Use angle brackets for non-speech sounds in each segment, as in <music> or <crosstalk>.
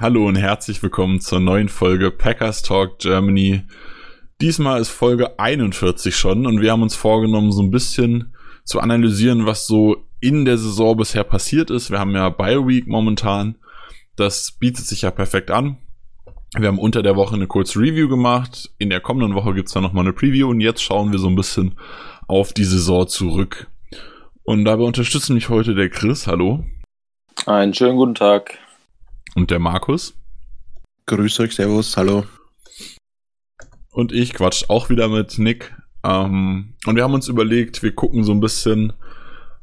Hallo und herzlich willkommen zur neuen Folge Packers Talk Germany. Diesmal ist Folge 41 schon und wir haben uns vorgenommen, so ein bisschen zu analysieren, was so in der Saison bisher passiert ist. Wir haben ja Bio Week momentan. Das bietet sich ja perfekt an. Wir haben unter der Woche eine kurze Review gemacht. In der kommenden Woche gibt's dann nochmal eine Preview und jetzt schauen wir so ein bisschen auf die Saison zurück. Und dabei unterstützt mich heute der Chris. Hallo. Einen schönen guten Tag. Und der Markus. Grüß euch, Servus, hallo. Und ich quatsch auch wieder mit Nick. Ähm, und wir haben uns überlegt, wir gucken so ein bisschen,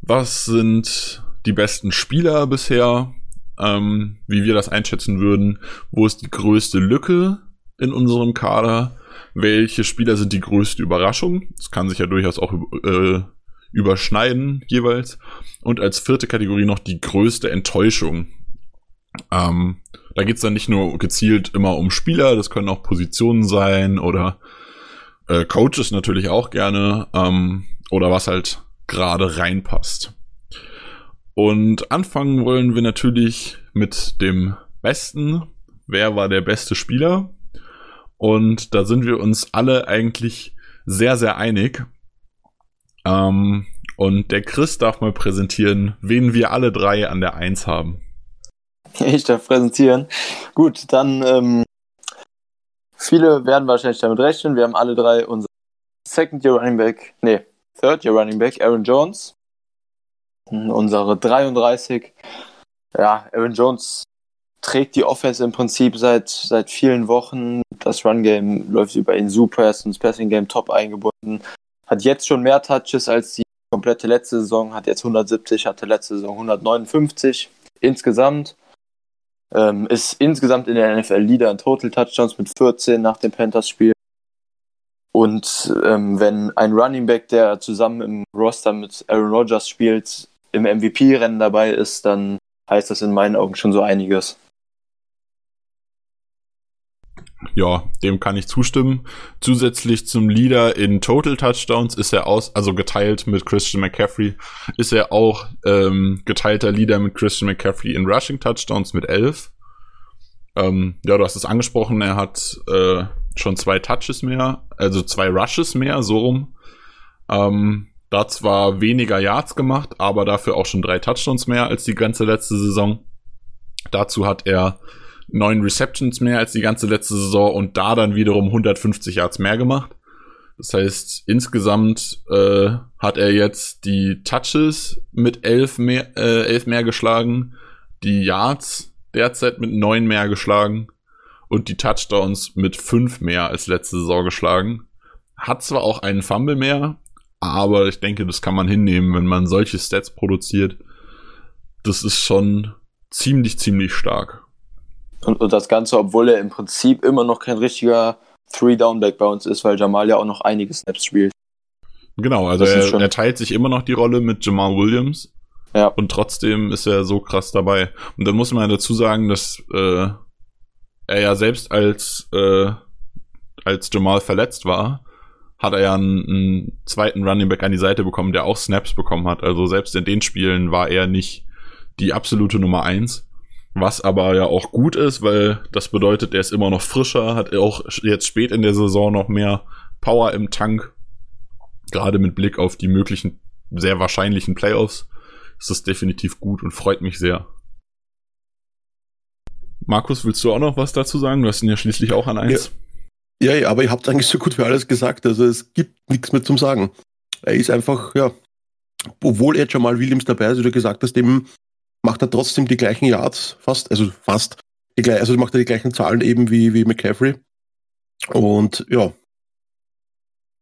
was sind die besten Spieler bisher, ähm, wie wir das einschätzen würden, wo ist die größte Lücke in unserem Kader, welche Spieler sind die größte Überraschung, das kann sich ja durchaus auch äh, überschneiden jeweils, und als vierte Kategorie noch die größte Enttäuschung, ähm, da geht's dann nicht nur gezielt immer um Spieler, das können auch Positionen sein oder äh, Coaches natürlich auch gerne ähm, oder was halt gerade reinpasst. Und anfangen wollen wir natürlich mit dem Besten. Wer war der beste Spieler? Und da sind wir uns alle eigentlich sehr, sehr einig. Ähm, und der Chris darf mal präsentieren, wen wir alle drei an der Eins haben. <laughs> Ich darf präsentieren. Gut, dann ähm, viele werden wahrscheinlich damit rechnen. Wir haben alle drei unser Second Year Running Back, nee, Third Year Running Back, Aaron Jones. Unsere 33. Ja, Aaron Jones trägt die Offense im Prinzip seit, seit vielen Wochen. Das Run-Game läuft über ihn super, er ist ins Passing-Game top eingebunden. Hat jetzt schon mehr Touches als die komplette letzte Saison, hat jetzt 170, hatte letzte Saison 159 insgesamt. Ähm, ist insgesamt in der NFL Leader in Total Touchdowns mit 14 nach dem Panthers-Spiel. Und ähm, wenn ein Running Back, der zusammen im Roster mit Aaron Rodgers spielt, im MVP-Rennen dabei ist, dann heißt das in meinen Augen schon so einiges. Ja, dem kann ich zustimmen. Zusätzlich zum Leader in Total Touchdowns ist er aus, also geteilt mit Christian McCaffrey, ist er auch ähm, geteilter Leader mit Christian McCaffrey in Rushing Touchdowns mit elf. Ähm, ja, du hast es angesprochen, er hat äh, schon zwei Touches mehr, also zwei Rushes mehr, so rum. Ähm, da zwar weniger Yards gemacht, aber dafür auch schon drei Touchdowns mehr als die ganze letzte Saison. Dazu hat er neun Receptions mehr als die ganze letzte Saison und da dann wiederum 150 Yards mehr gemacht. Das heißt, insgesamt äh, hat er jetzt die Touches mit elf mehr, äh, elf mehr geschlagen, die Yards derzeit mit neun mehr geschlagen und die Touchdowns mit fünf mehr als letzte Saison geschlagen. Hat zwar auch einen Fumble mehr, aber ich denke, das kann man hinnehmen, wenn man solche Stats produziert. Das ist schon ziemlich, ziemlich stark. Und, und das Ganze, obwohl er im Prinzip immer noch kein richtiger Three-Down-Back bei uns ist, weil Jamal ja auch noch einige Snaps spielt. Genau, also er, er, teilt sich immer noch die Rolle mit Jamal Williams. Ja. Und trotzdem ist er so krass dabei. Und dann muss man dazu sagen, dass äh, er ja selbst als, äh, als Jamal verletzt war, hat er ja einen, einen zweiten Running Back an die Seite bekommen, der auch Snaps bekommen hat. Also selbst in den Spielen war er nicht die absolute Nummer eins. Was aber ja auch gut ist, weil das bedeutet, er ist immer noch frischer, hat auch jetzt spät in der Saison noch mehr Power im Tank. Gerade mit Blick auf die möglichen, sehr wahrscheinlichen Playoffs ist das definitiv gut und freut mich sehr. Markus, willst du auch noch was dazu sagen? Du hast ihn ja schließlich auch an eins. Ja, ja, aber ihr habt eigentlich so gut für alles gesagt. Also es gibt nichts mehr zum Sagen. Er ist einfach, ja, obwohl er schon mal Williams dabei ist, wie du gesagt hast, eben macht er trotzdem die gleichen Yards, fast, also fast, die, also macht er die gleichen Zahlen eben wie, wie McCaffrey. Und ja,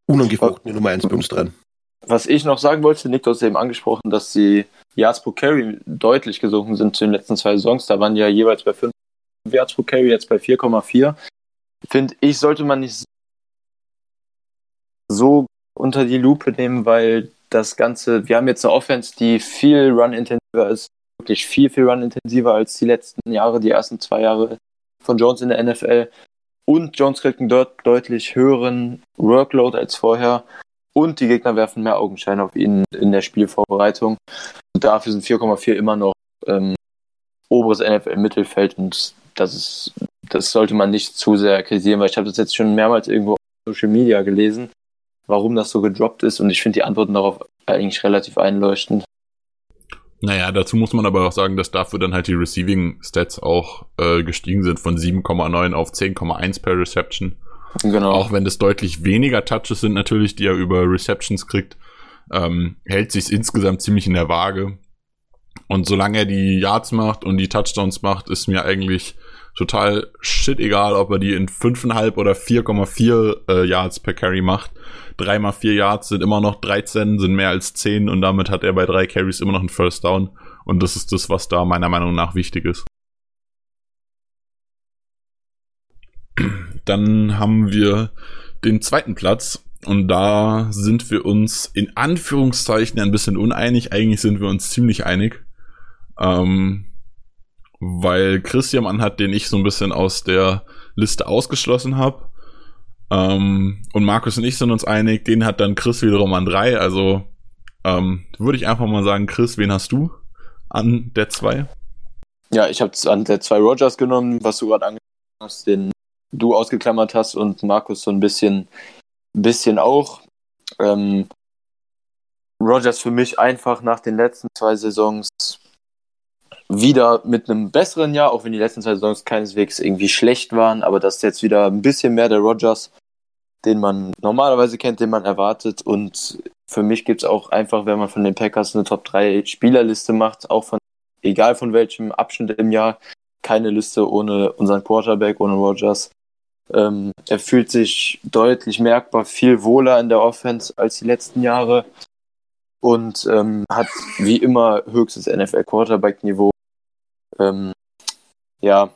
unangefochten die Nummer 1 bei uns drin. Was ich noch sagen wollte, Nick, du hast eben angesprochen, dass die Yards pro Carry deutlich gesunken sind zu den letzten zwei Saisons. Da waren ja jeweils bei 5 Yards pro Carry, jetzt bei 4,4. finde ich, sollte man nicht so unter die Lupe nehmen, weil das Ganze, wir haben jetzt eine Offense, die viel run-intensiver ist, wirklich viel, viel run-intensiver als die letzten Jahre, die ersten zwei Jahre von Jones in der NFL. Und Jones kriegt einen dort deutlich höheren Workload als vorher. Und die Gegner werfen mehr Augenschein auf ihn in der Spielvorbereitung. Und dafür sind 4,4 immer noch ähm, oberes NFL-Mittelfeld und das ist, das sollte man nicht zu sehr kritisieren, weil ich habe das jetzt schon mehrmals irgendwo auf Social Media gelesen, warum das so gedroppt ist und ich finde die Antworten darauf eigentlich relativ einleuchtend. Naja, dazu muss man aber auch sagen, dass dafür dann halt die Receiving Stats auch äh, gestiegen sind von 7,9 auf 10,1 per Reception. Genau. Auch wenn das deutlich weniger Touches sind natürlich, die er über Receptions kriegt, ähm, hält sich insgesamt ziemlich in der Waage. Und solange er die Yards macht und die Touchdowns macht, ist mir eigentlich total shit egal, ob er die in 5,5 oder 4,4 äh, Yards per Carry macht. 3 mal 4 Yards sind immer noch 13, sind mehr als 10 und damit hat er bei drei Carries immer noch einen First Down. Und das ist das, was da meiner Meinung nach wichtig ist. Dann haben wir den zweiten Platz und da sind wir uns in Anführungszeichen ein bisschen uneinig. Eigentlich sind wir uns ziemlich einig. Ähm, weil Chris jemanden hat, den ich so ein bisschen aus der Liste ausgeschlossen habe. Ähm, und Markus und ich sind uns einig, den hat dann Chris wiederum an drei. Also ähm, würde ich einfach mal sagen, Chris, wen hast du an der zwei? Ja, ich habe an der zwei Rogers genommen, was du gerade angesprochen hast, den du ausgeklammert hast und Markus so ein bisschen, bisschen auch. Ähm, Rogers für mich einfach nach den letzten zwei Saisons wieder mit einem besseren Jahr, auch wenn die letzten zwei Saisons keineswegs irgendwie schlecht waren, aber das ist jetzt wieder ein bisschen mehr der Rogers, den man normalerweise kennt, den man erwartet. Und für mich gibt es auch einfach, wenn man von den Packers eine Top 3 Spielerliste macht, auch von, egal von welchem Abschnitt im Jahr, keine Liste ohne unseren Quarterback, ohne Rogers. Ähm, er fühlt sich deutlich merkbar viel wohler in der Offense als die letzten Jahre und ähm, hat wie immer höchstes NFL-Quarterback-Niveau. Ähm, ja,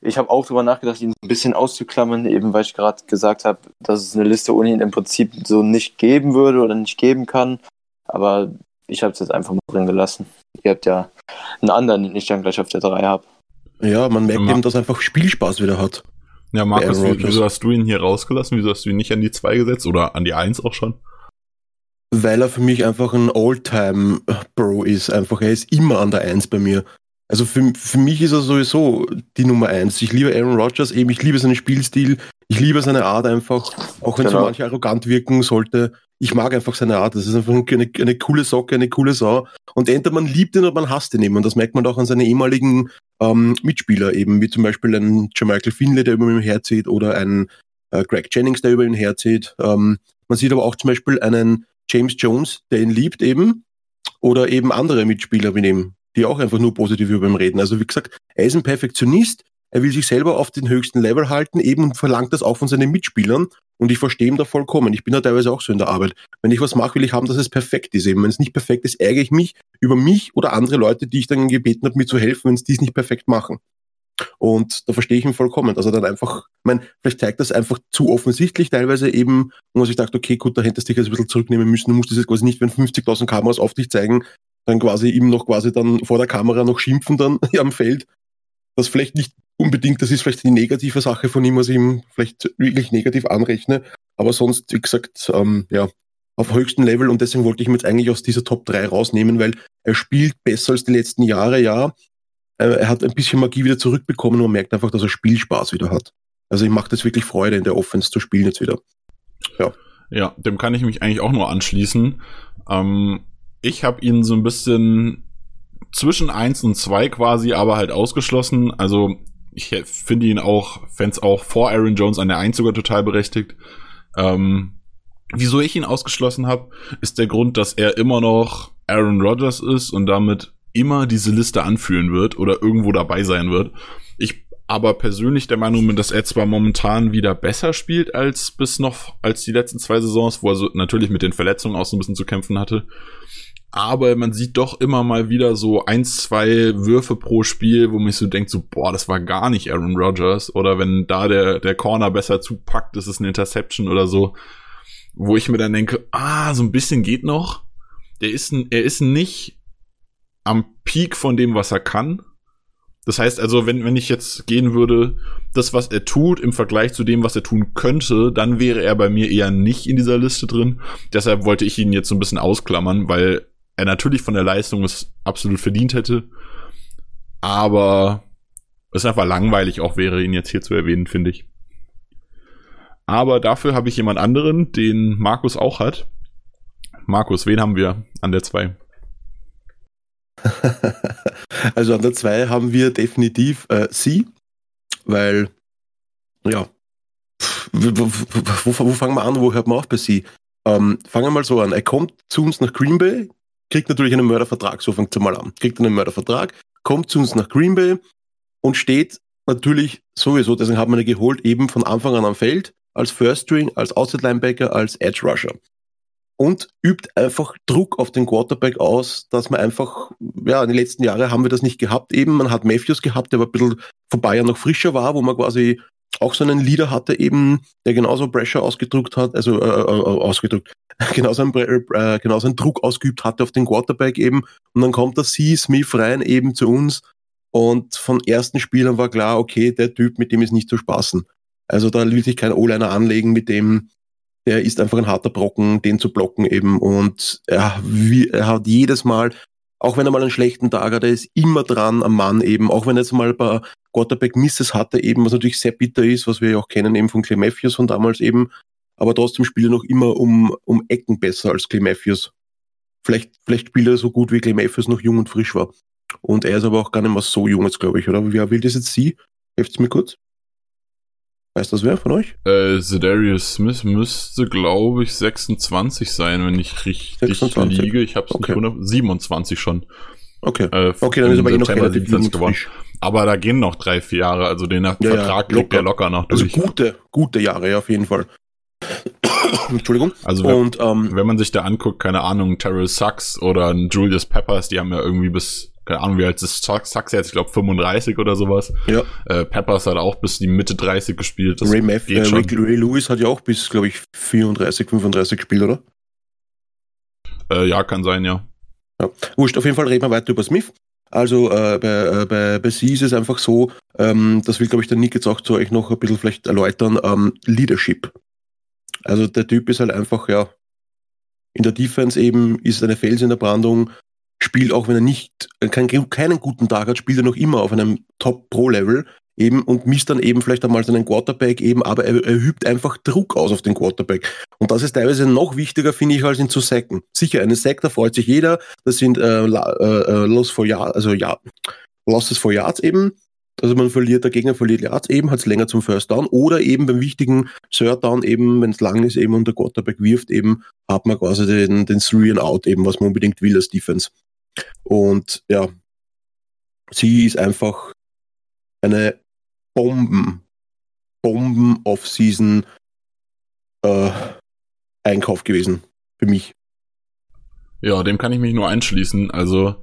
ich habe auch darüber nachgedacht, ihn ein bisschen auszuklammern, eben weil ich gerade gesagt habe, dass es eine Liste ohne ihn im Prinzip so nicht geben würde oder nicht geben kann. Aber ich habe es jetzt einfach mal drin gelassen. Ihr habt ja einen anderen, den ich dann gleich auf der 3 habe. Ja, man merkt ja, eben, dass er einfach Spielspaß wieder hat. Ja, Markus, wieso hast du ihn hier rausgelassen? Wieso hast du ihn nicht an die 2 gesetzt oder an die 1 auch schon? Weil er für mich einfach ein All-Time-Bro ist. Einfach, er ist immer an der 1 bei mir. Also für, für mich ist er sowieso die Nummer eins. Ich liebe Aaron Rodgers eben, ich liebe seinen Spielstil, ich liebe seine Art einfach, auch wenn genau. so manche arrogant wirken sollte. Ich mag einfach seine Art. Das ist einfach eine, eine coole Socke, eine coole Sau. Und entweder man liebt ihn oder man hasst ihn eben. Und das merkt man auch an seine ehemaligen ähm, Mitspieler eben, wie zum Beispiel ein Jermichael Finley, der über ihm herzieht, oder ein äh, Greg Jennings, der über ihn herzieht. Ähm, man sieht aber auch zum Beispiel einen James Jones, der ihn liebt eben, oder eben andere Mitspieler wie ihm die auch einfach nur positiv über ihn reden. Also wie gesagt, er ist ein Perfektionist, er will sich selber auf den höchsten Level halten, eben und verlangt das auch von seinen Mitspielern. Und ich verstehe ihn da vollkommen. Ich bin da teilweise auch so in der Arbeit. Wenn ich was mache, will ich haben, dass es perfekt ist. Eben, wenn es nicht perfekt ist, ärgere ich mich über mich oder andere Leute, die ich dann gebeten habe, mir zu helfen, wenn es dies nicht perfekt machen. Und da verstehe ich ihn vollkommen. Also dann einfach, ich meine, vielleicht zeigt das einfach zu offensichtlich teilweise eben, wo man sich dachte, okay, gut, da hättest du dich jetzt ein bisschen zurücknehmen müssen. Du musst das jetzt quasi nicht, wenn 50.000 Kameras auf dich zeigen, dann quasi ihm noch quasi dann vor der Kamera noch schimpfen dann <laughs> am Feld. Das vielleicht nicht unbedingt, das ist vielleicht die negative Sache von ihm, was ich ihm vielleicht wirklich negativ anrechne. Aber sonst, wie gesagt, ähm, ja, auf höchstem Level und deswegen wollte ich ihn jetzt eigentlich aus dieser Top 3 rausnehmen, weil er spielt besser als die letzten Jahre, ja. Er hat ein bisschen Magie wieder zurückbekommen und man merkt einfach, dass er Spielspaß wieder hat. Also ich macht es wirklich Freude, in der Offense zu spielen jetzt wieder. Ja. Ja, dem kann ich mich eigentlich auch nur anschließen. Ähm, ich habe ihn so ein bisschen zwischen eins und zwei quasi, aber halt ausgeschlossen. Also ich finde ihn auch, fände auch vor Aaron Jones an der Eins sogar total berechtigt. Ähm, wieso ich ihn ausgeschlossen habe, ist der Grund, dass er immer noch Aaron Rodgers ist und damit immer diese Liste anführen wird oder irgendwo dabei sein wird. Ich aber persönlich der Meinung bin, dass er zwar momentan wieder besser spielt als bis noch als die letzten zwei Saisons, wo er so natürlich mit den Verletzungen auch so ein bisschen zu kämpfen hatte. Aber man sieht doch immer mal wieder so ein, zwei Würfe pro Spiel, wo mich so denkt, so, boah, das war gar nicht Aaron Rodgers. Oder wenn da der, der Corner besser zupackt, ist es eine Interception oder so. Wo ich mir dann denke, ah, so ein bisschen geht noch. Der ist, er ist nicht am Peak von dem, was er kann. Das heißt also, wenn, wenn ich jetzt gehen würde, das, was er tut, im Vergleich zu dem, was er tun könnte, dann wäre er bei mir eher nicht in dieser Liste drin. Deshalb wollte ich ihn jetzt so ein bisschen ausklammern, weil er natürlich von der Leistung es absolut verdient hätte. Aber es einfach langweilig auch wäre, ihn jetzt hier zu erwähnen, finde ich. Aber dafür habe ich jemand anderen, den Markus auch hat. Markus, wen haben wir an der 2? <laughs> also an der 2 haben wir definitiv äh, sie, weil, ja, wo, wo, fangen wir an, wo hört man auf bei sie? Ähm, fangen wir mal so an. Er kommt zu uns nach Green Bay, kriegt natürlich einen Mördervertrag, so fängt es mal an. Kriegt einen Mördervertrag, kommt zu uns nach Green Bay und steht natürlich sowieso, deswegen haben wir ihn geholt, eben von Anfang an am Feld, als First String, als Outside Linebacker, als Edge Rusher. Und übt einfach Druck auf den Quarterback aus, dass man einfach, ja, in den letzten Jahren haben wir das nicht gehabt. Eben, man hat Matthews gehabt, der aber ein bisschen vorbei ja noch frischer war, wo man quasi auch so einen Leader hatte eben, der genauso Pressure ausgedrückt hat, also äh, äh, äh ausgedrückt, <laughs> genauso einen, äh, genauso einen Druck ausgeübt hatte auf den Quarterback eben. Und dann kommt der C. Smith rein eben zu uns und von ersten Spielern war klar, okay, der Typ, mit dem ist nicht zu spaßen. Also da will sich kein O-Liner anlegen, mit dem, der ist einfach ein harter Brocken, den zu blocken eben. Und er, wie, er hat jedes Mal, auch wenn er mal einen schlechten Tag hat, er ist immer dran am Mann eben, auch wenn er jetzt mal ein paar Quarterback Misses hatte eben, was natürlich sehr bitter ist, was wir ja auch kennen eben von Clay Matthews von damals eben, aber trotzdem spielt er noch immer um, um Ecken besser als Clay Matthews. Vielleicht, vielleicht spielt er so gut, wie Clay Matthews noch jung und frisch war. Und er ist aber auch gar nicht mehr so jung jetzt, glaube ich, oder? Wer will das jetzt sie? Helft's mir kurz. Weiß das wer von euch? Äh, Zedarius Smith müsste, glaube ich, 26 sein, wenn ich richtig 26. liege. Ich habe es okay. nicht 100, 27 schon. Okay. Äh, okay, dann ist aber eh noch relativ geworden. Aber da gehen noch drei, vier Jahre. Also den ja, Vertrag ja, kriegt er locker noch also durch. Also gute, gute Jahre, ja, auf jeden Fall. <coughs> Entschuldigung. Also wenn, und, ähm, wenn man sich da anguckt, keine Ahnung, Terrell Sachs oder Julius Peppers, die haben ja irgendwie bis, keine Ahnung, wie alt ist Sachs jetzt, ich glaube 35 oder sowas. Ja. Äh, Peppers hat auch bis die Mitte 30 gespielt. Das Ray, Math, äh, Ray, Ray Lewis hat ja auch bis, glaube ich, 34, 35 gespielt, oder? Äh, ja, kann sein, ja. Ja. Wurscht, auf jeden Fall reden wir weiter über Smith. Also äh, bei, äh, bei, bei sie ist es einfach so, ähm, das will, glaube ich, der Nick jetzt auch zu euch noch ein bisschen vielleicht erläutern, ähm, Leadership. Also der Typ ist halt einfach, ja, in der Defense eben, ist eine Fels in der Brandung, spielt auch wenn er nicht, keinen, keinen guten Tag hat, spielt er noch immer auf einem Top-Pro-Level eben und misst dann eben vielleicht einmal seinen Quarterback eben, aber er, er übt einfach Druck aus auf den Quarterback. Und das ist teilweise noch wichtiger, finde ich, als ihn zu sacken. Sicher, eine Sack, da freut sich jeder. Das sind äh, äh, äh, for Yards, also ja, Losses for Yards eben. Also man verliert, der Gegner verliert Yards eben, hat es länger zum First Down oder eben beim wichtigen Third Down eben, wenn es lang ist eben und der Quarterback wirft eben, hat man quasi den, den Three and Out eben, was man unbedingt will als Defense. Und ja, sie ist einfach eine Bomben, Bomben Off-Season äh, Einkauf gewesen für mich. Ja, dem kann ich mich nur einschließen. Also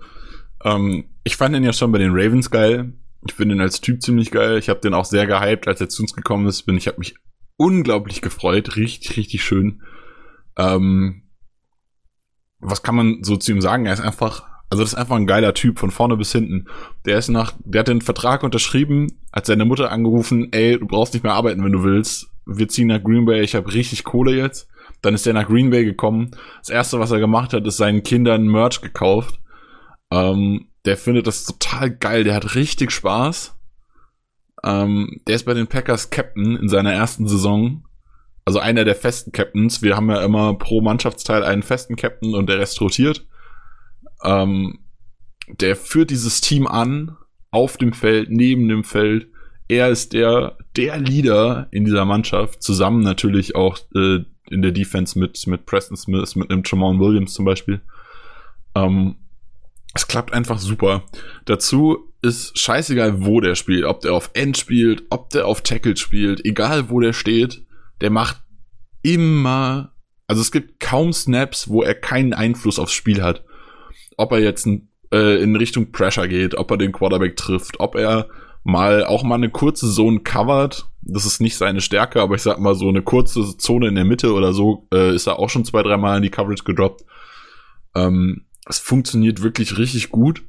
ähm, ich fand ihn ja schon bei den Ravens geil. Ich finde ihn als Typ ziemlich geil. Ich habe den auch sehr gehypt, als er zu uns gekommen ist. Bin ich habe mich unglaublich gefreut, richtig richtig schön. Ähm, was kann man so zu ihm sagen? Er ist einfach also das ist einfach ein geiler Typ von vorne bis hinten. Der ist nach, der hat den Vertrag unterschrieben, hat seine Mutter angerufen, ey, du brauchst nicht mehr arbeiten, wenn du willst. Wir ziehen nach Green Bay, ich habe richtig Kohle jetzt. Dann ist er nach Green Bay gekommen. Das erste, was er gemacht hat, ist seinen Kindern Merch gekauft. Ähm, der findet das total geil, der hat richtig Spaß. Ähm, der ist bei den Packers Captain in seiner ersten Saison. Also einer der festen Captains. Wir haben ja immer pro Mannschaftsteil einen festen Captain und der Rest rotiert. Ähm, der führt dieses Team an, auf dem Feld, neben dem Feld. Er ist der, der Leader in dieser Mannschaft, zusammen natürlich auch äh, in der Defense mit, mit Preston Smith, mit einem Jamal Williams zum Beispiel. Ähm, es klappt einfach super. Dazu ist scheißegal, wo der spielt. Ob der auf End spielt, ob der auf Tackle spielt, egal wo der steht, der macht immer, also es gibt kaum Snaps, wo er keinen Einfluss aufs Spiel hat. Ob er jetzt äh, in Richtung Pressure geht, ob er den Quarterback trifft, ob er mal auch mal eine kurze Zone covert. Das ist nicht seine Stärke, aber ich sag mal so eine kurze Zone in der Mitte oder so äh, ist er auch schon zwei, drei Mal in die Coverage gedroppt. Ähm, es funktioniert wirklich richtig gut.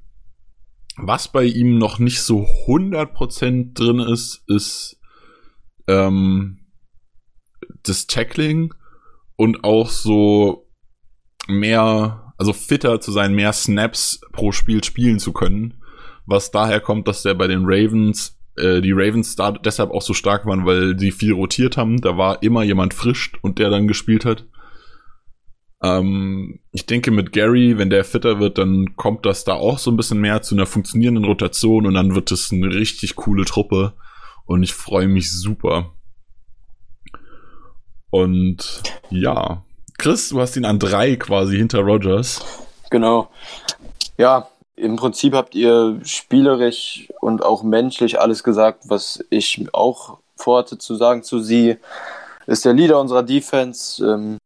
Was bei ihm noch nicht so 100% drin ist, ist ähm, das Tackling und auch so mehr, also fitter zu sein, mehr Snaps pro Spiel spielen zu können. Was daher kommt, dass der bei den Ravens, äh, die Ravens da deshalb auch so stark waren, weil sie viel rotiert haben. Da war immer jemand frisch und der dann gespielt hat. Ähm, ich denke, mit Gary, wenn der fitter wird, dann kommt das da auch so ein bisschen mehr zu einer funktionierenden Rotation und dann wird es eine richtig coole Truppe. Und ich freue mich super. Und ja, Chris, du hast ihn an drei quasi hinter Rogers. Genau. Ja, im Prinzip habt ihr spielerisch und auch menschlich alles gesagt, was ich auch vorhatte zu sagen zu sie. Ist der Leader unserer Defense, ähm,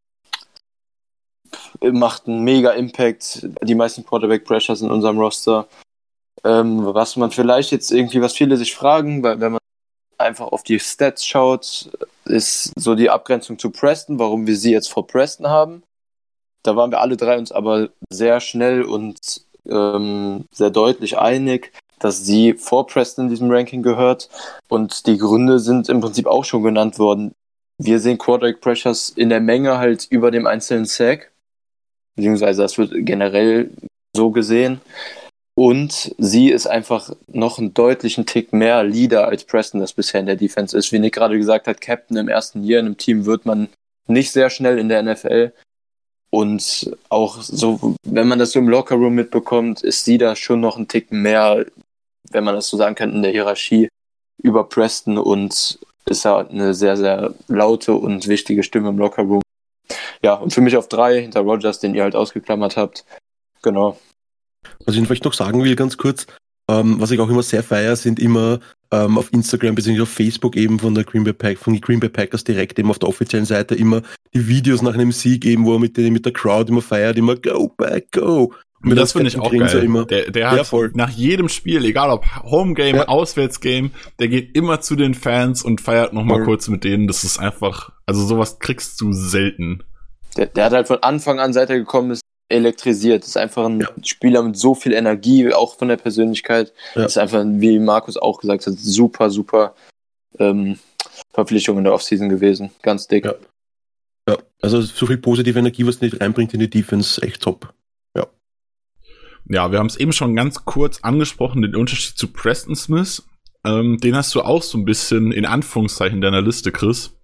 macht einen mega Impact. Die meisten Quarterback Pressures in unserem Roster. Ähm, was man vielleicht jetzt irgendwie, was viele sich fragen, weil wenn man einfach auf die Stats schaut, ist so die Abgrenzung zu Preston, warum wir sie jetzt vor Preston haben. Da waren wir alle drei uns aber sehr schnell und ähm, sehr deutlich einig, dass sie vor Preston in diesem Ranking gehört. Und die Gründe sind im Prinzip auch schon genannt worden. Wir sehen Quarterback Pressures in der Menge halt über dem einzelnen Sack beziehungsweise das wird generell so gesehen. Und sie ist einfach noch einen deutlichen Tick mehr Leader als Preston das bisher in der Defense ist. Wie Nick gerade gesagt hat, Captain im ersten Jahr in einem Team wird man nicht sehr schnell in der NFL. Und auch so, wenn man das so im Lockerroom mitbekommt, ist sie da schon noch einen Tick mehr, wenn man das so sagen kann, in der Hierarchie über Preston und ist ja eine sehr, sehr laute und wichtige Stimme im Lockerroom. Ja, und für mich auf drei hinter Rogers, den ihr halt ausgeklammert habt. Genau. Was ich vielleicht noch sagen will, ganz kurz, ähm, was ich auch immer sehr feier, sind immer ähm, auf Instagram bzw. auf Facebook eben von der Green Bay Pack, von den Green Bay Packers direkt eben auf der offiziellen Seite immer die Videos nach einem Sieg eben, wo er mit, mit der Crowd immer feiert, immer Go back, go. Und das finde ich auch geil. Immer. Der, der hat voll. nach jedem Spiel, egal ob Homegame, ja. Auswärtsgame, der geht immer zu den Fans und feiert nochmal ja. kurz mit denen. Das ist einfach, also sowas kriegst du selten. Der, der hat halt von Anfang an, seit er gekommen ist, elektrisiert. Das ist einfach ein ja. Spieler mit so viel Energie, auch von der Persönlichkeit. Ja. Das ist einfach, wie Markus auch gesagt hat, super, super ähm, Verpflichtung in der Offseason gewesen. Ganz dick. Ja. ja. also so viel positive Energie, was nicht reinbringt in die Defense, echt top. Ja. Ja, wir haben es eben schon ganz kurz angesprochen, den Unterschied zu Preston Smith. Ähm, den hast du auch so ein bisschen in Anführungszeichen in deiner Liste, Chris.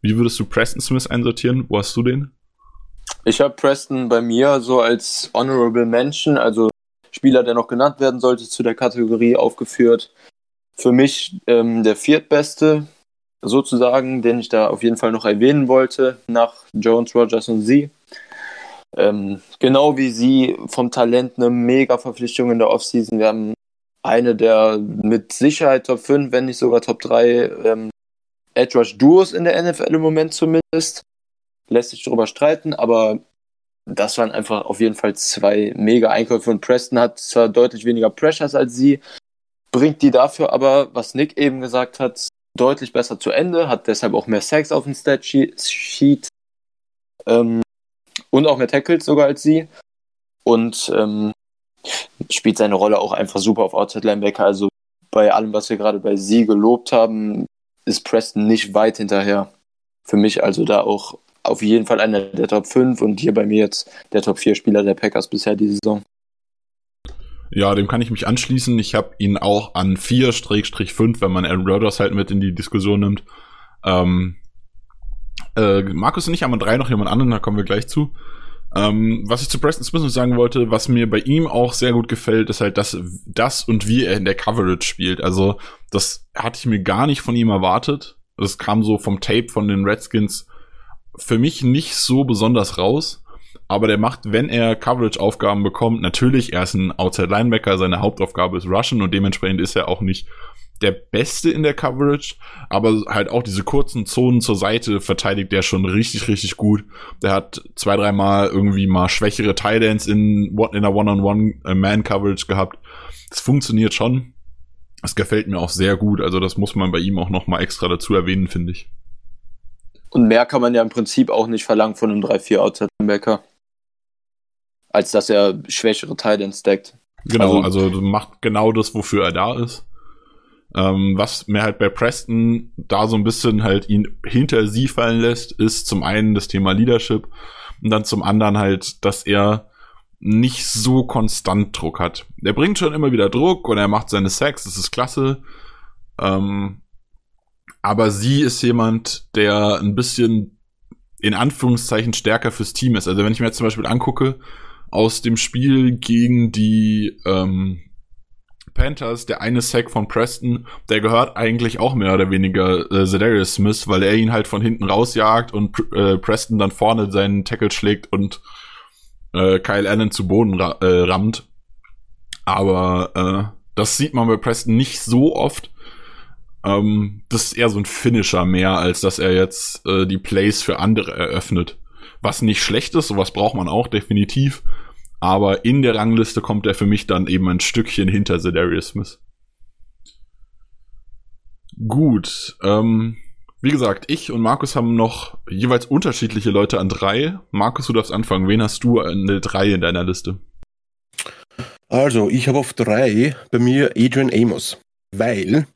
Wie würdest du Preston Smith einsortieren? Wo hast du den? Ich habe Preston bei mir so als Honorable Mention, also Spieler, der noch genannt werden sollte, zu der Kategorie aufgeführt. Für mich ähm, der viertbeste, sozusagen, den ich da auf jeden Fall noch erwähnen wollte, nach Jones, Rogers und sie. Ähm, genau wie sie vom Talent eine mega Verpflichtung in der Offseason. Wir haben eine der mit Sicherheit Top 5, wenn nicht sogar Top 3 ähm, Edge Rush Duos in der NFL im Moment zumindest. Lässt sich darüber streiten, aber das waren einfach auf jeden Fall zwei mega Einkäufe und Preston hat zwar deutlich weniger Pressures als sie, bringt die dafür aber, was Nick eben gesagt hat, deutlich besser zu Ende, hat deshalb auch mehr Sacks auf dem Statsheet ähm, und auch mehr Tackles sogar als sie und ähm, spielt seine Rolle auch einfach super auf Outside Linebacker. Also bei allem, was wir gerade bei sie gelobt haben, ist Preston nicht weit hinterher. Für mich also da auch auf jeden Fall einer der Top 5 und hier bei mir jetzt der Top 4 Spieler der Packers bisher diese Saison. Ja, dem kann ich mich anschließen. Ich habe ihn auch an 4-5, wenn man Aaron Rodgers halt mit in die Diskussion nimmt. Ähm, äh, Markus und ich haben an 3 noch jemand anderen, da kommen wir gleich zu. Ähm, was ich zu Preston Smith noch sagen wollte, was mir bei ihm auch sehr gut gefällt, ist halt das, das und wie er in der Coverage spielt. Also, das hatte ich mir gar nicht von ihm erwartet. Das kam so vom Tape von den Redskins für mich nicht so besonders raus. Aber der macht, wenn er Coverage-Aufgaben bekommt, natürlich, er ist ein Outside Linebacker, seine Hauptaufgabe ist Rushen und dementsprechend ist er auch nicht der Beste in der Coverage, aber halt auch diese kurzen Zonen zur Seite verteidigt der schon richtig, richtig gut. Der hat zwei, dreimal irgendwie mal schwächere Tidance in, in einer One-on-One-Man-Coverage gehabt. Das funktioniert schon. Das gefällt mir auch sehr gut. Also das muss man bei ihm auch noch mal extra dazu erwähnen, finde ich. Und mehr kann man ja im Prinzip auch nicht verlangen von einem 3-4 Outside-Linebacker. Als dass er schwächere Titans stackt. Genau, also, also macht genau das, wofür er da ist. Ähm, was mir halt bei Preston da so ein bisschen halt ihn hinter sie fallen lässt, ist zum einen das Thema Leadership und dann zum anderen halt, dass er nicht so konstant Druck hat. Er bringt schon immer wieder Druck und er macht seine Sex, das ist klasse. Ähm, aber sie ist jemand, der ein bisschen in Anführungszeichen stärker fürs Team ist. Also wenn ich mir jetzt zum Beispiel angucke, aus dem Spiel gegen die ähm, Panthers, der eine Sack von Preston, der gehört eigentlich auch mehr oder weniger äh, Zedarius Smith, weil er ihn halt von hinten rausjagt und äh, Preston dann vorne seinen Tackle schlägt und äh, Kyle Allen zu Boden ra äh, rammt. Aber äh, das sieht man bei Preston nicht so oft. Ähm, das ist eher so ein Finisher mehr, als dass er jetzt äh, die Plays für andere eröffnet. Was nicht schlecht ist, sowas braucht man auch definitiv. Aber in der Rangliste kommt er für mich dann eben ein Stückchen hinter Zedarius Smith. Gut, ähm, wie gesagt, ich und Markus haben noch jeweils unterschiedliche Leute an drei. Markus, du darfst anfangen. Wen hast du an der drei in deiner Liste? Also, ich habe auf drei bei mir Adrian Amos, weil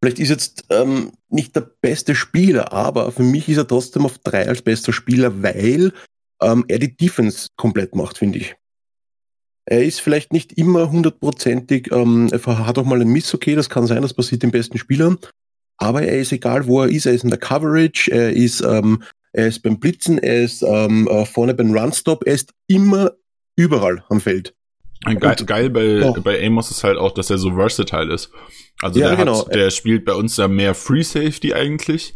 vielleicht ist jetzt ähm, nicht der beste Spieler, aber für mich ist er trotzdem auf drei als bester Spieler, weil ähm, er die Defense komplett macht, finde ich. Er ist vielleicht nicht immer hundertprozentig, ähm, er hat auch mal einen Miss, okay, das kann sein, das passiert den besten Spielern, aber er ist egal, wo er ist, er ist in der Coverage, er ist, ähm, er ist beim Blitzen, er ist ähm, äh, vorne beim Runstop, er ist immer überall am Feld. Geil, geil bei, ja. bei Amos ist halt auch, dass er so versatile ist. Also ja, der, genau. hat, der spielt bei uns ja mehr Free Safety eigentlich.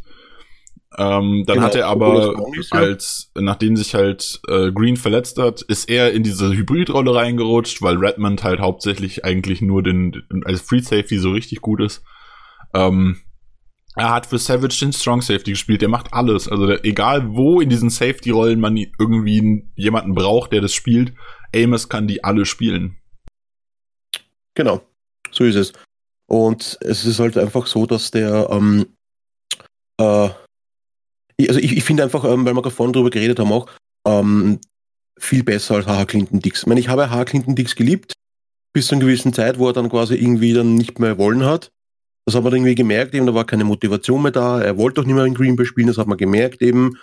Ähm, dann genau, hat er aber als, nachdem sich halt äh, Green verletzt hat, ist er in diese Hybridrolle reingerutscht, weil Redmond halt hauptsächlich eigentlich nur den, als Free Safety so richtig gut ist. Ähm, er hat für Savage den Strong Safety gespielt, der macht alles. Also der, egal wo in diesen Safety-Rollen man irgendwie jemanden braucht, der das spielt, Amos kann die alle spielen. Genau, so ist es. Und es ist halt einfach so, dass der ähm, äh, also ich, ich finde einfach, ähm, weil wir gerade vorhin drüber geredet haben auch, ähm, viel besser als H.H. Clinton Dix. Ich meine, ich habe H.H. Clinton Dix geliebt, bis zu einer gewissen Zeit, wo er dann quasi irgendwie dann nicht mehr wollen hat. Das hat man irgendwie gemerkt, eben, da war keine Motivation mehr da. Er wollte auch nicht mehr in Green Bay spielen, das hat man gemerkt eben.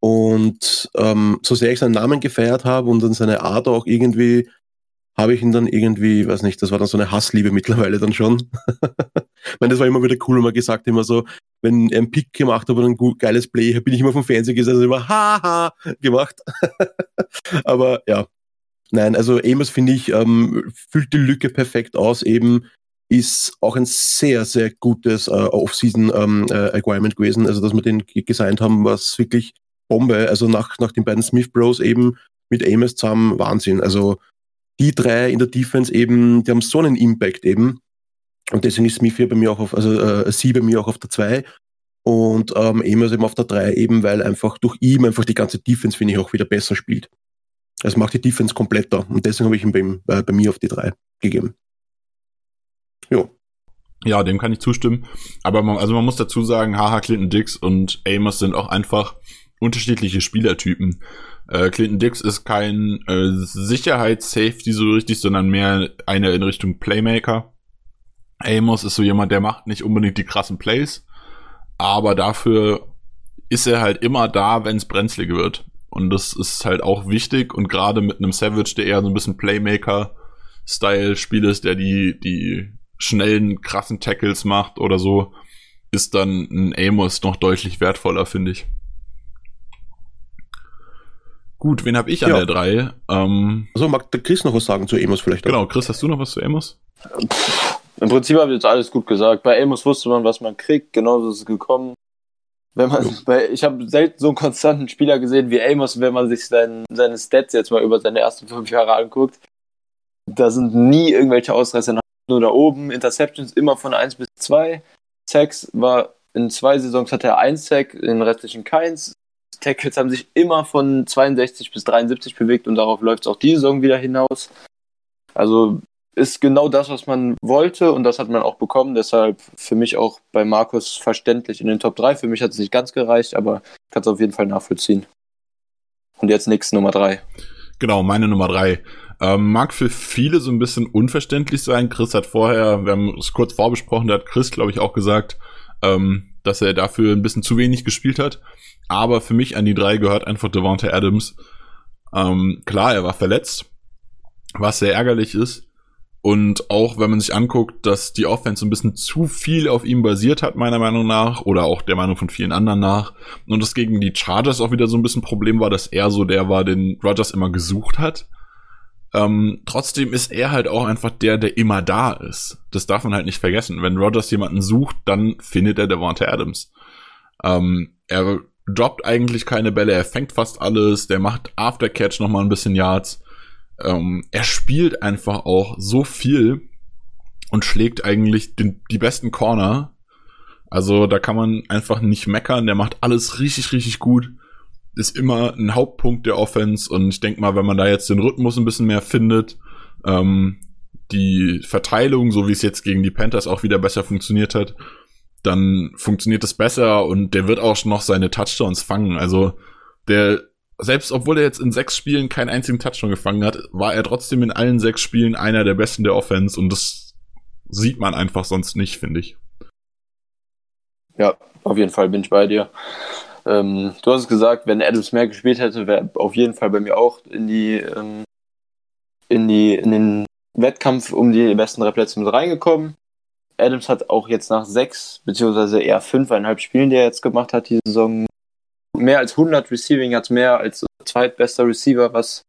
Und ähm, so sehr ich seinen Namen gefeiert habe und dann seine Art auch irgendwie habe ich ihn dann irgendwie, weiß nicht, das war dann so eine Hassliebe mittlerweile dann schon. <laughs> ich meine, das war immer wieder cool, wenn man gesagt immer so, wenn er einen Pick gemacht hat oder ein geiles Play, bin ich immer vom Fernseher gesessen und immer haha gemacht. <laughs> Aber ja, nein, also Amos finde ich, ähm, füllt die Lücke perfekt aus, eben ist auch ein sehr, sehr gutes äh, Off-Season ähm, äh, gewesen. Also, dass wir den gesigned haben, was wirklich Bombe. Also nach, nach den beiden Smith Bros eben mit Amos zusammen Wahnsinn. Also die drei in der Defense eben, die haben so einen Impact eben. Und deswegen ist Smith hier bei mir auch auf, also äh, sie bei mir auch auf der 2 und ähm, Amos eben auf der 3 eben, weil einfach durch ihn einfach die ganze Defense, finde ich, auch wieder besser spielt. Es macht die Defense kompletter und deswegen habe ich ihn bei, äh, bei mir auf die 3 gegeben. Jo. Ja, dem kann ich zustimmen. Aber man, also man muss dazu sagen, Haha, Clinton Dix und Amos sind auch einfach unterschiedliche Spielertypen. Äh, Clinton Dix ist kein äh, Sicherheitssafety so richtig, sondern mehr eine in Richtung Playmaker. Amos ist so jemand, der macht nicht unbedingt die krassen Plays, aber dafür ist er halt immer da, wenn es brenzlig wird. Und das ist halt auch wichtig und gerade mit einem Savage, der eher so ein bisschen Playmaker-Style-Spiel ist, der die, die schnellen, krassen Tackles macht oder so, ist dann ein Amos noch deutlich wertvoller, finde ich. Gut, wen habe ich an ja. der 3? Ähm, also mag der Chris noch was sagen zu Amos vielleicht? Auch? Genau, Chris, hast du noch was zu Amos? Im Prinzip habe ich jetzt alles gut gesagt. Bei Amos wusste man, was man kriegt, genauso ist es gekommen. Wenn man, bei, ich habe selten so einen konstanten Spieler gesehen wie Amos, wenn man sich sein, seine Stats jetzt mal über seine ersten fünf Jahre anguckt. Da sind nie irgendwelche Ausreißer nach nur da oben. Interceptions immer von 1 bis 2. Sacks war in zwei Saisons hatte er ein Sack, in den restlichen keins. Tackles haben sich immer von 62 bis 73 bewegt und darauf läuft es auch diese Saison wieder hinaus. Also ist genau das, was man wollte und das hat man auch bekommen. Deshalb für mich auch bei Markus verständlich in den Top 3. Für mich hat es nicht ganz gereicht, aber ich kann es auf jeden Fall nachvollziehen. Und jetzt nix Nummer 3. Genau, meine Nummer 3. Ähm, mag für viele so ein bisschen unverständlich sein. Chris hat vorher, wir haben es kurz vorbesprochen, da hat Chris, glaube ich, auch gesagt, ähm, dass er dafür ein bisschen zu wenig gespielt hat. Aber für mich an die drei gehört einfach Devonta Adams. Ähm, klar, er war verletzt, was sehr ärgerlich ist. Und auch wenn man sich anguckt, dass die Offense ein bisschen zu viel auf ihm basiert hat, meiner Meinung nach, oder auch der Meinung von vielen anderen nach, und das gegen die Chargers auch wieder so ein bisschen Problem war, dass er so der war, den Rogers immer gesucht hat. Ähm, trotzdem ist er halt auch einfach der, der immer da ist. Das darf man halt nicht vergessen. Wenn Rogers jemanden sucht, dann findet er Devonta Adams. Ähm, er droppt eigentlich keine Bälle, er fängt fast alles, der macht Aftercatch nochmal ein bisschen Yards. Ähm, er spielt einfach auch so viel und schlägt eigentlich den, die besten Corner. Also da kann man einfach nicht meckern, der macht alles richtig, richtig gut ist immer ein Hauptpunkt der Offense und ich denke mal, wenn man da jetzt den Rhythmus ein bisschen mehr findet, ähm, die Verteilung, so wie es jetzt gegen die Panthers auch wieder besser funktioniert hat, dann funktioniert es besser und der wird auch noch seine Touchdowns fangen. Also der, selbst obwohl er jetzt in sechs Spielen keinen einzigen Touchdown gefangen hat, war er trotzdem in allen sechs Spielen einer der besten der Offense und das sieht man einfach sonst nicht, finde ich. Ja, auf jeden Fall bin ich bei dir. Ähm, du hast es gesagt, wenn Adams mehr gespielt hätte, wäre auf jeden Fall bei mir auch in die, ähm, in die, in den Wettkampf um die besten drei Plätze mit reingekommen. Adams hat auch jetzt nach sechs, beziehungsweise eher fünfeinhalb Spielen, die er jetzt gemacht hat, die Saison, mehr als 100 Receiving, hat mehr als zweitbester Receiver, was,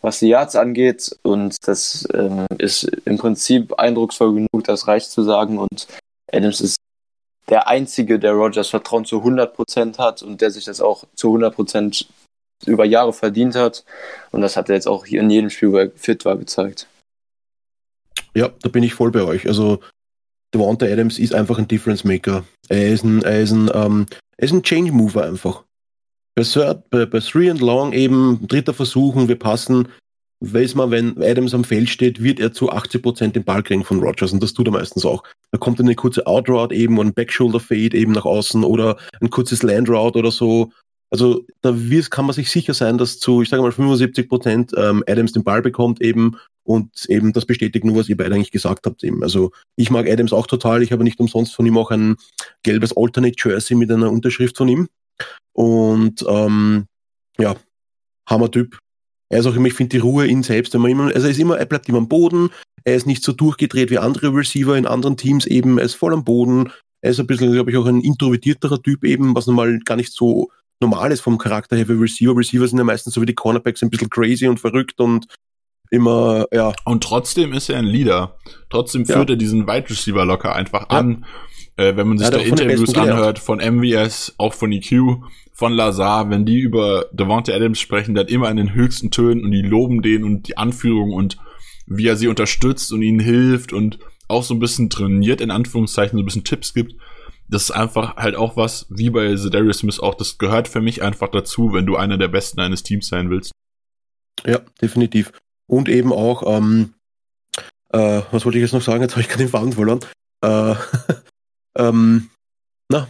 was die Yards angeht. Und das ähm, ist im Prinzip eindrucksvoll genug, das reicht zu sagen. Und Adams ist der Einzige, der Rogers Vertrauen zu 100% hat und der sich das auch zu 100% über Jahre verdient hat. Und das hat er jetzt auch hier in jedem Spiel, wo er fit war, gezeigt. Ja, da bin ich voll bei euch. Also Devonta Adams ist einfach ein Difference Maker. Er ist ein, er ist ein, ähm, er ist ein Change Mover einfach. Bei, Third, bei, bei Three and Long eben, dritter Versuch und wir passen, weiß man, wenn Adams am Feld steht, wird er zu 80% den Ball kriegen von Rogers und das tut er meistens auch. Da kommt eine kurze Outroute eben und ein Backshoulder Fade eben nach außen oder ein kurzes Landroute oder so. Also da kann man sich sicher sein, dass zu, ich sage mal, 75% ähm, Adams den Ball bekommt eben und eben das bestätigt nur, was ihr beide eigentlich gesagt habt eben. Also ich mag Adams auch total. Ich habe nicht umsonst von ihm auch ein gelbes Alternate Jersey mit einer Unterschrift von ihm. Und ähm, ja, Hammer-Typ. Er ist auch immer, ich finde die Ruhe in selbst, wenn man immer, also er ist immer, er bleibt immer am Boden, er ist nicht so durchgedreht wie andere Receiver in anderen Teams eben, er ist voll am Boden, er ist ein bisschen, glaube ich, auch ein introvertierterer Typ eben, was normal gar nicht so normal ist vom Charakter her für Receiver. Receiver sind ja meistens so wie die Cornerbacks ein bisschen crazy und verrückt und immer, ja. Und trotzdem ist er ein Leader. Trotzdem führt ja. er diesen Wide Receiver locker einfach ja. an. Äh, wenn man sich da Interviews anhört von MVS, auch von EQ, von Lazar, wenn die über Devonta Adams sprechen, dann immer in den höchsten Tönen und die loben den und die Anführung und wie er sie unterstützt und ihnen hilft und auch so ein bisschen trainiert, in Anführungszeichen, so ein bisschen Tipps gibt. Das ist einfach halt auch was, wie bei Zedarius Smith auch, das gehört für mich einfach dazu, wenn du einer der Besten eines Teams sein willst. Ja, definitiv. Und eben auch, ähm, äh, was wollte ich jetzt noch sagen? Jetzt habe ich gerade den Faden verloren. Äh, <laughs> ähm, na,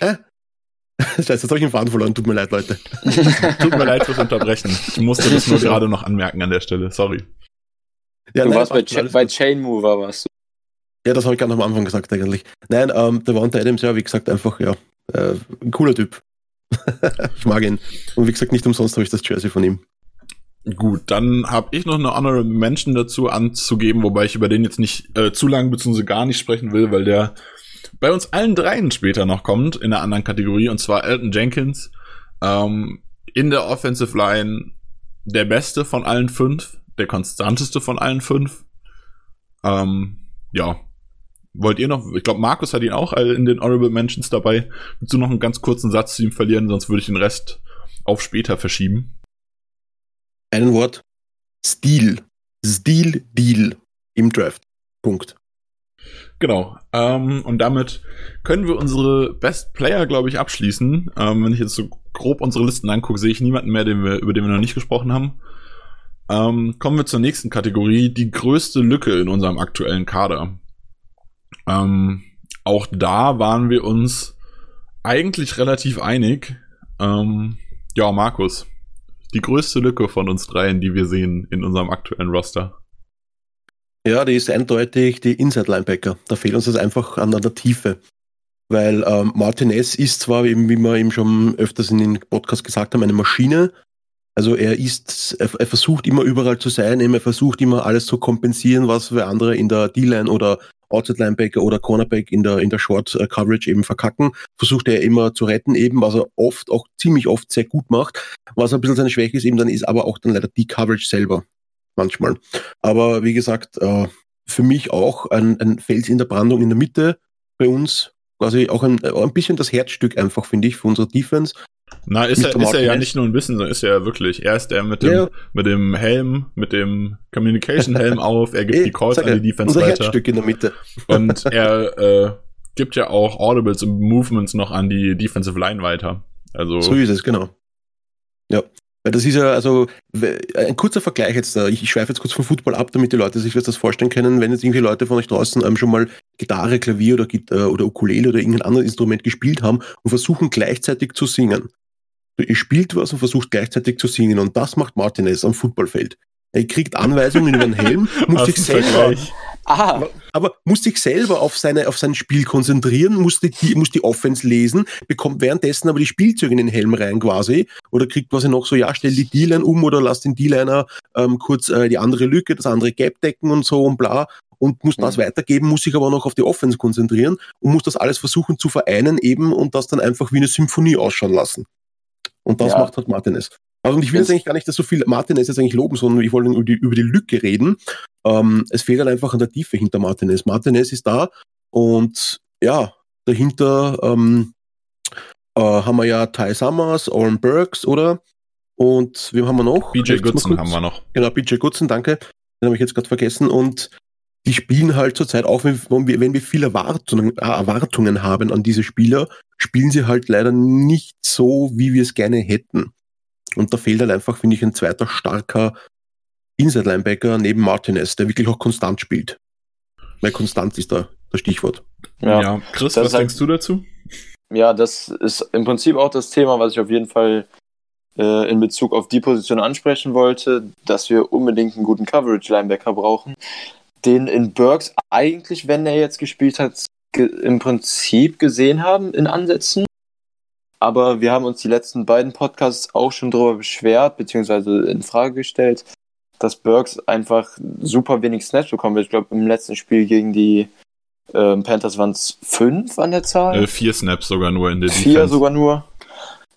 äh, <laughs> Scheiße, jetzt habe ich den Faden verloren. Tut mir leid, Leute. <laughs> Tut mir leid fürs Unterbrechen. Ich musste das nur gerade noch anmerken an der Stelle. Sorry. Ja, du nein, warst bei, Ch bei Chain Mover, warst du. Ja, das habe ich gerade am Anfang gesagt eigentlich. Nein, ähm, der Wanda Adams, ja, wie gesagt, einfach, ja, äh, ein cooler Typ. <laughs> ich mag ihn. Und wie gesagt, nicht umsonst habe ich das Jersey von ihm. Gut, dann habe ich noch eine andere Menschen dazu anzugeben, wobei ich über den jetzt nicht äh, zu lang bzw. gar nicht sprechen will, weil der bei uns allen dreien später noch kommt in einer anderen Kategorie und zwar Elton Jenkins. Ähm, in der Offensive Line der beste von allen fünf, der konstanteste von allen fünf. Ähm, ja. Wollt ihr noch, ich glaube, Markus hat ihn auch in den Honorable Mentions dabei. Willst du noch einen ganz kurzen Satz zu ihm verlieren, sonst würde ich den Rest auf später verschieben. Ein Wort. Stil. Stil, Deal im Draft. Punkt. Genau. Ähm, und damit können wir unsere Best Player, glaube ich, abschließen. Ähm, wenn ich jetzt so grob unsere Listen angucke, sehe ich niemanden mehr, den wir, über den wir noch nicht gesprochen haben. Ähm, kommen wir zur nächsten Kategorie, die größte Lücke in unserem aktuellen Kader. Ähm, auch da waren wir uns eigentlich relativ einig. Ähm, ja, Markus, die größte Lücke von uns dreien, die wir sehen in unserem aktuellen Roster. Ja, die ist eindeutig die Inside-Linebacker. Da fehlt uns das einfach an der Tiefe. Weil ähm, Martinez ist zwar, eben, wie wir eben schon öfters in den Podcast gesagt haben, eine Maschine. Also er ist, er, er versucht immer überall zu sein, er versucht immer alles zu kompensieren, was wir andere in der D-Line oder Outside Linebacker oder Cornerback in der, in der Short äh, Coverage eben verkacken, versucht er immer zu retten eben, was er oft, auch ziemlich oft sehr gut macht. Was ein bisschen seine Schwäche ist eben dann ist aber auch dann leider die Coverage selber. Manchmal. Aber wie gesagt, äh, für mich auch ein, ein Fels in der Brandung in der Mitte bei uns. Quasi auch ein, ein bisschen das Herzstück einfach, finde ich, für unsere Defense. Na, ist er, ist er ja nicht nur ein bisschen, sondern ist er ja wirklich. Er ist der mit dem, ja. mit dem Helm, mit dem Communication-Helm <laughs> auf, er gibt die Calls an die Defense unser weiter. Herzstück in der Mitte. <laughs> Und er äh, gibt ja auch Audibles und Movements noch an die Defensive Line weiter. Also so ist es, genau. Ja. Weil das ist ja, also ein kurzer Vergleich jetzt da. Ich, ich schweife jetzt kurz vom Football ab, damit die Leute sich das vorstellen können. Wenn jetzt irgendwie Leute von euch draußen ähm, schon mal Gitarre, Klavier oder, Gitarre oder Ukulele oder irgendein anderes Instrument gespielt haben und versuchen gleichzeitig zu singen. Ihr spielt was und versucht gleichzeitig zu singen und das macht Martinez am Footballfeld. Er kriegt Anweisungen über den Helm, <laughs> muss sich selber, Aha. aber muss sich selber auf seine, auf sein Spiel konzentrieren, muss die, muss die Offense lesen, bekommt währenddessen aber die Spielzeuge in den Helm rein quasi, oder kriegt quasi noch so, ja, stell die D-Line um oder lass den D-Liner ähm, kurz äh, die andere Lücke, das andere Gap decken und so und bla und muss das mhm. weitergeben, muss sich aber noch auf die Offense konzentrieren und muss das alles versuchen zu vereinen eben und das dann einfach wie eine Symphonie ausschauen lassen. Und das ja. macht halt Martinez. Also und ich will jetzt eigentlich gar nicht, dass so viel Martinez jetzt eigentlich loben, sondern ich wollte über die, über die Lücke reden. Ähm, es fehlt halt einfach an der Tiefe hinter Martinez. Martinez ist da und ja, dahinter ähm, äh, haben wir ja Ty Summers, Oren Burks, oder? Und wem haben wir noch? BJ Goodson haben wir noch. Genau, BJ Goodson, danke. Den habe ich jetzt gerade vergessen. Und die spielen halt zurzeit auch, wenn wir, wenn wir viele Erwartungen, Erwartungen haben an diese Spieler, spielen sie halt leider nicht so, wie wir es gerne hätten. Und da fehlt halt einfach, finde ich, ein zweiter starker Inside-Linebacker neben Martinez, der wirklich auch konstant spielt. Weil konstant ist da das Stichwort. Ja, ja. Chris, das was halt, denkst du dazu? Ja, das ist im Prinzip auch das Thema, was ich auf jeden Fall äh, in Bezug auf die Position ansprechen wollte, dass wir unbedingt einen guten Coverage-Linebacker brauchen den in Burks eigentlich, wenn er jetzt gespielt hat, im Prinzip gesehen haben in Ansätzen. Aber wir haben uns die letzten beiden Podcasts auch schon darüber beschwert, beziehungsweise in Frage gestellt, dass Burks einfach super wenig Snaps bekommen wird. Ich glaube, im letzten Spiel gegen die ähm, Panthers waren es fünf an der Zahl. Äh, vier Snaps sogar nur in der Vier Defense. sogar nur.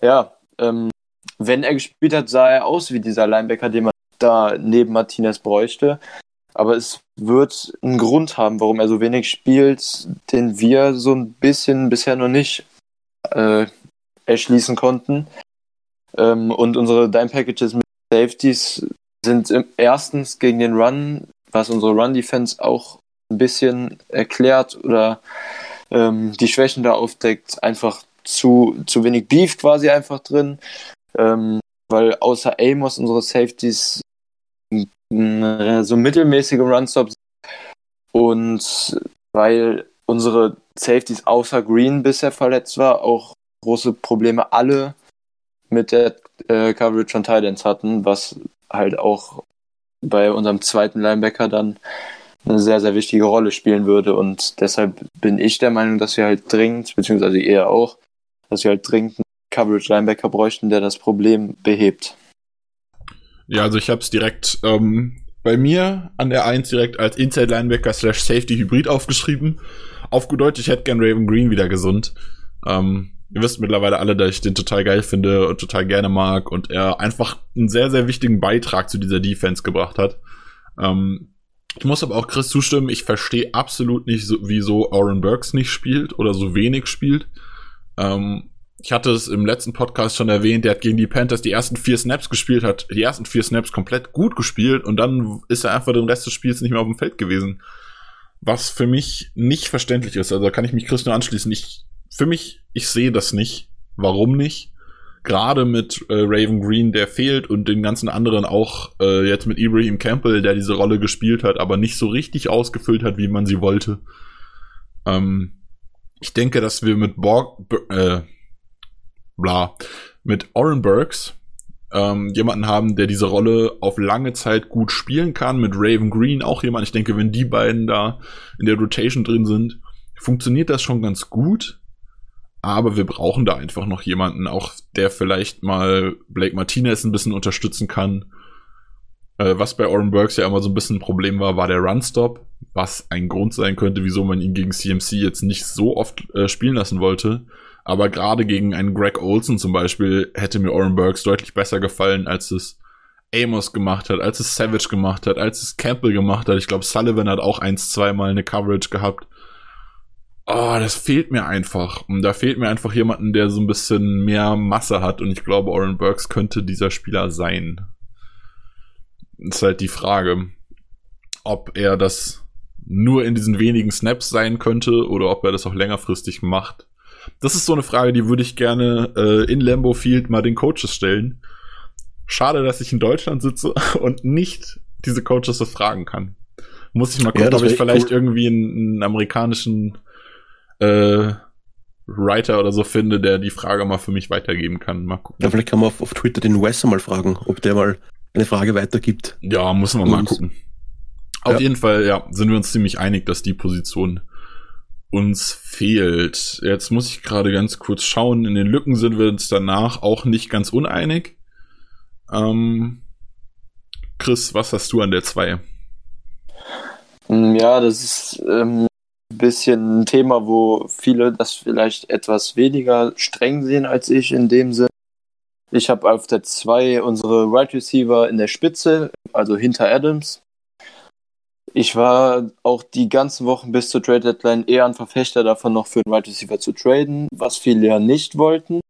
Ja, ähm, wenn er gespielt hat, sah er aus wie dieser Linebacker, den man da neben Martinez bräuchte. Aber es wird einen Grund haben, warum er so wenig spielt, den wir so ein bisschen bisher noch nicht äh, erschließen konnten. Ähm, und unsere Dime Packages mit Safeties sind im, erstens gegen den Run, was unsere Run Defense auch ein bisschen erklärt oder ähm, die Schwächen da aufdeckt, einfach zu, zu wenig Beef quasi einfach drin. Ähm, weil außer Amos unsere Safeties so mittelmäßige Runstops und weil unsere Safeties außer Green bisher verletzt war, auch große Probleme alle mit der äh, Coverage von Titans hatten, was halt auch bei unserem zweiten Linebacker dann eine sehr, sehr wichtige Rolle spielen würde. Und deshalb bin ich der Meinung, dass wir halt dringend, beziehungsweise eher auch, dass wir halt dringend einen Coverage Linebacker bräuchten, der das Problem behebt. Ja, also ich habe es direkt ähm, bei mir an der 1 direkt als Inside Linebacker slash Safety Hybrid aufgeschrieben. Auf gut Deutsch, ich hätte gern Raven Green wieder gesund. Ähm, ihr wisst mittlerweile alle, dass ich den total geil finde und total gerne mag und er einfach einen sehr, sehr wichtigen Beitrag zu dieser Defense gebracht hat. Ähm, ich muss aber auch Chris zustimmen, ich verstehe absolut nicht, so, wieso Aaron Burks nicht spielt oder so wenig spielt. Ähm, ich hatte es im letzten Podcast schon erwähnt, der hat gegen die Panthers die ersten vier Snaps gespielt, hat die ersten vier Snaps komplett gut gespielt und dann ist er einfach den Rest des Spiels nicht mehr auf dem Feld gewesen. was für mich nicht verständlich ist. Also da kann ich mich Chris nur anschließen. Ich, für mich, ich sehe das nicht. Warum nicht? Gerade mit äh, Raven Green, der fehlt und den ganzen anderen auch äh, jetzt mit Ibrahim Campbell, der diese Rolle gespielt hat, aber nicht so richtig ausgefüllt hat, wie man sie wollte. Ähm, ich denke, dass wir mit Borg, äh, bla, mit Oren Burks ähm, jemanden haben, der diese Rolle auf lange Zeit gut spielen kann. Mit Raven Green auch jemand. Ich denke, wenn die beiden da in der Rotation drin sind, funktioniert das schon ganz gut. Aber wir brauchen da einfach noch jemanden, auch der vielleicht mal Blake Martinez ein bisschen unterstützen kann. Äh, was bei Oren Burks ja immer so ein bisschen ein Problem war, war der Runstop, was ein Grund sein könnte, wieso man ihn gegen CMC jetzt nicht so oft äh, spielen lassen wollte. Aber gerade gegen einen Greg Olson zum Beispiel hätte mir Oren Burks deutlich besser gefallen, als es Amos gemacht hat, als es Savage gemacht hat, als es Campbell gemacht hat. Ich glaube, Sullivan hat auch eins, zweimal eine Coverage gehabt. Oh, das fehlt mir einfach. Und da fehlt mir einfach jemanden, der so ein bisschen mehr Masse hat. Und ich glaube, Oren Burks könnte dieser Spieler sein. Ist halt die Frage, ob er das nur in diesen wenigen Snaps sein könnte oder ob er das auch längerfristig macht. Das ist so eine Frage, die würde ich gerne äh, in Lambo Field mal den Coaches stellen. Schade, dass ich in Deutschland sitze <laughs> und nicht diese Coaches das fragen kann. Muss ich mal gucken, ja, ob ich vielleicht cool. irgendwie einen, einen amerikanischen äh, Writer oder so finde, der die Frage mal für mich weitergeben kann. Mal gucken. Ja, vielleicht kann man auf, auf Twitter den Wes mal fragen, ob der mal eine Frage weitergibt. Ja, muss man mal gucken. Auf ja. jeden Fall, ja, sind wir uns ziemlich einig, dass die Position uns fehlt. Jetzt muss ich gerade ganz kurz schauen. In den Lücken sind wir uns danach auch nicht ganz uneinig. Ähm, Chris, was hast du an der 2? Mm, ja, das ist ähm, bisschen ein Thema, wo viele das vielleicht etwas weniger streng sehen als ich in dem Sinn. Ich habe auf der 2 unsere Wide right Receiver in der Spitze, also hinter Adams. Ich war auch die ganzen Wochen bis zur Trade Deadline eher ein Verfechter davon, noch für einen Wide Receiver zu traden, was viele ja nicht wollten.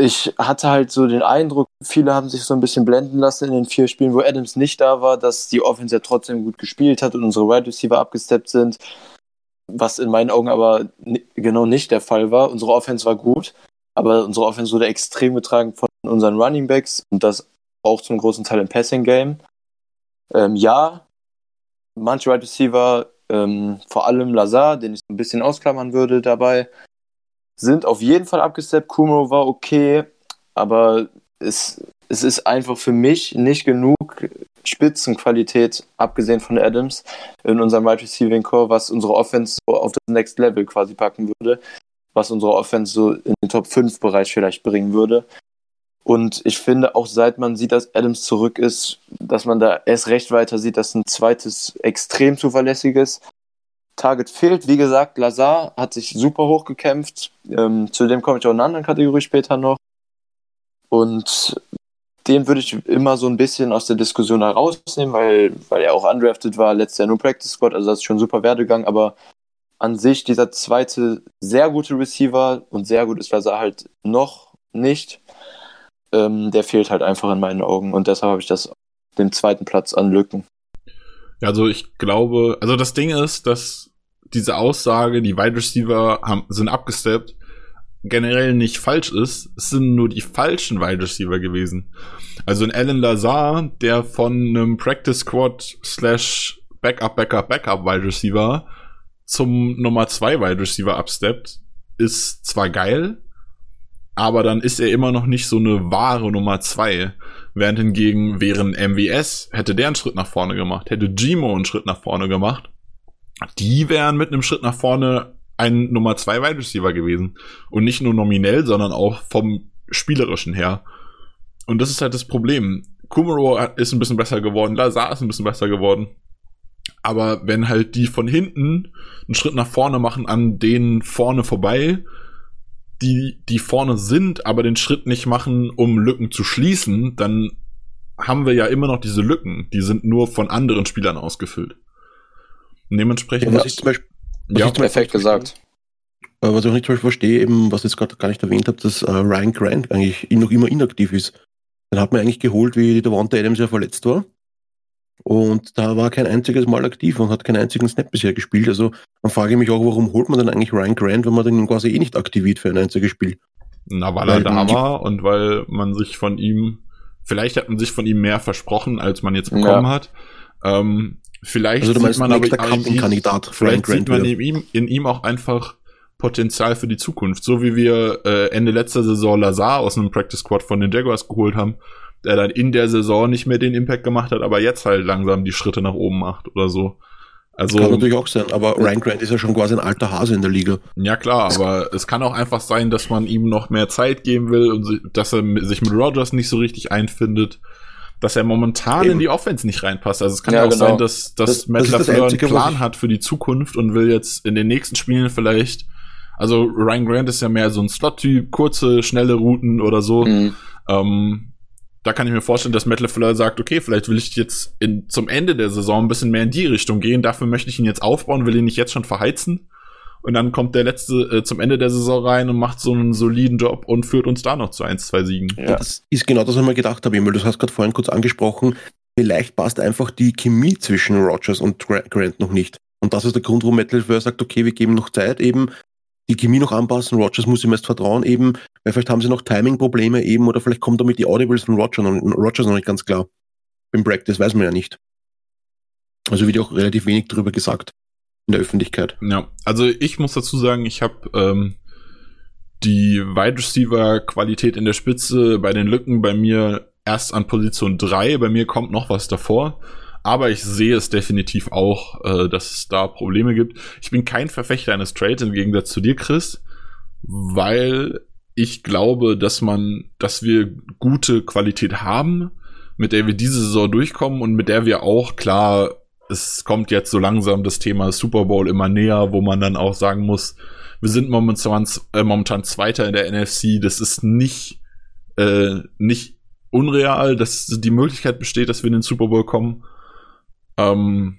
Ich hatte halt so den Eindruck, viele haben sich so ein bisschen blenden lassen in den vier Spielen, wo Adams nicht da war, dass die Offense ja trotzdem gut gespielt hat und unsere Wide Receiver abgesteppt sind, was in meinen Augen aber genau nicht der Fall war. Unsere Offense war gut, aber unsere Offense wurde extrem getragen von unseren Running Backs und das auch zum großen Teil im Passing Game. Ähm, ja, manche Wide Receiver, ähm, vor allem Lazar, den ich ein bisschen ausklammern würde dabei, sind auf jeden Fall abgesteppt. Kumo war okay, aber es, es ist einfach für mich nicht genug Spitzenqualität, abgesehen von Adams, in unserem Wide Receiving Core, was unsere Offense so auf das Next Level quasi packen würde, was unsere Offense so in den Top 5 Bereich vielleicht bringen würde. Und ich finde auch seit man sieht, dass Adams zurück ist, dass man da erst recht weiter sieht, dass ein zweites extrem zuverlässiges Target fehlt. Wie gesagt, Lazar hat sich super hoch gekämpft. Ähm, zu dem komme ich auch in einer anderen Kategorie später noch. Und den würde ich immer so ein bisschen aus der Diskussion herausnehmen, weil, weil er auch undrafted war, letztes Jahr nur Practice Squad, also das ist schon super Werdegang, aber an sich dieser zweite sehr gute Receiver und sehr gut ist Lazar halt noch nicht ähm, der fehlt halt einfach in meinen Augen und deshalb habe ich das den zweiten Platz an Lücken. Ja, also ich glaube, also das Ding ist, dass diese Aussage, die Wide Receiver haben, sind abgesteppt, generell nicht falsch ist. Es sind nur die falschen Wide Receiver gewesen. Also ein Alan Lazar, der von einem Practice Squad slash Backup, Backup, Backup Wide Receiver zum Nummer 2 Wide Receiver absteppt, ist zwar geil, aber dann ist er immer noch nicht so eine wahre Nummer zwei. Während hingegen wären MWS, hätte der einen Schritt nach vorne gemacht, hätte Gmo einen Schritt nach vorne gemacht, die wären mit einem Schritt nach vorne ein Nummer zwei Wide Receiver gewesen. Und nicht nur nominell, sondern auch vom spielerischen her. Und das ist halt das Problem. Kumaro ist ein bisschen besser geworden, Lazar ist ein bisschen besser geworden. Aber wenn halt die von hinten einen Schritt nach vorne machen an denen vorne vorbei, die, die vorne sind, aber den Schritt nicht machen, um Lücken zu schließen, dann haben wir ja immer noch diese Lücken. Die sind nur von anderen Spielern ausgefüllt. Und dementsprechend. Ja, was ich zum Beispiel, was ja, ich perfekt gesagt. Äh, was ich auch nicht zum Beispiel verstehe, eben, was ich jetzt gerade gar nicht erwähnt habe, dass äh, Ryan Grant eigentlich noch immer inaktiv ist. Den hat man eigentlich geholt, wie der Wante Adams ja verletzt war. Und da war kein einziges Mal aktiv und hat keinen einzigen Snap bisher gespielt. Also dann frage ich mich auch, warum holt man dann eigentlich Ryan Grant, wenn man den quasi eh nicht aktiviert für ein einziges Spiel? Na, weil, weil er da war und weil man sich von ihm, vielleicht hat man sich von ihm mehr versprochen, als man jetzt bekommen ja. hat. Ähm, vielleicht also sieht man aber Kandidat vielleicht sieht man in ihm, in ihm auch einfach Potenzial für die Zukunft. So wie wir äh, Ende letzter Saison Lazar aus einem Practice Squad von den Jaguars geholt haben, der dann in der Saison nicht mehr den Impact gemacht hat, aber jetzt halt langsam die Schritte nach oben macht oder so. Also, kann natürlich auch sein, aber Ryan Grant ist ja schon quasi ein alter Hase in der Liga. Ja klar, aber es kann auch einfach sein, dass man ihm noch mehr Zeit geben will und dass er sich mit Rogers nicht so richtig einfindet, dass er momentan Eben. in die Offense nicht reinpasst. Also es kann ja, auch genau. sein, dass, dass das, Matt das LaFleur einen Plan hat für die Zukunft und will jetzt in den nächsten Spielen vielleicht also Ryan Grant ist ja mehr so ein Slot-Typ, kurze, schnelle Routen oder so. Mhm. Ähm, da kann ich mir vorstellen, dass Matt LeFleur sagt, okay, vielleicht will ich jetzt in, zum Ende der Saison ein bisschen mehr in die Richtung gehen. Dafür möchte ich ihn jetzt aufbauen, will ihn nicht jetzt schon verheizen. Und dann kommt der letzte äh, zum Ende der Saison rein und macht so einen soliden Job und führt uns da noch zu ein, zwei Siegen. Ja, das ist genau das, was ich mir gedacht habe, Emil. Du hast gerade vorhin kurz angesprochen, vielleicht passt einfach die Chemie zwischen Rogers und Grant noch nicht. Und das ist der Grund, wo Matt LeFleur sagt, okay, wir geben noch Zeit, eben die Chemie noch anpassen. Rogers muss ihm erst vertrauen, eben, weil vielleicht haben sie noch Timing-Probleme eben oder vielleicht kommt damit die Audibles von Rogers noch, Rogers noch nicht ganz klar. Im Practice weiß man ja nicht. Also wird auch relativ wenig darüber gesagt in der Öffentlichkeit. Ja, also ich muss dazu sagen, ich habe ähm, die Wide Receiver Qualität in der Spitze bei den Lücken bei mir erst an Position 3, bei mir kommt noch was davor. Aber ich sehe es definitiv auch, äh, dass es da Probleme gibt. Ich bin kein Verfechter eines Trades im Gegensatz zu dir, Chris, weil ich glaube, dass man, dass wir gute Qualität haben, mit der wir diese Saison durchkommen und mit der wir auch klar, es kommt jetzt so langsam das Thema Super Bowl immer näher, wo man dann auch sagen muss, wir sind momentan, äh, momentan Zweiter in der NFC. Das ist nicht, äh, nicht unreal, dass die Möglichkeit besteht, dass wir in den Super Bowl kommen. Ähm,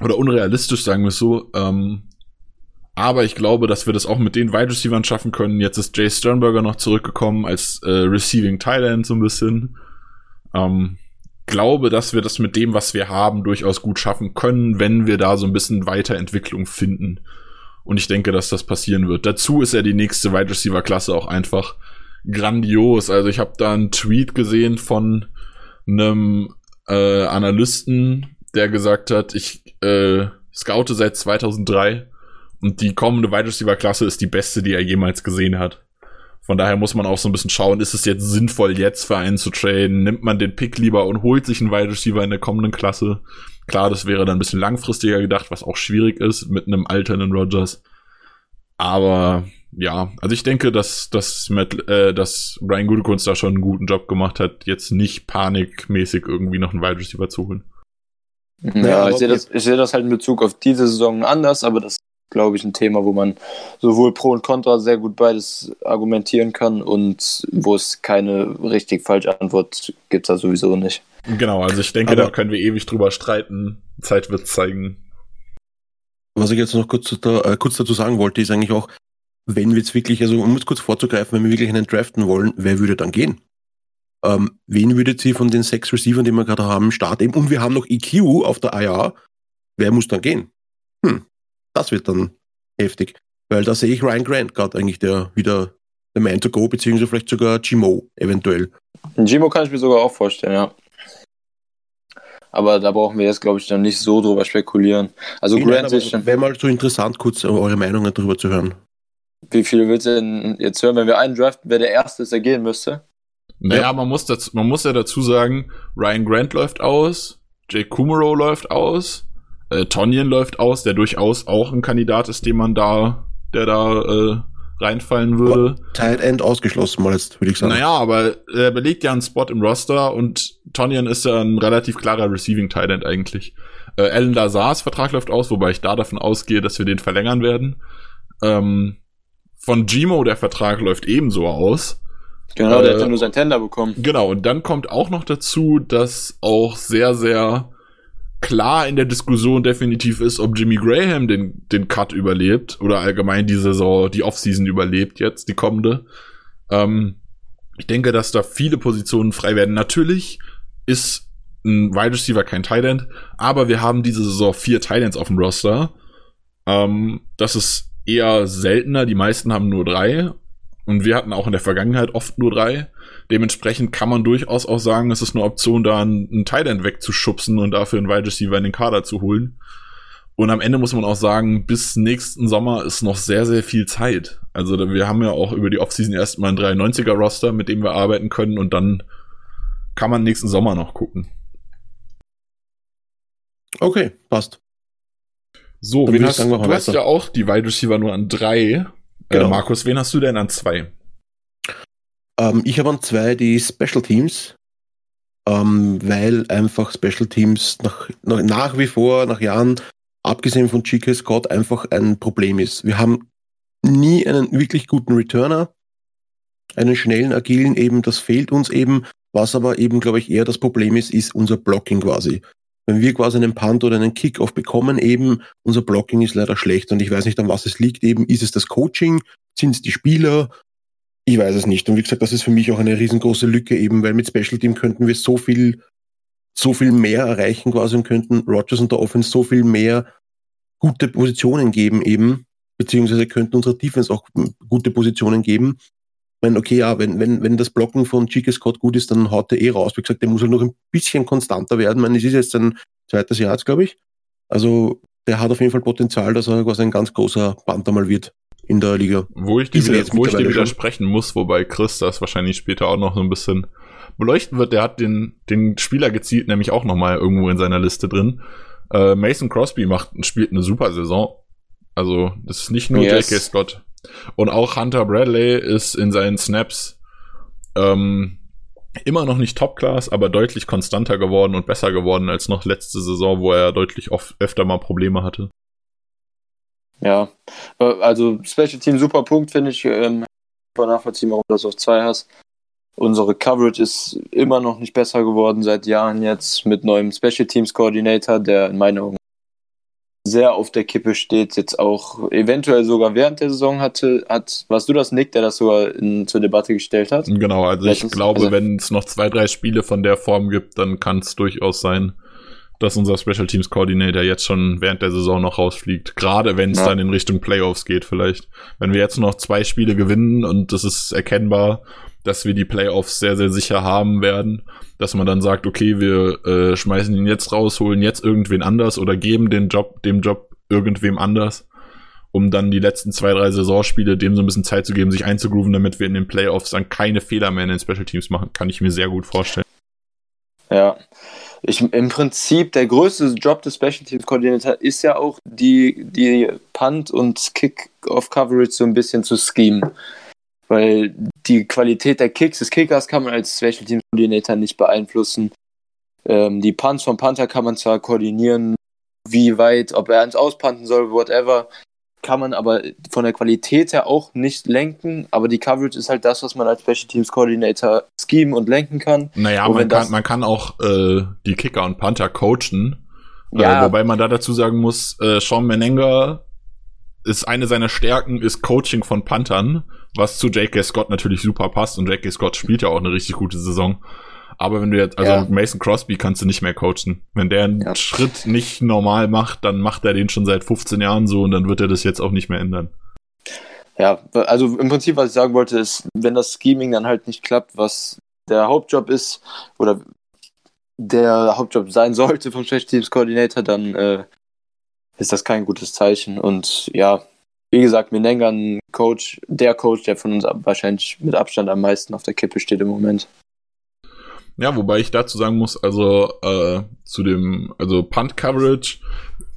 oder unrealistisch, sagen wir es so. Ähm, aber ich glaube, dass wir das auch mit den Wide Receivers schaffen können. Jetzt ist Jay Sternberger noch zurückgekommen als äh, Receiving Thailand so ein bisschen. Ähm, glaube, dass wir das mit dem, was wir haben, durchaus gut schaffen können, wenn wir da so ein bisschen Weiterentwicklung finden. Und ich denke, dass das passieren wird. Dazu ist ja die nächste Wide Receiver Klasse auch einfach grandios. Also ich habe da einen Tweet gesehen von einem äh, Analysten, der gesagt hat, ich äh, scoute seit 2003 und die kommende Wide Receiver Klasse ist die beste, die er jemals gesehen hat. Von daher muss man auch so ein bisschen schauen, ist es jetzt sinnvoll, jetzt für einen zu traden? Nimmt man den Pick lieber und holt sich einen Wide Receiver in der kommenden Klasse? Klar, das wäre dann ein bisschen langfristiger gedacht, was auch schwierig ist mit einem alternden Rogers. Aber ja, also ich denke, dass, dass, Matt, äh, dass Ryan Gutekunst da schon einen guten Job gemacht hat, jetzt nicht panikmäßig irgendwie noch einen Wide Receiver zu holen. Ja, ich sehe das, ich sehe das halt in Bezug auf diese Saison anders, aber das glaube ich, ein Thema, wo man sowohl Pro und Contra sehr gut beides argumentieren kann und wo es keine richtig falsche Antwort gibt, da sowieso nicht. Genau, also ich denke, aber da können wir ewig drüber streiten. Zeit wird zeigen. Was ich jetzt noch kurz, da, äh, kurz dazu sagen wollte, ist eigentlich auch, wenn wir jetzt wirklich, also um es kurz vorzugreifen, wenn wir wirklich einen draften wollen, wer würde dann gehen? Ähm, wen würdet ihr von den sechs Receivern, die wir gerade haben, starten? Und wir haben noch EQ auf der IR. Wer muss dann gehen? Hm, das wird dann heftig. Weil da sehe ich Ryan Grant gerade eigentlich der wieder der Man to go, beziehungsweise vielleicht sogar Gimo eventuell. Gimo kann ich mir sogar auch vorstellen, ja. Aber da brauchen wir jetzt, glaube ich, dann nicht so drüber spekulieren. Also nee, Grant ist Wäre mal so interessant, kurz eure Meinungen darüber zu hören. Wie viel willst du denn jetzt hören, wenn wir einen draften, wer der Erste ist, der gehen müsste? Naja, ja. man, muss dazu, man muss ja dazu sagen, Ryan Grant läuft aus, Jake Kumaro läuft aus, äh, Tonyan läuft aus, der durchaus auch ein Kandidat ist, den man da, der da äh, reinfallen würde. Tight End ausgeschlossen, mal jetzt, würde ich sagen. Naja, aber er belegt ja einen Spot im Roster und Tonyan ist ja ein relativ klarer Receiving Tight End eigentlich. Äh, Alan Lazars Vertrag läuft aus, wobei ich da davon ausgehe, dass wir den verlängern werden. Ähm, von Gmo der Vertrag läuft ebenso aus. Genau, der äh, hat ja nur sein Tender bekommen. Genau, und dann kommt auch noch dazu, dass auch sehr, sehr klar in der Diskussion definitiv ist, ob Jimmy Graham den, den Cut überlebt oder allgemein die Saison, die Offseason überlebt jetzt, die kommende. Ähm, ich denke, dass da viele Positionen frei werden. Natürlich ist ein Wide Receiver, kein End, aber wir haben diese Saison vier Ends auf dem Roster. Ähm, das ist eher seltener, die meisten haben nur drei und wir hatten auch in der Vergangenheit oft nur drei. Dementsprechend kann man durchaus auch sagen, es ist eine Option, da einen, einen End wegzuschubsen und dafür einen Wide Receiver in den Kader zu holen. Und am Ende muss man auch sagen, bis nächsten Sommer ist noch sehr, sehr viel Zeit. Also wir haben ja auch über die Offseason erstmal ein 93er Roster, mit dem wir arbeiten können und dann kann man nächsten Sommer noch gucken. Okay, passt. So, Dann wen hast, sagen, du hast ja auch die Wide Receiver nur an drei. Genau. Äh, Markus, wen hast du denn an zwei? Ähm, ich habe an zwei die Special Teams, ähm, weil einfach Special Teams nach, nach, nach wie vor, nach Jahren, abgesehen von G.K. Scott, einfach ein Problem ist. Wir haben nie einen wirklich guten Returner, einen schnellen, agilen eben, das fehlt uns eben. Was aber eben, glaube ich, eher das Problem ist, ist unser Blocking quasi. Wenn wir quasi einen Punt oder einen Kickoff bekommen, eben, unser Blocking ist leider schlecht und ich weiß nicht, an was es liegt eben. Ist es das Coaching? Sind es die Spieler? Ich weiß es nicht. Und wie gesagt, das ist für mich auch eine riesengroße Lücke eben, weil mit Special Team könnten wir so viel, so viel mehr erreichen quasi und könnten Rogers und der Offense so viel mehr gute Positionen geben eben, beziehungsweise könnten unserer Defense auch gute Positionen geben. Ich meine, okay, ja, wenn, wenn, wenn das Blocken von G.K. Scott gut ist, dann haut er eh raus. Wie gesagt, der muss halt noch ein bisschen konstanter werden. Ich meine, es ist jetzt sein zweites Jahr glaube ich. Also, der hat auf jeden Fall Potenzial, dass er quasi ein ganz großer Panther mal wird in der Liga. Wo ich dir, er wieder, wo ich dir widersprechen muss, wobei Chris das wahrscheinlich später auch noch so ein bisschen beleuchten wird. Der hat den, den Spieler gezielt nämlich auch noch mal irgendwo in seiner Liste drin. Äh, Mason Crosby macht, spielt eine super Saison. Also, das ist nicht nur Yes. J.K. Scott. Und auch Hunter Bradley ist in seinen Snaps ähm, immer noch nicht Top-Class, aber deutlich konstanter geworden und besser geworden als noch letzte Saison, wo er deutlich oft, öfter mal Probleme hatte. Ja, Äh, also Special Team super Punkt, finde ich. Ähm, super nachvollziehen, warum du das auf zwei hast. Unsere Coverage ist immer noch nicht besser geworden seit Jahren jetzt mit neuem Special Teams Coordinator, der in meinen Augen sehr auf der Kippe steht, jetzt auch eventuell sogar während der Saison hatte, hat, warst du das Nick, der das sogar in, zur Debatte gestellt hat? Genau, also ich Letztens- glaube, also- wenn es noch zwei, drei Spiele von der Form gibt, dann kann es durchaus sein, dass unser Special Teams Coordinator jetzt schon während der Saison noch rausfliegt. Gerade wenn es Ja. dann in Richtung Playoffs geht, vielleicht. Wenn wir jetzt noch zwei Spiele gewinnen und das ist erkennbar, dass wir die Playoffs sehr, sehr sicher haben werden, dass man dann sagt, okay, wir äh, schmeißen ihn jetzt raus, holen jetzt irgendwen anders oder geben den Job, dem Job irgendwem anders, um dann die letzten zwei, drei Saisonspiele dem so ein bisschen Zeit zu geben, sich einzugrooven, damit wir in den Playoffs dann keine Fehler mehr in den Special Teams machen, kann ich mir sehr gut vorstellen. Ja. Ich, Im Prinzip, der größte Job des Special Teams Coordinator ist ja auch die, die Punt- und Kick-Off-Coverage so ein bisschen zu schemen. Weil die Qualität der Kicks des Kickers kann man als Special Teams Coordinator nicht beeinflussen. Ähm, die Punts vom Panther kann man zwar koordinieren, wie weit, ob er eins auspanten soll, whatever, kann man aber von der Qualität her auch nicht lenken. Aber die Coverage ist halt das, was man als Special Teams Coordinator schemen und lenken kann. Naja, man kann, man kann auch äh, die Kicker und Panther coachen. Ja. Äh, wobei man da dazu sagen muss, äh, Sean Menenga ist eine seiner Stärken, ist Coaching von Panthern, was zu J.K. Scott natürlich super passt. Und J.K. Scott spielt ja auch eine richtig gute Saison. Aber wenn du jetzt, also Ja. Mason Crosby kannst du nicht mehr coachen. Wenn der einen Ja. Schritt nicht normal macht, dann macht er den schon seit 15 Jahren so und dann wird er das jetzt auch nicht mehr ändern. Ja, also im Prinzip, was ich sagen wollte, ist, wenn das Scheming dann halt nicht klappt, was der Hauptjob ist, oder der Hauptjob sein sollte vom Special Teams Coordinator, dann äh, ist das kein gutes Zeichen. Und ja, wie gesagt, Menenga ein Coach, der Coach, der von uns wahrscheinlich mit Abstand am meisten auf der Kippe steht im Moment. Ja, wobei ich dazu sagen muss, also äh, zu dem, also Punt Coverage,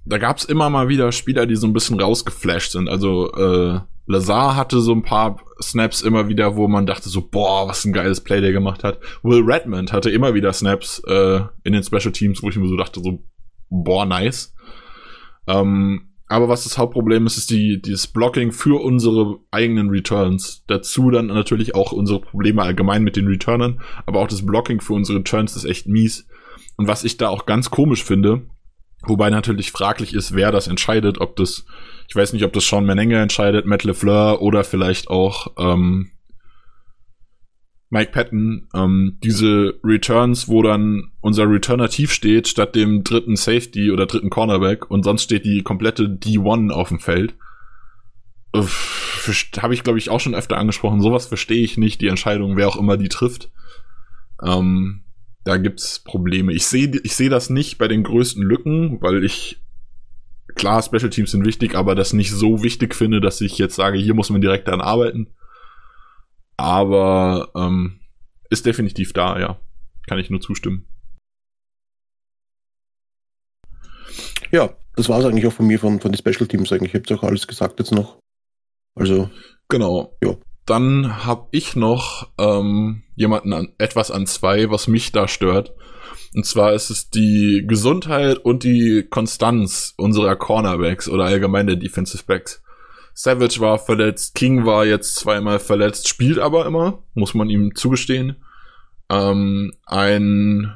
da gab's immer mal wieder Spieler, die so ein bisschen rausgeflasht sind. Also äh, Lazar hatte so ein paar Snaps immer wieder, wo man dachte so, boah, was ein geiles Play der gemacht hat. Will Redmond hatte immer wieder Snaps äh, in den Special Teams, wo ich mir so dachte so, boah, nice. Ähm, aber was das Hauptproblem ist, ist die, dieses Blocking für unsere eigenen Returns. Dazu dann natürlich auch unsere Probleme allgemein mit den Returnern, aber auch das Blocking für unsere Returns ist echt mies. Und was ich da auch ganz komisch finde, wobei natürlich fraglich ist, wer das entscheidet, ob das, ich weiß nicht, ob das Sean Menenge entscheidet, Matt LeFleur oder vielleicht auch, ähm, Mike Patton, ähm, diese Returns, wo dann unser Returner tief steht, statt dem dritten Safety oder dritten Cornerback und sonst steht die komplette D1 auf dem Feld. Habe ich, glaube ich, auch schon öfter angesprochen. Sowas verstehe ich nicht, die Entscheidung, wer auch immer die trifft. Ähm, da gibt's Probleme. Ich sehe ich seh das nicht bei den größten Lücken, weil ich klar, Special Teams sind wichtig, aber das nicht so wichtig finde, dass ich jetzt sage, hier muss man direkt daran arbeiten. Aber ähm, ist definitiv da, ja. Kann ich nur zustimmen. Ja, das war es eigentlich auch von mir, von, von den Special Teams eigentlich. Ich habe auch alles gesagt jetzt noch. Also. Genau. Ja. Dann habe ich noch ähm, jemanden an, etwas an zwei, was mich da stört. Und zwar ist es die Gesundheit und die Konstanz unserer Cornerbacks oder allgemein der Defensive Backs. Savage war verletzt, King war jetzt zweimal verletzt, spielt aber immer, muss man ihm zugestehen. Ähm, ein,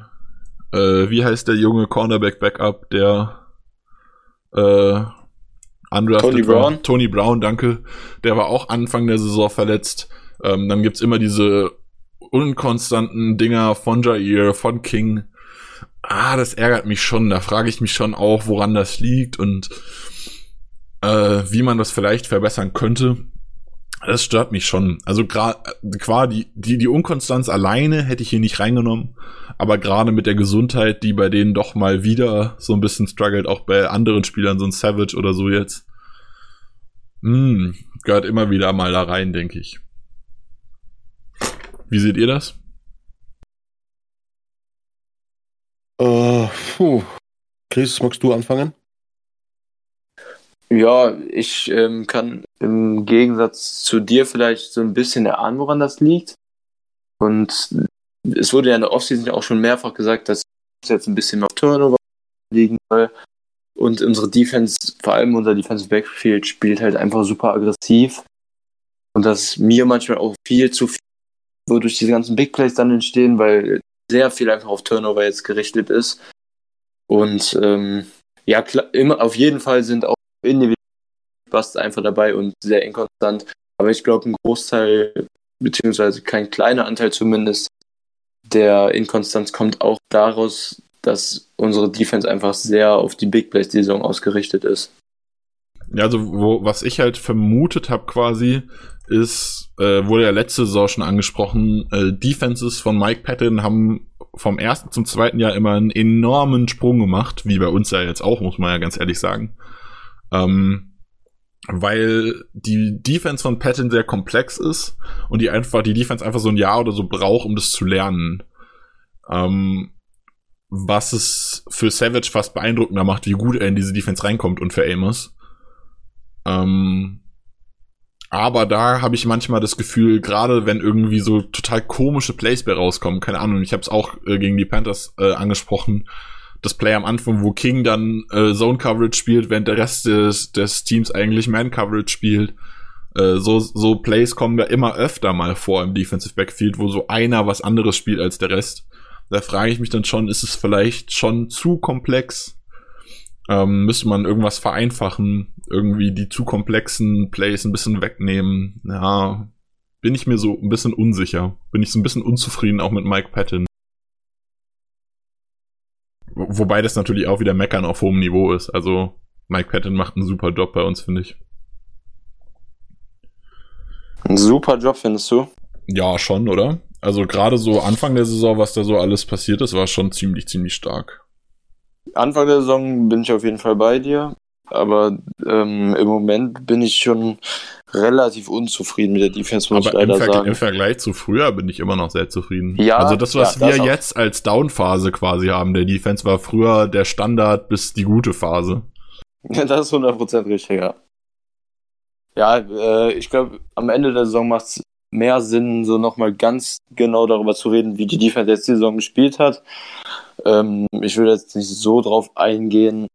äh, wie heißt der junge Cornerback-Backup, der äh, undrafted Tony Brown. Tony Brown, danke. Der war auch Anfang der Saison verletzt. Ähm, dann gibt's immer diese unkonstanten Dinger von Jair, von King ah, das ärgert mich schon. Da frage ich mich schon auch, woran das liegt und äh, wie man das vielleicht verbessern könnte. Das stört mich schon. Also gerade quasi die, die Unkonstanz alleine hätte ich hier nicht reingenommen. Aber gerade mit der Gesundheit, die bei denen doch mal wieder so ein bisschen struggelt, auch bei anderen Spielern, so ein Savage oder so jetzt, mh, hm, gehört immer wieder mal da rein, denke ich. Wie seht ihr das? Äh, puh. Chris, magst du anfangen? Ja, ich ähm, kann im Gegensatz zu dir vielleicht so ein bisschen erahnen, woran das liegt. Und es wurde ja in der Offseason auch schon mehrfach gesagt, dass es jetzt ein bisschen auf Turnover liegen soll. Und unsere Defense, vor allem unser Defensive Backfield, spielt halt einfach super aggressiv. Und das ist mir manchmal auch viel zu viel, wodurch diese ganzen Big Plays dann entstehen, weil sehr viel einfach auf Turnover jetzt gerichtet ist. Und ähm, ja, klar, immer, auf jeden Fall sind auch individuelle Busts einfach dabei und sehr inkonstant. Aber ich glaube, ein Großteil, beziehungsweise kein kleiner Anteil zumindest, der Inkonstanz kommt auch daraus, dass unsere Defense einfach sehr auf die Big Plays Saison ausgerichtet ist. Ja, also wo, was ich halt vermutet habe quasi, ist, äh, wurde ja letzte Saison schon angesprochen, äh, Defenses von Mike Patton haben vom ersten zum zweiten Jahr immer einen enormen Sprung gemacht, wie bei uns ja jetzt auch, muss man ja ganz ehrlich sagen. Ähm, weil die Defense von Patton sehr komplex ist und die einfach, die Defense einfach so ein Jahr oder so braucht, um das zu lernen. Ähm, was es für Savage fast beeindruckender macht, wie gut er in diese Defense reinkommt und für Amos. Ähm, aber da habe ich manchmal das Gefühl, gerade wenn irgendwie so total komische Plays bei rauskommen, keine Ahnung, ich habe es auch äh, gegen die Panthers äh, angesprochen, das Play am Anfang, wo King dann äh, Zone Coverage spielt, während der Rest des, des Teams eigentlich Man Coverage spielt. Äh, so, so Plays kommen da immer öfter mal vor im Defensive Backfield, wo so einer was anderes spielt als der Rest. Da frage ich mich dann schon, ist es vielleicht schon zu komplex? Ähm, müsste man irgendwas vereinfachen? irgendwie die zu komplexen Plays ein bisschen wegnehmen. Ja, bin ich mir so ein bisschen unsicher. Bin ich so ein bisschen unzufrieden auch mit Mike Patton. Wobei das natürlich auch wieder Meckern auf hohem Niveau ist. Also Mike Patton macht einen super Job bei uns, finde ich. Ein super Job, findest du? Ja, schon, oder? Also gerade so Anfang der Saison, was da so alles passiert ist, war schon ziemlich, ziemlich stark. Anfang der Saison bin ich auf jeden Fall bei dir. Aber ähm, im Moment bin ich schon relativ unzufrieden mit der Defense, muss Aber ich leider im sagen. Im Vergleich zu früher bin ich immer noch sehr zufrieden. Ja, also das, was ja, das wir jetzt als Down-Phase quasi haben, der Defense war früher der Standard bis die gute Phase. Ja, <laughs> das ist 100% richtig, ja. Ja, äh, ich glaube, am Ende der Saison macht es mehr Sinn, so nochmal ganz genau darüber zu reden, wie die Defense jetzt die Saison gespielt hat. Ähm, ich will jetzt nicht so drauf eingehen,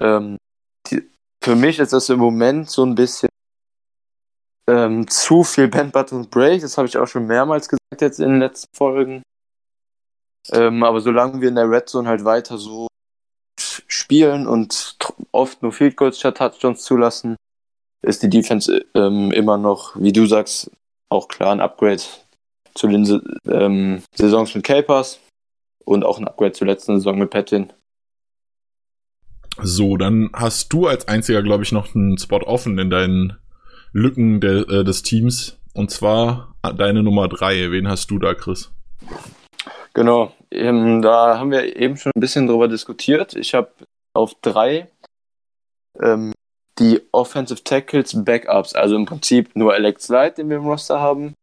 ähm, die, für mich ist das im Moment so ein bisschen ähm, zu viel Band, Butt und Break. Das habe ich auch schon mehrmals gesagt jetzt in den letzten Folgen. Ähm, aber solange wir in der Red Zone halt weiter so spielen und oft nur Field Goals statt Touchdowns zulassen, ist die Defense ähm, immer noch, wie du sagst, auch klar ein Upgrade zu den ähm, Saisons mit Capers und auch ein Upgrade zur letzten Saison mit Petin. So, dann hast du als einziger, glaube ich, noch einen Spot offen in deinen Lücken de, äh, des Teams. Und zwar deine Nummer drei. Wen hast du da, Chris? Genau, ähm, da haben wir eben schon ein bisschen drüber diskutiert. Ich habe auf drei ähm, die Offensive Tackles Backups, also im Prinzip nur Alex Light, den wir im Roster haben.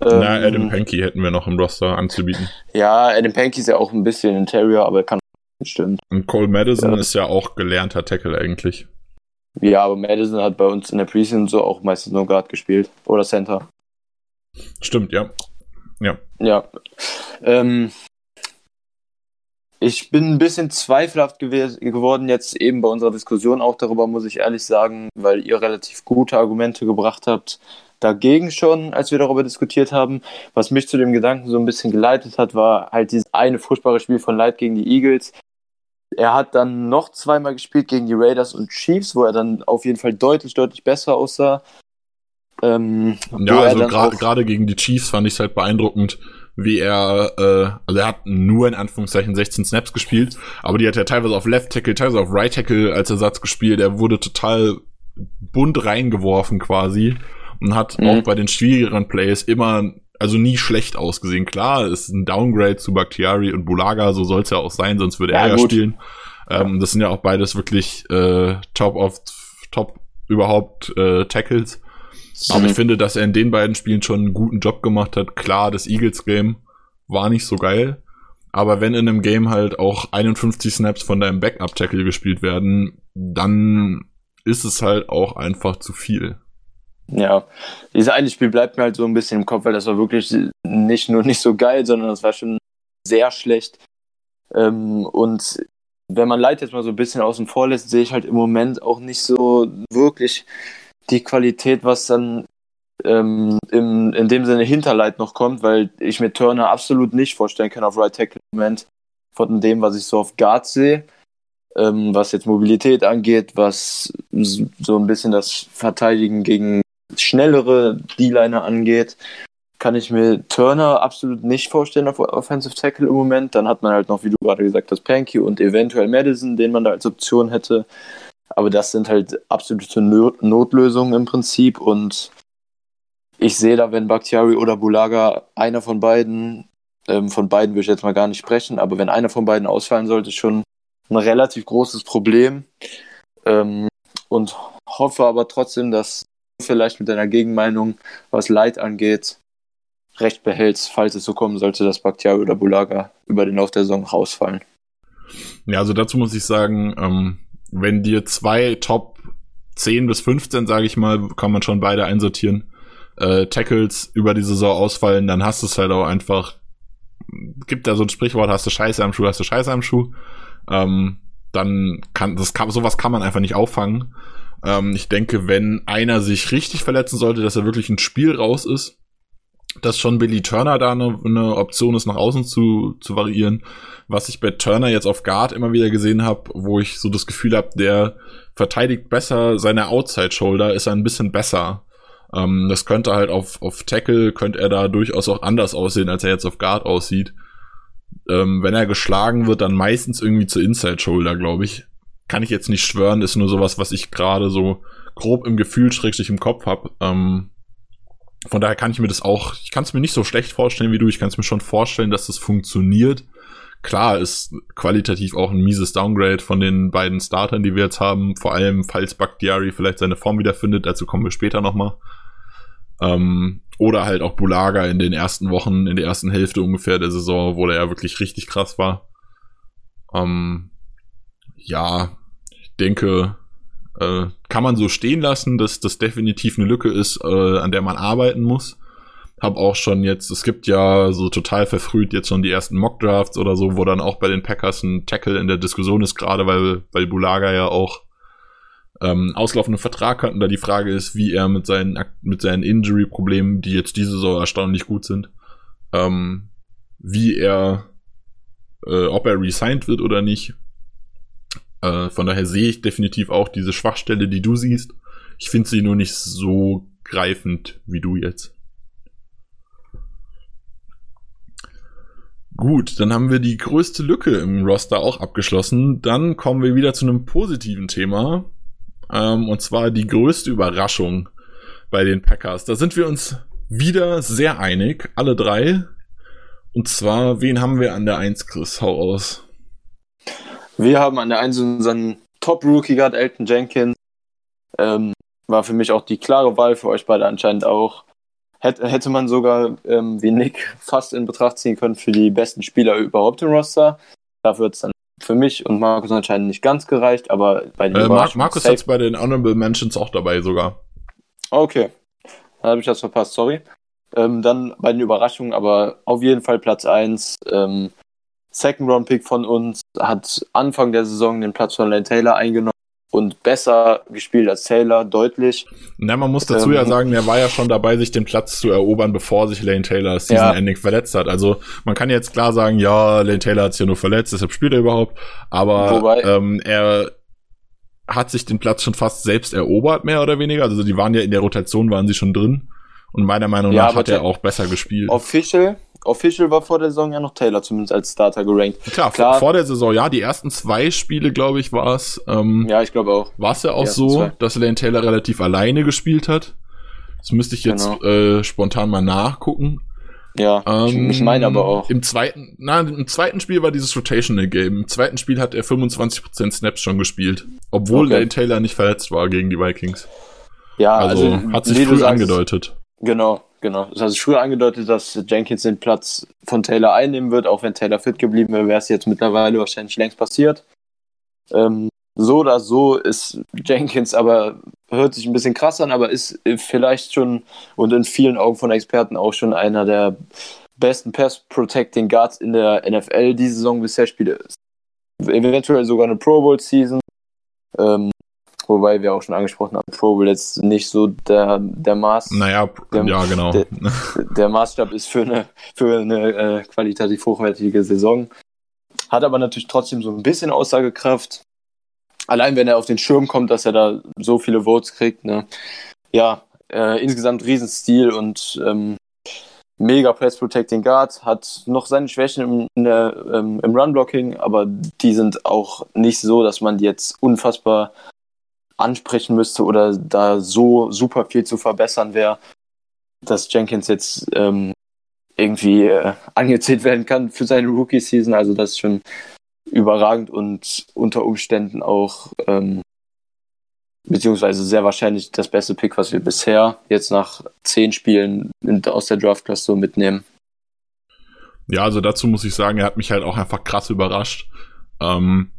Ähm, Na, Adam Pankey hätten wir noch im Roster anzubieten. Ja, Adam Pankey ist ja auch ein bisschen Interior, aber kann stimmt. Und Cole Madison ja. ist ja auch gelernter Tackle eigentlich. Ja, aber Madison hat bei uns in der Preseason so auch meistens nur Guard gespielt. Oder Center. Stimmt, ja. Ja. Ja. Ähm, ich bin ein bisschen zweifelhaft geworden jetzt eben bei unserer Diskussion auch darüber, muss ich ehrlich sagen, weil ihr relativ gute Argumente gebracht habt dagegen schon, als wir darüber diskutiert haben. Was mich zu dem Gedanken so ein bisschen geleitet hat, war halt dieses eine furchtbare Spiel von Light gegen die Eagles. Er hat dann noch zweimal gespielt gegen die Raiders und Chiefs, wo er dann auf jeden Fall deutlich, deutlich besser aussah. Ähm, ja, also gerade gegen die Chiefs fand ich es halt beeindruckend, wie er, äh, also er hat nur in Anführungszeichen 16 Snaps gespielt, aber die hat er teilweise auf Left Tackle, teilweise auf Right Tackle als Ersatz gespielt. Er wurde total bunt reingeworfen quasi und hat mhm. auch bei den schwierigeren Plays immer, also nie schlecht ausgesehen. Klar, ist ein Downgrade zu Bakhtiari und Bulaga, so soll es ja auch sein, sonst würde ja, er ja spielen. Ähm, das sind ja auch beides wirklich äh, Top of Top überhaupt äh, Tackles. Aber ich finde, dass er in den beiden Spielen schon einen guten Job gemacht hat. Klar, das Eagles-Game war nicht so geil. Aber wenn in einem Game halt auch 51 Snaps von deinem Backup-Tackle gespielt werden, dann ist es halt auch einfach zu viel. Ja, dieses eine Spiel bleibt mir halt so ein bisschen im Kopf, weil das war wirklich nicht nur <laughs> nicht so geil, sondern das war schon sehr schlecht. Ähm, und wenn man Leid jetzt mal so ein bisschen außen vor lässt, sehe ich halt im Moment auch nicht so wirklich die Qualität, was dann ähm, im, in dem Sinne hinter Light noch kommt, weil ich mir Turner absolut nicht vorstellen kann auf Right Tackle im Moment von dem, was ich so auf Guard sehe, ähm, was jetzt Mobilität angeht, was so ein bisschen das Verteidigen gegen schnellere D-Liner angeht, kann ich mir Turner absolut nicht vorstellen auf Offensive Tackle im Moment. Dann hat man halt noch, wie du gerade gesagt hast, Panky und eventuell Madison, den man da als Option hätte. Aber das sind halt absolute Notlösungen im Prinzip und ich sehe da, wenn Bakhtiari oder Bulaga, einer von beiden, ähm, von beiden würde ich jetzt mal gar nicht sprechen, aber wenn einer von beiden ausfallen sollte, schon ein relativ großes Problem. Ähm, und hoffe aber trotzdem, dass vielleicht mit deiner Gegenmeinung, was Leid angeht, recht behältst, falls es so kommen sollte, dass Bakhtiari oder Bulaga über den Lauf der Saison rausfallen. Ja, also dazu muss ich sagen, ähm, wenn dir zwei Top 10 bis 15, sage ich mal, kann man schon beide einsortieren, äh, Tackles über die Saison ausfallen, dann hast du es halt auch einfach, gibt da so ein Sprichwort, hast du Scheiße am Schuh, hast du Scheiße am Schuh. Ähm, dann kann, das kann, sowas kann man einfach nicht auffangen. Ähm, ich denke, wenn einer sich richtig verletzen sollte, dass er wirklich ein Spiel raus ist, dass schon Billy Turner da eine, eine Option ist, nach außen zu, zu variieren. Was ich bei Turner jetzt auf Guard immer wieder gesehen habe, wo ich so das Gefühl habe, der verteidigt besser seine Outside-Shoulder, ist ein bisschen besser. Ähm, das könnte halt auf, auf Tackle, könnte er da durchaus auch anders aussehen, als er jetzt auf Guard aussieht. Ähm, wenn er geschlagen wird, dann meistens irgendwie zur Inside-Shoulder, glaube ich. Kann ich jetzt nicht schwören, ist nur sowas, was ich gerade so grob im Gefühl schrägstrich im Kopf habe. Ähm, von daher kann ich mir das auch, ich kann es mir nicht so schlecht vorstellen wie du, ich kann es mir schon vorstellen, dass das funktioniert. Klar ist qualitativ auch ein mieses Downgrade von den beiden Startern, die wir jetzt haben, vor allem falls Bakhtiari vielleicht seine Form wiederfindet, dazu kommen wir später nochmal. Ähm, oder halt auch Bulaga in den ersten Wochen, in der ersten Hälfte ungefähr der Saison, wo der ja wirklich richtig krass war. Ähm, ja, denke, äh, kann man so stehen lassen, dass das definitiv eine Lücke ist, äh, an der man arbeiten muss. Hab auch schon jetzt, es gibt ja so total verfrüht jetzt schon die ersten Mock-Drafts oder so, wo dann auch bei den Packers ein Tackle in der Diskussion ist, gerade weil, weil Bulaga ja auch ähm, auslaufenden Vertrag hat und da die Frage ist, wie er mit seinen, mit seinen Injury-Problemen, die jetzt diese Saison erstaunlich gut sind, ähm, wie er, äh, ob er resigned wird oder nicht. Äh, von daher sehe ich definitiv auch diese Schwachstelle, die du siehst. Ich finde sie nur nicht so greifend wie du jetzt. Gut, dann haben wir die größte Lücke im Roster auch abgeschlossen. Dann kommen wir wieder zu einem positiven Thema. Ähm, und zwar die größte Überraschung bei den Packers. Da sind wir uns wieder sehr einig, alle drei. Und zwar, wen haben wir an der 1, Chris? Hau aus. Wir haben an der 1 unseren Top-Rookie gehabt, Elton Jenkins. Ähm, war für mich auch die klare Wahl, für euch beide anscheinend auch. Hätte, hätte man sogar, ähm, wie Nick, fast in Betracht ziehen können für die besten Spieler überhaupt im Roster. Dafür hat es dann für mich und Markus anscheinend nicht ganz gereicht, aber bei den äh, Mar Markus hat es bei den Honorable Mentions auch dabei sogar. Okay, dann habe ich das verpasst, sorry. Ähm, dann bei den Überraschungen, aber auf jeden Fall Platz 1. Ähm, Second Round Pick von uns hat Anfang der Saison den Platz von Lane Taylor eingenommen und besser gespielt als Taylor, deutlich. Na, man muss dazu ähm, ja sagen, er war ja schon dabei, sich den Platz zu erobern, bevor sich Lane Taylor das Season Ending ja. verletzt hat. Also man kann jetzt klar sagen, ja, Lane Taylor hat sich ja nur verletzt, deshalb spielt er überhaupt. Aber Wobei, ähm, er hat sich den Platz schon fast selbst erobert, mehr oder weniger. Also die waren ja in der Rotation, waren sie schon drin. Und meiner Meinung nach ja, hat er auch besser gespielt. Official, Official war vor der Saison ja noch Taylor zumindest als Starter gerankt. Klar, Klar. vor der Saison, ja, die ersten zwei Spiele, glaube ich, war es. Ähm, ja, ich glaube auch. War es ja auch so, zwei. dass Lane Taylor relativ alleine gespielt hat. Das müsste ich jetzt genau. äh, spontan mal nachgucken. Ja, ähm, ich meine aber auch. Im zweiten, na, im zweiten Spiel war dieses Rotational Game. Im zweiten Spiel hat er 25% Snaps schon gespielt. Obwohl okay. Lane Taylor nicht verletzt war gegen die Vikings. Ja, also, also hat sich früh sagst, angedeutet. Genau, genau. Das hat sich früher angedeutet, dass Jenkins den Platz von Taylor einnehmen wird. Auch wenn Taylor fit geblieben wäre, wäre es jetzt mittlerweile wahrscheinlich längst passiert. Ähm, so oder so ist Jenkins aber, hört sich ein bisschen krass an, aber ist vielleicht schon und in vielen Augen von Experten auch schon einer der besten Pass-Protecting Guards in der NFL diese Saison bisher spielt. Eventuell sogar eine Pro Bowl-Season. Ähm, wobei wir auch schon angesprochen haben, Pro Bowl jetzt nicht so der, der Maß. Naja, der, ja, genau. Der, <laughs> der, Maßstab ist für eine, für eine äh, qualitativ hochwertige Saison. Hat aber natürlich trotzdem so ein bisschen Aussagekraft. Allein wenn er auf den Schirm kommt, dass er da so viele Votes kriegt. Ne? Ja, äh, insgesamt Riesenstil und ähm, mega Press Protecting Guard, hat noch seine Schwächen im, der, ähm, im Run-Blocking, aber die sind auch nicht so, dass man die jetzt unfassbar ansprechen müsste oder da so super viel zu verbessern wäre, dass Jenkins jetzt ähm, irgendwie äh, angezählt werden kann für seine Rookie-Season. Also das ist schon überragend und unter Umständen auch ähm, beziehungsweise sehr wahrscheinlich das beste Pick, was wir bisher jetzt nach zehn Spielen aus der Draft-Class so mitnehmen. Ja, also dazu muss ich sagen, er hat mich halt auch einfach krass überrascht. Ähm,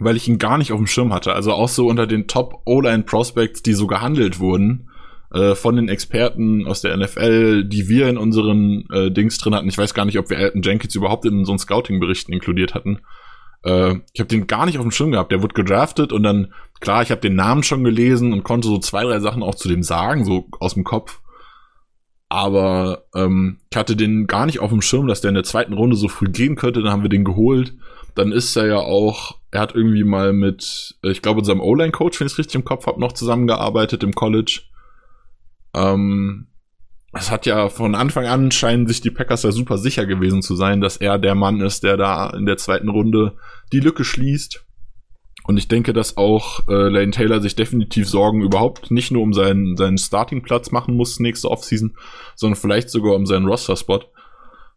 weil ich ihn gar nicht auf dem Schirm hatte. Also auch so unter den Top O-Line Prospects, die so gehandelt wurden äh, von den Experten aus der NFL, die wir in unseren äh, Dings drin hatten. Ich weiß gar nicht, ob wir Elton Jenkins überhaupt in unseren Scouting-Berichten inkludiert hatten. Äh, ich habe den gar nicht auf dem Schirm gehabt. Der wurde gedraftet und dann, klar, ich habe den Namen schon gelesen und konnte so zwei, drei Sachen auch zu dem sagen, so aus dem Kopf. Aber ähm, ich hatte den gar nicht auf dem Schirm, dass der in der zweiten Runde so früh gehen könnte. Dann haben wir den geholt dann ist er ja auch, er hat irgendwie mal mit, ich glaube, unserem O-Line-Coach, wenn ich es richtig im Kopf habe, noch zusammengearbeitet im College. Ähm, es hat ja von Anfang an scheinen sich die Packers ja super sicher gewesen zu sein, dass er der Mann ist, der da in der zweiten Runde die Lücke schließt. Und ich denke, dass auch äh, Lane Taylor sich definitiv Sorgen überhaupt nicht nur um seinen, seinen Starting-Platz machen muss nächste Offseason, sondern vielleicht sogar um seinen Roster-Spot,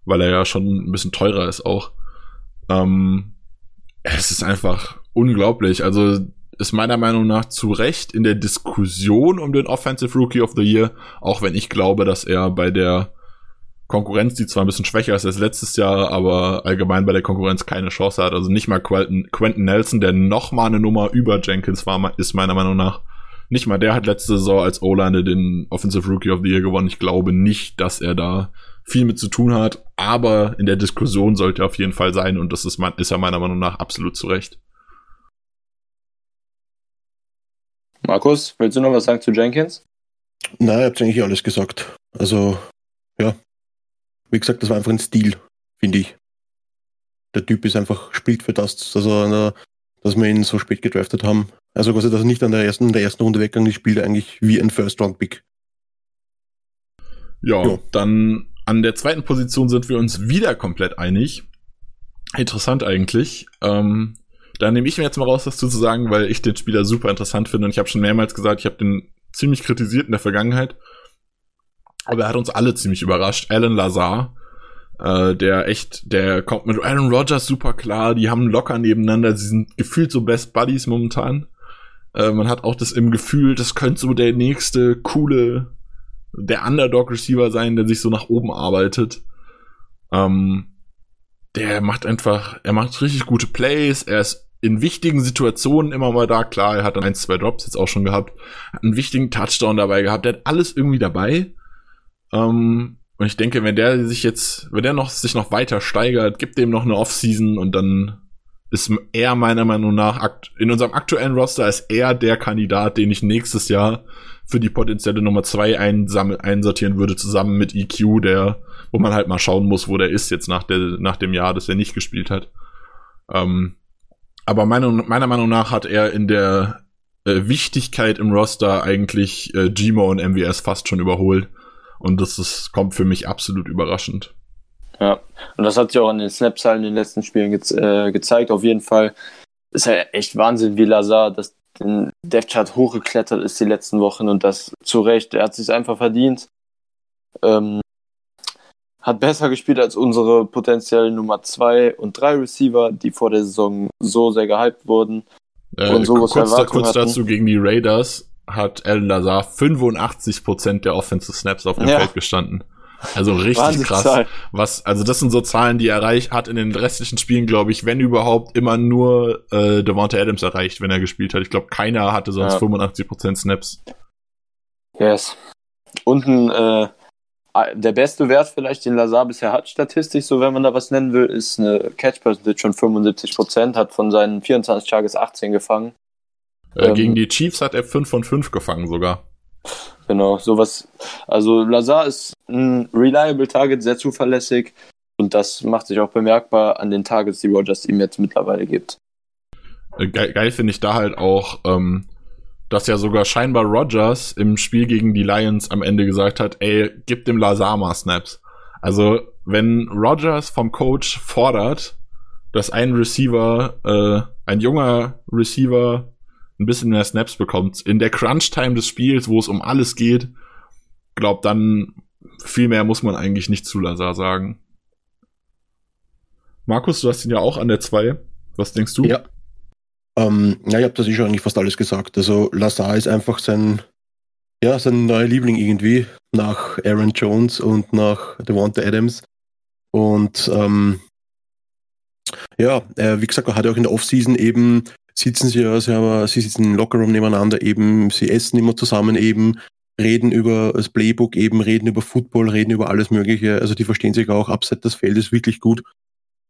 weil er ja schon ein bisschen teurer ist auch. Ähm, es ist einfach unglaublich. Also ist meiner Meinung nach zu Recht in der Diskussion um den Offensive Rookie of the Year, auch wenn ich glaube, dass er bei der Konkurrenz, die zwar ein bisschen schwächer ist als letztes Jahr, aber allgemein bei der Konkurrenz keine Chance hat. Also nicht mal Quentin, Nelson, der noch mal eine Nummer über Jenkins war, ist meiner Meinung nach. Nicht mal der hat letzte Saison als O-Line den Offensive Rookie of the Year gewonnen. Ich glaube nicht, dass er da viel mit zu tun hat, aber in der Diskussion sollte er auf jeden Fall sein und das ist, ist er meiner Meinung nach absolut zu Recht. Markus, willst du noch was sagen zu Jenkins? Nein, ihr habt eigentlich alles gesagt. Also, ja. Wie gesagt, das war einfach ein Stil, finde ich. Der Typ ist einfach, spielt für das, also, dass wir ihn so spät gedraftet haben. Also quasi, dass er nicht an der ersten, der ersten Runde weggegangen ist, spielt er eigentlich wie ein First-Round-Pick. Ja, ja, dann an der zweiten Position sind wir uns wieder komplett einig. Interessant eigentlich. Ähm, da nehme ich mir jetzt mal raus, das zu sagen, weil ich den Spieler super interessant finde und ich habe schon mehrmals gesagt, ich habe den ziemlich kritisiert in der Vergangenheit. Aber er hat uns alle ziemlich überrascht. Alan Lazar, äh, der echt, der kommt mit Aaron Rodgers super klar, die haben locker nebeneinander, sie sind gefühlt so Best Buddies momentan. Äh, man hat auch das im Gefühl, das könnte so der nächste coole, der Underdog-Receiver sein, der sich so nach oben arbeitet. Ähm, der macht einfach, er macht richtig gute Plays, er ist in wichtigen Situationen immer mal da, klar, er hat dann ein, zwei Drops jetzt auch schon gehabt, hat einen wichtigen Touchdown dabei gehabt, der hat alles irgendwie dabei. Ähm, und ich denke, wenn der sich jetzt, wenn der noch sich noch weiter steigert, gibt dem noch eine Offseason und dann ist er meiner Meinung nach in unserem aktuellen Roster ist er der Kandidat, den ich nächstes Jahr für die potenzielle Nummer zwei einsortieren würde, zusammen mit EQ, der, wo man halt mal schauen muss, wo der ist jetzt nach, der, nach dem Jahr, das er nicht gespielt hat. Ähm, aber meine, meiner Meinung nach hat er in der äh, Wichtigkeit im Roster eigentlich äh, Gmo und MWS fast schon überholt. Und das ist, kommt für mich absolut überraschend. Ja, und das hat sich auch an den Snap-Zahlen in den letzten Spielen ge äh, gezeigt. Auf jeden Fall ist ja echt Wahnsinn, wie Lazar das den Dev-Chart hochgeklettert ist die letzten Wochen und das zu Recht. Er hat sich einfach verdient. Ähm, hat besser gespielt als unsere potenziellen Nummer 2 und 3 Receiver, die vor der Saison so sehr gehypt wurden. Äh, und so kurz, da, kurz dazu gegen die Raiders hat El Lazar 85% der Offensive Snaps auf dem ja. Feld gestanden. Also richtig krass. Zahl. Was, also das sind so Zahlen, die er erreicht hat in den restlichen Spielen, glaube ich, wenn überhaupt immer nur äh, Devonta Adams erreicht, wenn er gespielt hat. Ich glaube, keiner hatte sonst ja. 85% Snaps. Yes. Und ein, äh, der beste Wert vielleicht, den Lazar bisher hat, statistisch, so wenn man da was nennen will, ist eine Catch Percentage von 75%, hat von seinen 24 Tages 18 gefangen. Äh, ähm, gegen die Chiefs hat er 5 von 5 gefangen sogar. Genau, sowas. Also Lazar ist ein reliable Target, sehr zuverlässig und das macht sich auch bemerkbar an den Targets, die Rogers ihm jetzt mittlerweile gibt. Äh, geil, geil finde ich da halt auch, ähm, dass ja sogar scheinbar Rogers im Spiel gegen die Lions am Ende gesagt hat, ey, gib dem Lazar mal Snaps. Also, wenn Rogers vom Coach fordert, dass ein Receiver, äh, ein junger Receiver ein bisschen mehr Snaps bekommt. In der Crunch-Time des Spiels, wo es um alles geht, glaubt dann viel mehr muss man eigentlich nicht zu Lazar sagen. Markus, du hast ihn ja auch an der 2. Was denkst du? Ja. Ähm, ja, ich habe das schon eigentlich fast alles gesagt. Also Lazar ist einfach sein, ja, sein neuer Liebling irgendwie nach Aaron Jones und nach Devonta Adams. Und ähm, ja, äh, wie gesagt, er hat auch in der Offseason eben sitzen sie ja, sie, haben, sie sitzen im Lockerroom nebeneinander eben, sie essen immer zusammen eben, reden über das Playbook eben, reden über Football, reden über alles Mögliche. Also die verstehen sich auch abseits des Feldes wirklich gut.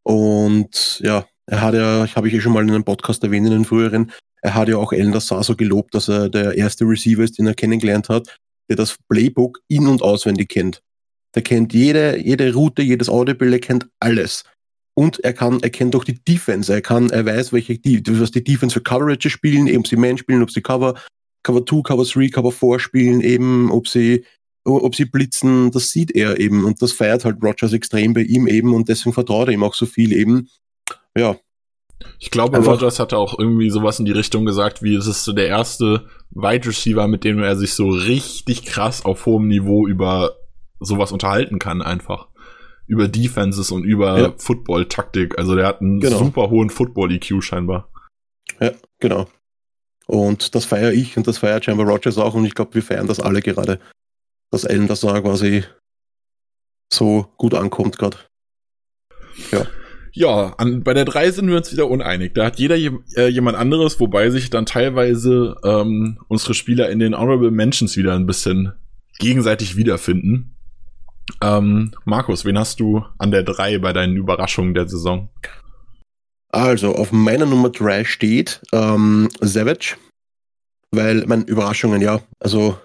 Und ja, er hat ja, habe ich ja schon mal in einem Podcast erwähnt, in den früheren, er hat ja auch Ellen Lassar so gelobt, dass er der erste Receiver ist, den er kennengelernt hat, der das Playbook in- und auswendig kennt. Der kennt jede, jede Route, jedes Audible, kennt alles und er kann, er kennt auch die Defense. Er kann, er weiß, welche, die, was die Defense für Coverage spielen, eben sie Man spielen, ob sie Cover, Cover 2, Cover 3, Cover 4 spielen, eben, ob sie, ob sie blitzen, das sieht er eben und das feiert halt Rogers extrem bei ihm eben und deswegen vertraut er ihm auch so viel eben. Ja. Ich glaube, Einfach, Rogers hatte auch irgendwie sowas in die Richtung gesagt, wie es ist so der erste Wide Receiver, mit dem er sich so richtig krass auf hohem Niveau über sowas unterhalten kann einfach über Defenses und über ja. Football-Taktik. Also der hat einen genau. super hohen Football-EQ scheinbar. Ja, genau. Und das feiere ich und das feiert scheinbar Rogers auch und ich glaube, wir feiern das alle gerade, dass Allen das da quasi so gut ankommt gerade. Ja. Ja, an, bei der 3 sind wir uns wieder uneinig. Da hat jeder äh, jemand anderes, wobei sich dann teilweise ähm, unsere Spieler in den Honorable Mentions wieder ein bisschen gegenseitig wiederfinden. Ähm, Markus, wen hast du an der 3 bei deinen Überraschungen der Saison? Also, auf meiner Nummer 3 steht ähm, Savage, weil, meine Überraschungen, ja, also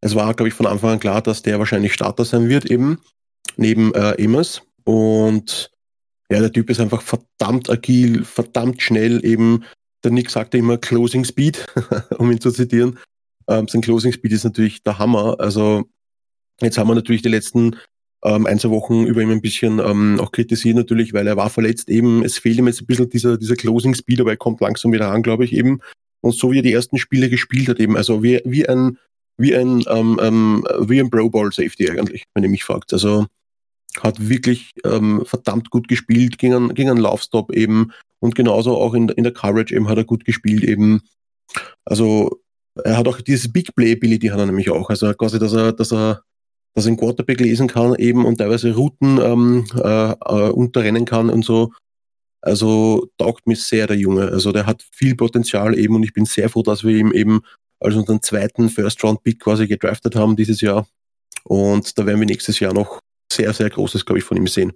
es war, glaube ich, von Anfang an klar, dass der wahrscheinlich Starter sein wird, eben, neben äh, Amos. Und ja, der Typ ist einfach verdammt agil, verdammt schnell, eben, der Nick sagte immer Closing Speed, <laughs> um ihn zu zitieren. Ähm, sein Closing Speed ist natürlich der Hammer. Also Jetzt haben wir natürlich die letzten ähm, ein, zwei Wochen über ihm ein bisschen ähm, auch kritisiert natürlich, weil er war verletzt eben. Es fehlt ihm jetzt ein bisschen dieser, dieser Closing Speed, aber er kommt langsam wieder an, glaube ich eben. Und so wie er die ersten Spiele gespielt hat eben, also wie, wie ein, wie ein, ähm, ähm, wie ein Pro Bowl Safety eigentlich, wenn ihr mich fragt. Also hat wirklich ähm, verdammt gut gespielt, ging an, ging an Laufstop eben und genauso auch in, in der Coverage eben hat er gut gespielt eben. Also er hat auch dieses Big Play Ability hat er nämlich auch. Also quasi, dass er, dass er, dass einen Quarterback lesen kann eben und teilweise Routen ähm, äh, äh, unterrennen kann und so. Also taugt mir sehr der Junge. Also der hat viel Potenzial eben und ich bin sehr froh, dass wir ihm eben als unseren zweiten First-Round-Pick quasi gedraftet haben dieses Jahr. Und da werden wir nächstes Jahr noch sehr, sehr Großes, glaube ich, von ihm sehen.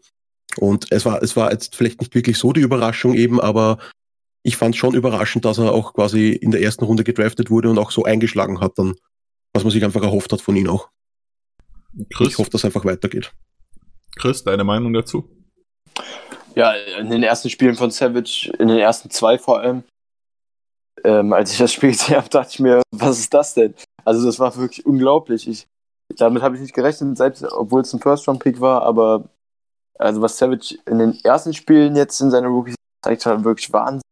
Und es war, es war jetzt vielleicht nicht wirklich so die Überraschung eben, aber ich fand schon überraschend, dass er auch quasi in der ersten Runde gedraftet wurde und auch so eingeschlagen hat dann, was man sich einfach erhofft hat von ihm auch. Chris? Ich hoffe, dass es einfach weitergeht. Chris, deine Meinung dazu? Ja, in den ersten Spielen von Savage, in den ersten zwei vor allem, ähm, als ich das Spiel <laughs> gesehen habe, dachte ich mir, was ist das denn? Also das war wirklich unglaublich. Ich, damit habe ich nicht gerechnet, selbst obwohl es ein First-Round-Pick war, aber also was Savage in den ersten Spielen jetzt in seiner Rookie zeigt, hat wirklich Wahnsinn.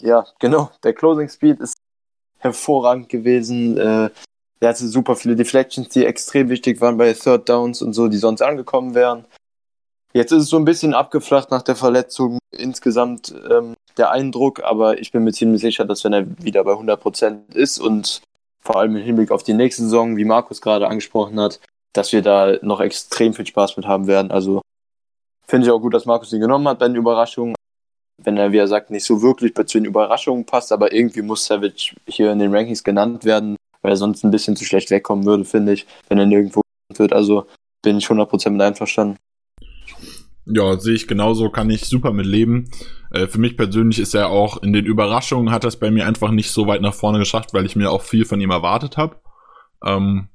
Ja, genau. Der Closing Speed ist hervorragend gewesen. Äh, er hatte super viele Deflections, die extrem wichtig waren bei Third Downs und so, die sonst angekommen wären. Jetzt ist es so ein bisschen abgeflacht nach der Verletzung insgesamt ähm, der Eindruck, aber ich bin mir ziemlich sicher, dass wenn er wieder bei 100% ist und vor allem im Hinblick auf die nächste Saison, wie Markus gerade angesprochen hat, dass wir da noch extrem viel Spaß mit haben werden. Also finde ich auch gut, dass Markus ihn genommen hat bei den Überraschungen. Wenn er, wie er sagt, nicht so wirklich zu den Überraschungen passt, aber irgendwie muss Savage hier in den Rankings genannt werden, weil er sonst ein bisschen zu schlecht wegkommen würde, finde ich, wenn er nirgendwo wird. Also bin ich 100% mit einverstanden. Ja, sehe ich genauso, kann ich super mit leben. Äh, für mich persönlich ist er auch in den Überraschungen hat das bei mir einfach nicht so weit nach vorne geschafft, weil ich mir auch viel von ihm erwartet habe. Ähm,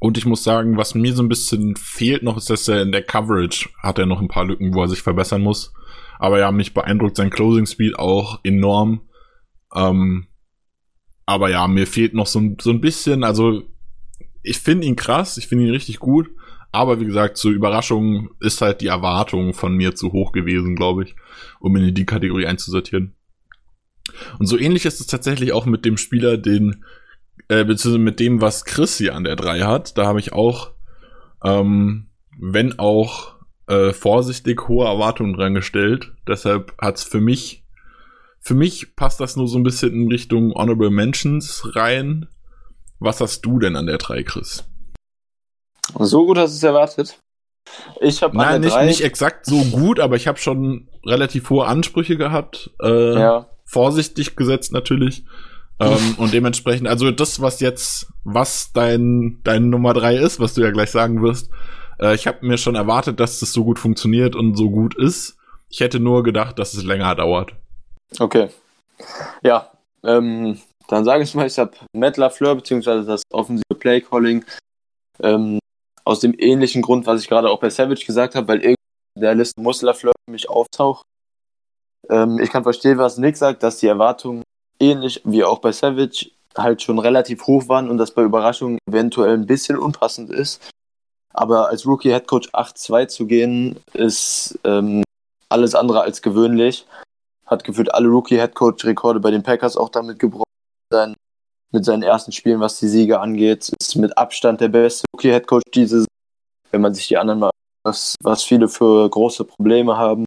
und ich muss sagen, was mir so ein bisschen fehlt noch, ist, dass er in der Coverage hat er noch ein paar Lücken, wo er sich verbessern muss. Aber ja, mich beeindruckt sein Closing Speed auch enorm. Ähm, aber ja, mir fehlt noch so, so ein bisschen, also ich finde ihn krass, ich finde ihn richtig gut. Aber wie gesagt, zur Überraschung ist halt die Erwartung von mir zu hoch gewesen, glaube ich, um in die Kategorie einzusortieren. Und so ähnlich ist es tatsächlich auch mit dem Spieler, den, äh, beziehungsweise mit dem, was Chris hier an der 3 hat. Da habe ich auch, ähm, wenn auch äh, vorsichtig hohe Erwartungen dran gestellt. Deshalb hat's für mich, für mich passt das nur so ein bisschen in Richtung Honorable Mentions rein. Was hast du denn an der 3, Chris? So gut hast du es erwartet. Ich habe Nein, nicht, nicht exakt so gut, aber ich habe schon relativ hohe Ansprüche gehabt. Äh, ja. Vorsichtig gesetzt natürlich. ähm, und dementsprechend, also das, was jetzt, was dein, dein Nummer drei ist, was du ja gleich sagen wirst, äh, ich habe mir schon erwartet, dass das so gut funktioniert und so gut ist. Ich hätte nur gedacht, dass es länger dauert. Okay. Ja, ähm, dann sage ich mal, ich habe Matt LaFleur beziehungsweise das offensive Play-Calling ähm, aus dem ähnlichen Grund, was ich gerade auch bei Savage gesagt habe, weil irgendwie in der Liste muss LaFleur für mich auftaucht. Ähm, ich kann verstehen, was Nick sagt, dass die Erwartungen ähnlich wie auch bei Savage halt schon relativ hoch waren und das bei Überraschungen eventuell ein bisschen unpassend ist. Aber als Rookie Head Coach 8-2 zu gehen, ist ähm, alles andere als gewöhnlich. Hat gefühlt alle Rookie Head Coach Rekorde bei den Packers auch damit gebrochen. Sein mit seinen ersten Spielen, was die Siege angeht. Ist mit Abstand der beste Rookie-Head Coach dieses, wenn man sich die anderen mal, was, was viele für große Probleme haben.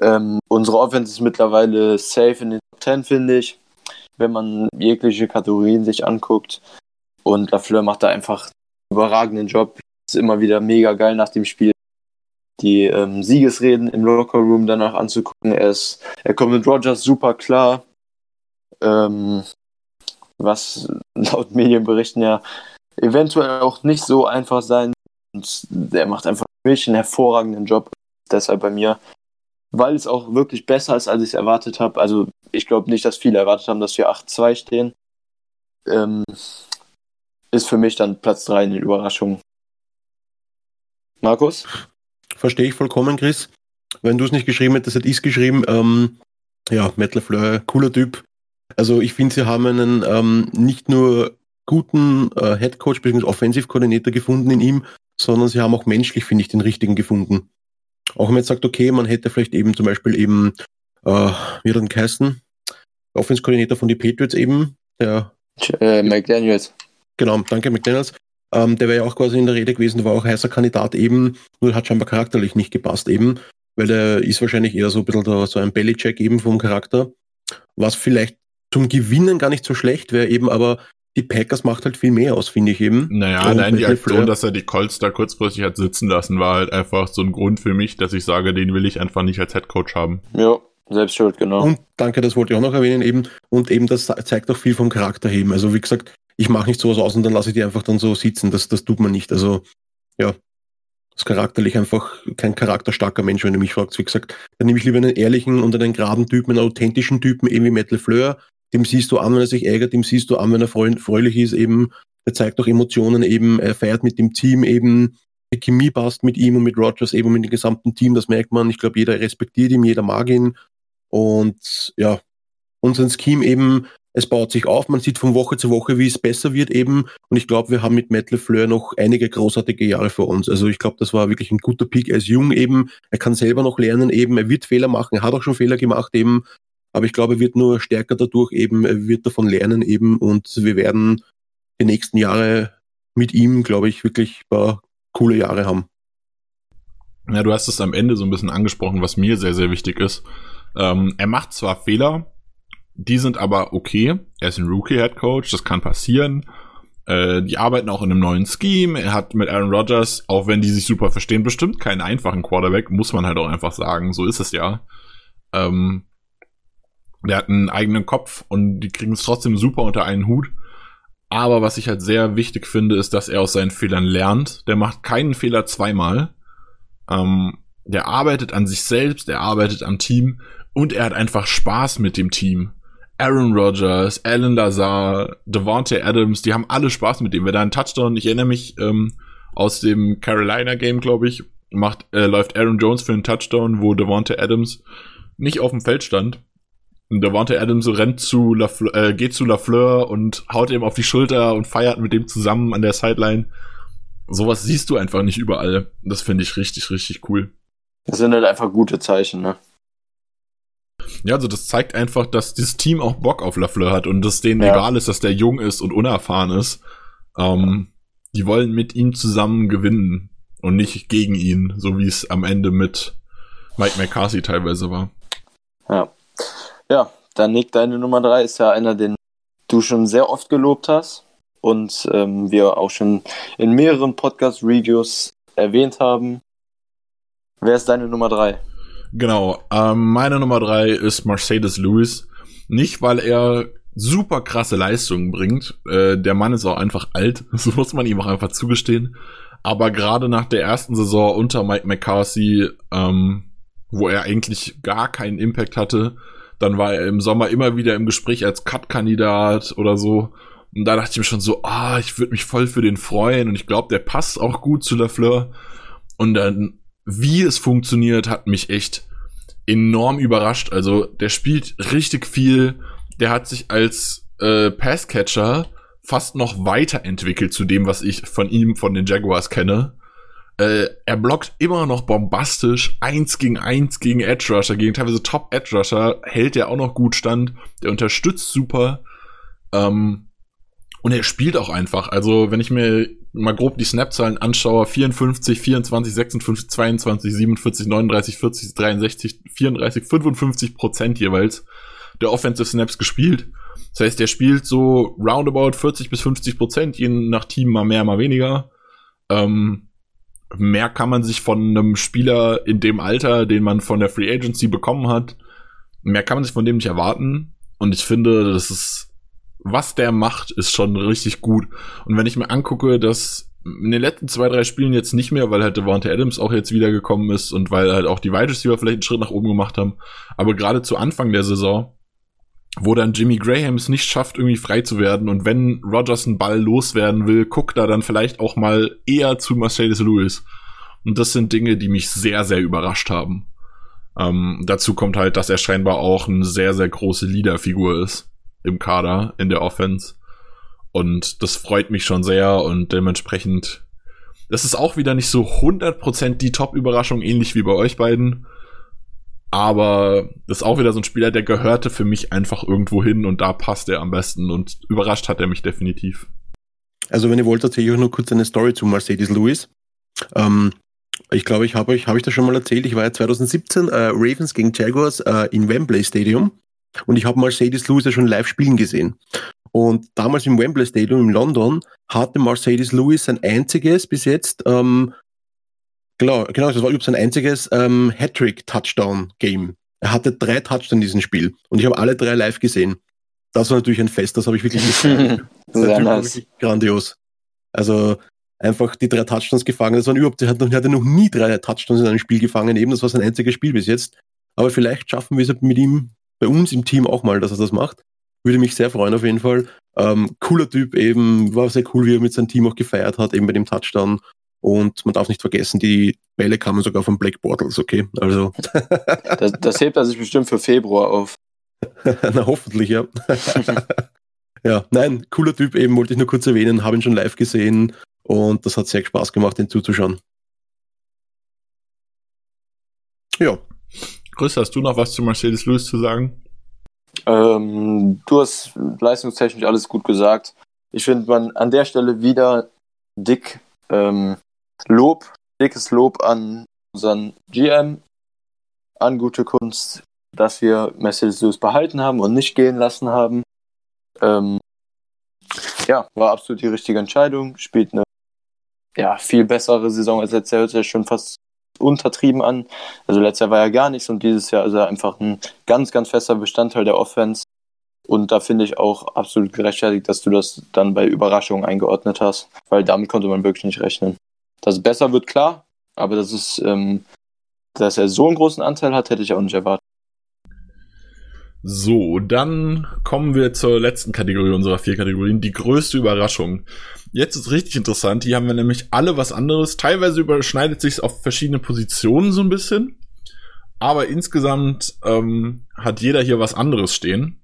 Ähm, unsere Offense ist mittlerweile safe in den Top 10, finde ich, wenn man jegliche Kategorien sich anguckt. Und Lafleur macht da einfach einen überragenden Job. Ist immer wieder mega geil nach dem Spiel die ähm, Siegesreden im Locker Room danach anzugucken. Er, ist, er kommt mit Rogers super klar. Ähm, was laut Medienberichten ja eventuell auch nicht so einfach sein. Und der macht einfach für mich einen hervorragenden Job. Deshalb bei mir, weil es auch wirklich besser ist, als ich es erwartet habe. Also ich glaube nicht, dass viele erwartet haben, dass wir 8-2 stehen. Ähm, ist für mich dann Platz 3 in den Überraschungen. Markus? Verstehe ich vollkommen, Chris. Wenn du es nicht geschrieben hättest, hätte ich es geschrieben. Ähm, ja, Metal Fleur, cooler Typ. Also ich finde, sie haben einen ähm, nicht nur guten äh, Head Coach bzw. Offensive Coordinator gefunden in ihm, sondern sie haben auch menschlich, finde ich, den richtigen gefunden. Auch wenn man jetzt sagt, okay, man hätte vielleicht eben zum Beispiel eben, äh, wie hat er denn geheißen? Offense-Koordinator von die Patriots eben, der Äh, McDaniels. Genau, danke McDonalds. Ähm, der wäre ja auch quasi in der Rede gewesen, der war auch heißer Kandidat eben, nur hat scheinbar charakterlich nicht gepasst eben, weil der ist wahrscheinlich eher so ein bisschen da, so ein Bellycheck eben vom Charakter, was vielleicht zum Gewinnen gar nicht so schlecht wäre eben, aber die Packers macht halt viel mehr aus, finde ich eben. Naja, Und allein die Aktion, LaFleur- dass er die Colts da kurzfristig hat sitzen lassen, war halt einfach so ein Grund für mich, dass ich sage, den will ich einfach nicht als Headcoach haben. Ja, selbst schuld, genau. Und danke, das wollte ich auch noch erwähnen eben. Und eben das zeigt auch viel vom Charakter eben. Also wie gesagt, ich mache nicht sowas aus und dann lasse ich die einfach dann so sitzen. Das, das tut man nicht. Also ja, ist charakterlich einfach kein charakterstarker Mensch, wenn du mich fragst. Wie gesagt, dann nehme ich lieber einen ehrlichen und einen geraden Typen, einen authentischen Typen, eben wie Matt LeFleur. Dem siehst du an, wenn er sich ärgert, dem siehst du an, wenn er fröhlich ist eben. Er zeigt auch Emotionen eben, er feiert mit dem Team eben. Die Chemie passt mit ihm und mit Rogers eben mit dem gesamten Team, das merkt man. Ich glaube, jeder respektiert ihn, jeder mag ihn. Und ja, unser Scheme eben, es baut sich auf, man sieht von Woche zu Woche, wie es besser wird eben. Und ich glaube, wir haben mit Matt LeFleur noch einige großartige Jahre vor uns. Also ich glaube, das war wirklich ein guter Pick. Er ist jung eben, er kann selber noch lernen eben, er wird Fehler machen, er hat auch schon Fehler gemacht eben. Aber ich glaube, er wird nur stärker dadurch eben, er wird davon lernen eben und wir werden die nächsten Jahre mit ihm, glaube ich, wirklich ein paar coole Jahre haben. Ja, du hast es am Ende so ein bisschen angesprochen, was mir sehr, sehr wichtig ist. Ähm, er macht zwar Fehler, die sind aber okay. Er ist ein Rookie-Head-Coach, das kann passieren. Äh, die arbeiten auch in einem neuen Scheme. Er hat mit Aaron Rodgers, auch wenn die sich super verstehen, bestimmt keinen einfachen Quarterback, muss man halt auch einfach sagen. So ist es ja. Ähm, der hat einen eigenen Kopf und die kriegen es trotzdem super unter einen Hut. Aber was ich halt sehr wichtig finde, ist, dass er aus seinen Fehlern lernt. Der macht keinen Fehler zweimal. Ähm, der arbeitet an sich selbst, er arbeitet am Team und er hat einfach Spaß mit dem Team. Aaron Rodgers, Alan Lazar, Devontae Adams, die haben alle Spaß mit dem. Wer da einen Touchdown, ich erinnere mich ähm, aus dem Carolina Game, glaube ich, macht äh, läuft Aaron Jones für einen Touchdown, wo Devontae Adams nicht auf dem Feld stand. Und Devontae Adams rennt zu Lafleur, äh, geht zu Lafleur und haut ihm auf die Schulter und feiert mit dem zusammen an der Sideline. Sowas siehst du einfach nicht überall. Das finde ich richtig, richtig cool. Das sind halt einfach gute Zeichen, ne? Ja, also das zeigt einfach, dass dieses Team auch Bock auf Lafleur hat und dass denen Ja. egal ist, dass der jung ist und unerfahren ist. Ähm, die wollen mit ihm zusammen gewinnen und nicht gegen ihn, so wie es am Ende mit Mike McCarthy teilweise war. Ja. Ja, dann Nick, deine Nummer drei ist ja einer, den du schon sehr oft gelobt hast und ähm, wir auch schon in mehreren Podcast-Reviews erwähnt haben. Wer ist deine Nummer drei? Genau, ähm, meine Nummer drei ist Mercedes Lewis. Nicht, weil er super krasse Leistungen bringt. Äh, der Mann ist auch einfach alt, <laughs> so muss man ihm auch einfach zugestehen. Aber gerade nach der ersten Saison unter Mike McCarthy, ähm, wo er eigentlich gar keinen Impact hatte, dann war er im Sommer immer wieder im Gespräch als Cut-Kandidat oder so. Und da dachte ich mir schon so, ah, ich würde mich voll für den freuen und ich glaube, der passt auch gut zu Lafleur. Und dann, wie es funktioniert, hat mich echt enorm überrascht. Also der spielt richtig viel. Der hat sich als äh, Passcatcher fast noch weiterentwickelt zu dem, was ich von ihm, von den Jaguars kenne. Äh, er blockt immer noch bombastisch, eins gegen eins gegen Edge Rusher, gegen teilweise Top Edge Rusher, hält er auch noch gut stand, der unterstützt super. Ähm, und er spielt auch einfach. Also, wenn ich mir mal grob die Snap-Zahlen anschaue, 54, 24, 56, 22, 47, 39, 40, 63, 34, 55 Prozent jeweils der Offensive Snaps gespielt. Das heißt, der spielt so roundabout 40 bis 50 Prozent, je nach Team mal mehr, mal weniger. Ähm, mehr kann man sich von einem Spieler in dem Alter, den man von der Free Agency bekommen hat, mehr kann man sich von dem nicht erwarten. Und ich finde, das ist was der macht, ist schon richtig gut. Und wenn ich mir angucke, dass in den letzten zwei, drei Spielen jetzt nicht mehr, weil halt Devonta Adams auch jetzt wiedergekommen ist und weil halt auch die Wide Receiver vielleicht einen Schritt nach oben gemacht haben, aber gerade zu Anfang der Saison, wo dann Jimmy Graham es nicht schafft, irgendwie frei zu werden und wenn Rogers einen Ball loswerden will, guckt er dann vielleicht auch mal eher zu Mercedes Lewis. Und das sind Dinge, die mich sehr, sehr überrascht haben. Ähm, dazu kommt halt, dass er scheinbar auch eine sehr, sehr große Leaderfigur ist im Kader, in der Offense. Und das freut mich schon sehr und dementsprechend Das ist auch wieder nicht so 100% die Top-Überraschung, ähnlich wie bei euch beiden. Aber das ist auch wieder so ein Spieler, der gehörte für mich einfach irgendwo hin und da passt er am besten und überrascht hat er mich definitiv. Also wenn ihr wollt, erzähle ich euch noch kurz eine Story zu Mercedes Lewis. Ähm, ich glaube, ich habe euch, habe ich das schon mal erzählt, ich war ja 2017 äh, Ravens gegen Jaguars äh, in Wembley Stadium und ich habe Mercedes Lewis ja schon live spielen gesehen. Und damals im Wembley Stadium in London hatte Mercedes Lewis sein einziges bis jetzt, ähm, genau, genau, das war übrigens sein einziges ähm, Hattrick-Touchdown-Game. Er hatte drei Touchdowns in diesem Spiel und ich habe alle drei live gesehen. Das war natürlich ein Fest, das habe ich wirklich gefeiert. <laughs> Sehr nice. Grandios. Also einfach die drei Touchdowns gefangen. Das waren überhaupt, er hatte noch nie drei Touchdowns in einem Spiel gefangen, eben das war sein einziges Spiel bis jetzt. Aber vielleicht schaffen wir es mit ihm bei uns im Team auch mal, dass er das macht. Würde mich sehr freuen auf jeden Fall. Ähm, cooler Typ eben, war sehr cool, wie er mit seinem Team auch gefeiert hat, eben bei dem Touchdown. Und man darf nicht vergessen, die Bälle kamen sogar von Black Bortles, okay? Also. <laughs> das, das hebt er sich bestimmt für Februar auf. <laughs> Na, hoffentlich, ja. <laughs> ja, nein, cooler Typ eben, wollte ich nur kurz erwähnen, habe ihn schon live gesehen und das hat sehr Spaß gemacht, ihn zuzuschauen. Ja. Chris, hast du noch was zu Mercedes Lewis zu sagen? Ähm, du hast leistungstechnisch alles gut gesagt. Ich finde man an der Stelle wieder dick ähm, Lob, dickes Lob an unseren GM, an gute Kunst, dass wir Mercedes Lewis behalten haben und nicht gehen lassen haben. Ähm, ja, war absolut die richtige Entscheidung. Spielt eine ja, viel bessere Saison als letztes Jahr, schon fast untertrieben an. Also letztes Jahr war ja gar nichts und dieses Jahr ist er einfach ein ganz, ganz fester Bestandteil der Offense. Und da finde ich auch absolut gerechtfertigt, dass du das dann bei Überraschungen eingeordnet hast, weil damit konnte man wirklich nicht rechnen. Dass es besser wird, klar, aber das ist, ähm, dass er so einen großen Anteil hat, hätte ich auch nicht erwartet. So, dann kommen wir zur letzten Kategorie unserer vier Kategorien, die größte Überraschung. Jetzt ist richtig interessant, hier haben wir nämlich alle was anderes. Teilweise überschneidet sich auf verschiedene Positionen so ein bisschen, aber insgesamt ähm, hat jeder hier was anderes stehen.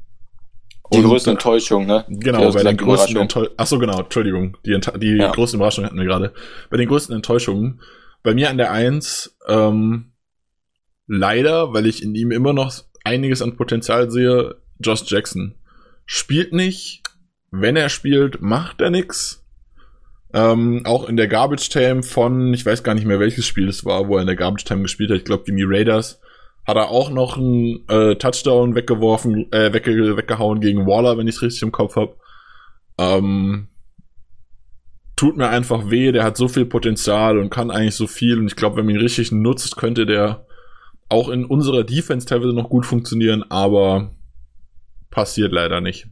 Die Und, größte Enttäuschung, ne? Genau, bei den größten Enttäuschungen. Achso, genau, Entschuldigung. Die, die ja. größten Überraschungen hatten wir gerade. Bei den größten Enttäuschungen. Bei mir an der Eins, ähm, leider, weil ich in ihm immer noch einiges an Potenzial sehe, Josh Jackson. Spielt nicht. Wenn er spielt, macht er nix. Ähm, auch in der Garbage Time von, ich weiß gar nicht mehr welches Spiel es war, wo er in der Garbage Time gespielt hat, ich glaube gegen die Raiders, hat er auch noch einen äh, Touchdown weggeworfen, äh, wegge weggehauen gegen Waller, wenn ich es richtig im Kopf habe. Ähm, tut mir einfach weh, der hat so viel Potenzial und kann eigentlich so viel und ich glaube, wenn man ihn richtig nutzt, könnte der auch in unserer Defense teilweise noch gut funktionieren, aber passiert leider nicht.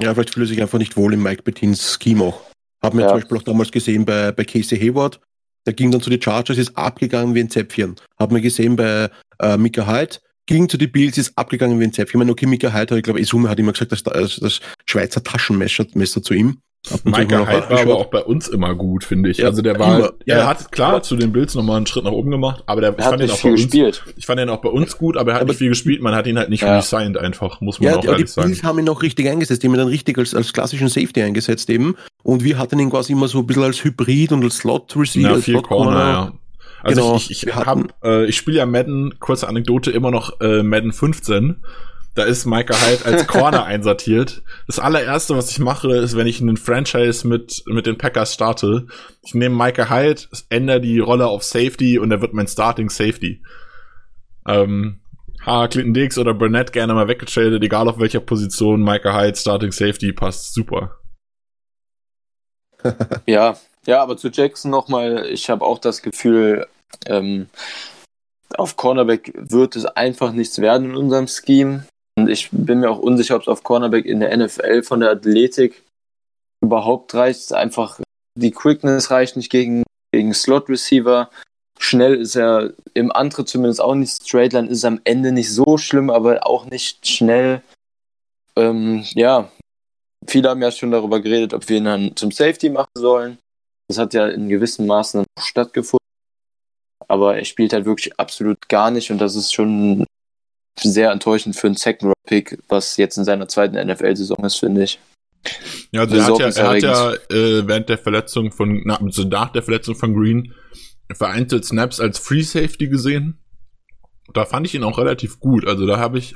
Ja, vielleicht fühlt er sich einfach nicht wohl im Mike Bettins Scheme auch. Haben wir ja. zum Beispiel auch damals gesehen bei, bei Casey Hayward. Der ging dann zu den Chargers, ist abgegangen wie ein Zäpfchen. Haben wir gesehen bei äh, Mika Hyde, ging zu den Bills, ist abgegangen wie ein Zäpfchen. Ich meine, okay, Mika Hyde, ich glaube, Isume hat immer gesagt, das, das, das Schweizer Taschenmesser Messer zu ihm. Michael Hyde war aber auch bei uns immer gut, finde ich. Ja, also der war, immer, ja, er hat klar ja. zu den Bills nochmal einen Schritt nach oben gemacht, aber der, ich fand ihn auch bei uns, gespielt. ich fand ihn auch bei uns gut, aber er hat aber nicht viel gespielt, man hat ihn halt nicht ja. resigned einfach, muss man ja, auch ehrlich die sagen. Die Bills haben ihn noch richtig eingesetzt, die haben ihn dann richtig als, als klassischen Safety eingesetzt eben und wir hatten ihn quasi immer so ein bisschen als Hybrid und als Slot Receiver, ja, als Slot Corner, Corner. Ja. Also genau, ich, ich, ich, hab, äh, ich spiele ja Madden, kurze Anekdote, immer noch äh, Madden 15 da ist Micah Hyde als Corner <laughs> einsortiert. Das allererste, was ich mache, ist, wenn ich einen Franchise mit, mit den Packers starte, ich nehme Micah Hyde, ändere die Rolle auf Safety und er wird mein Starting Safety. Ähm, ha, Clinton Dix oder Burnett gerne mal weggetradet, egal auf welcher Position Micah Hyde Starting Safety passt super. <laughs> ja, ja, aber zu Jackson nochmal, ich habe auch das Gefühl, ähm, auf Cornerback wird es einfach nichts werden in unserem Scheme. Und ich bin mir auch unsicher, ob es auf Cornerback in der NFL von der Athletik überhaupt reicht. Einfach die Quickness reicht nicht gegen, gegen Slot Receiver. Schnell ist er im Antritt zumindest auch nicht. Straightline ist am Ende nicht so schlimm, aber auch nicht schnell. Ähm, ja, viele haben ja schon darüber geredet, ob wir ihn dann zum Safety machen sollen. Das hat ja in gewissen Maßen stattgefunden. Aber er spielt halt wirklich absolut gar nicht und das ist schon sehr enttäuschend für einen Second-Round-Pick, was jetzt in seiner zweiten NFL-Saison ist, finde ich. Ja, also er hat ja, er hat ja äh, während der Verletzung von, na, also nach der Verletzung von Green vereinzelt Snaps als Free Safety gesehen. Da fand ich ihn auch relativ gut. Also da habe ich,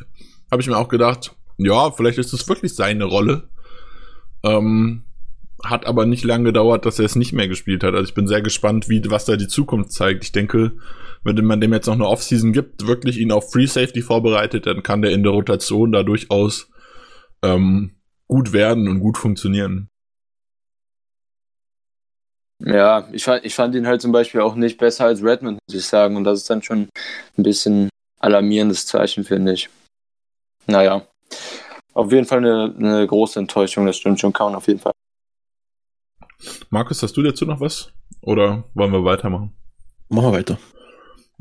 habe ich mir auch gedacht, ja, vielleicht ist es wirklich seine Rolle. Ähm, hat aber nicht lange gedauert, dass er es nicht mehr gespielt hat. Also ich bin sehr gespannt, wie, was da die Zukunft zeigt. Ich denke, wenn man dem jetzt noch eine Offseason gibt, wirklich ihn auf Free Safety vorbereitet, dann kann der in der Rotation da durchaus ähm, gut werden und gut funktionieren. Ja, ich fand, ich fand ihn halt zum Beispiel auch nicht besser als Redmond, muss ich sagen. Und das ist dann schon ein bisschen alarmierendes Zeichen, finde ich. Naja, auf jeden Fall eine, eine große Enttäuschung, das stimmt schon, kann man auf jeden Fall. Markus, hast du dazu noch was? Oder wollen wir weitermachen? Machen wir weiter.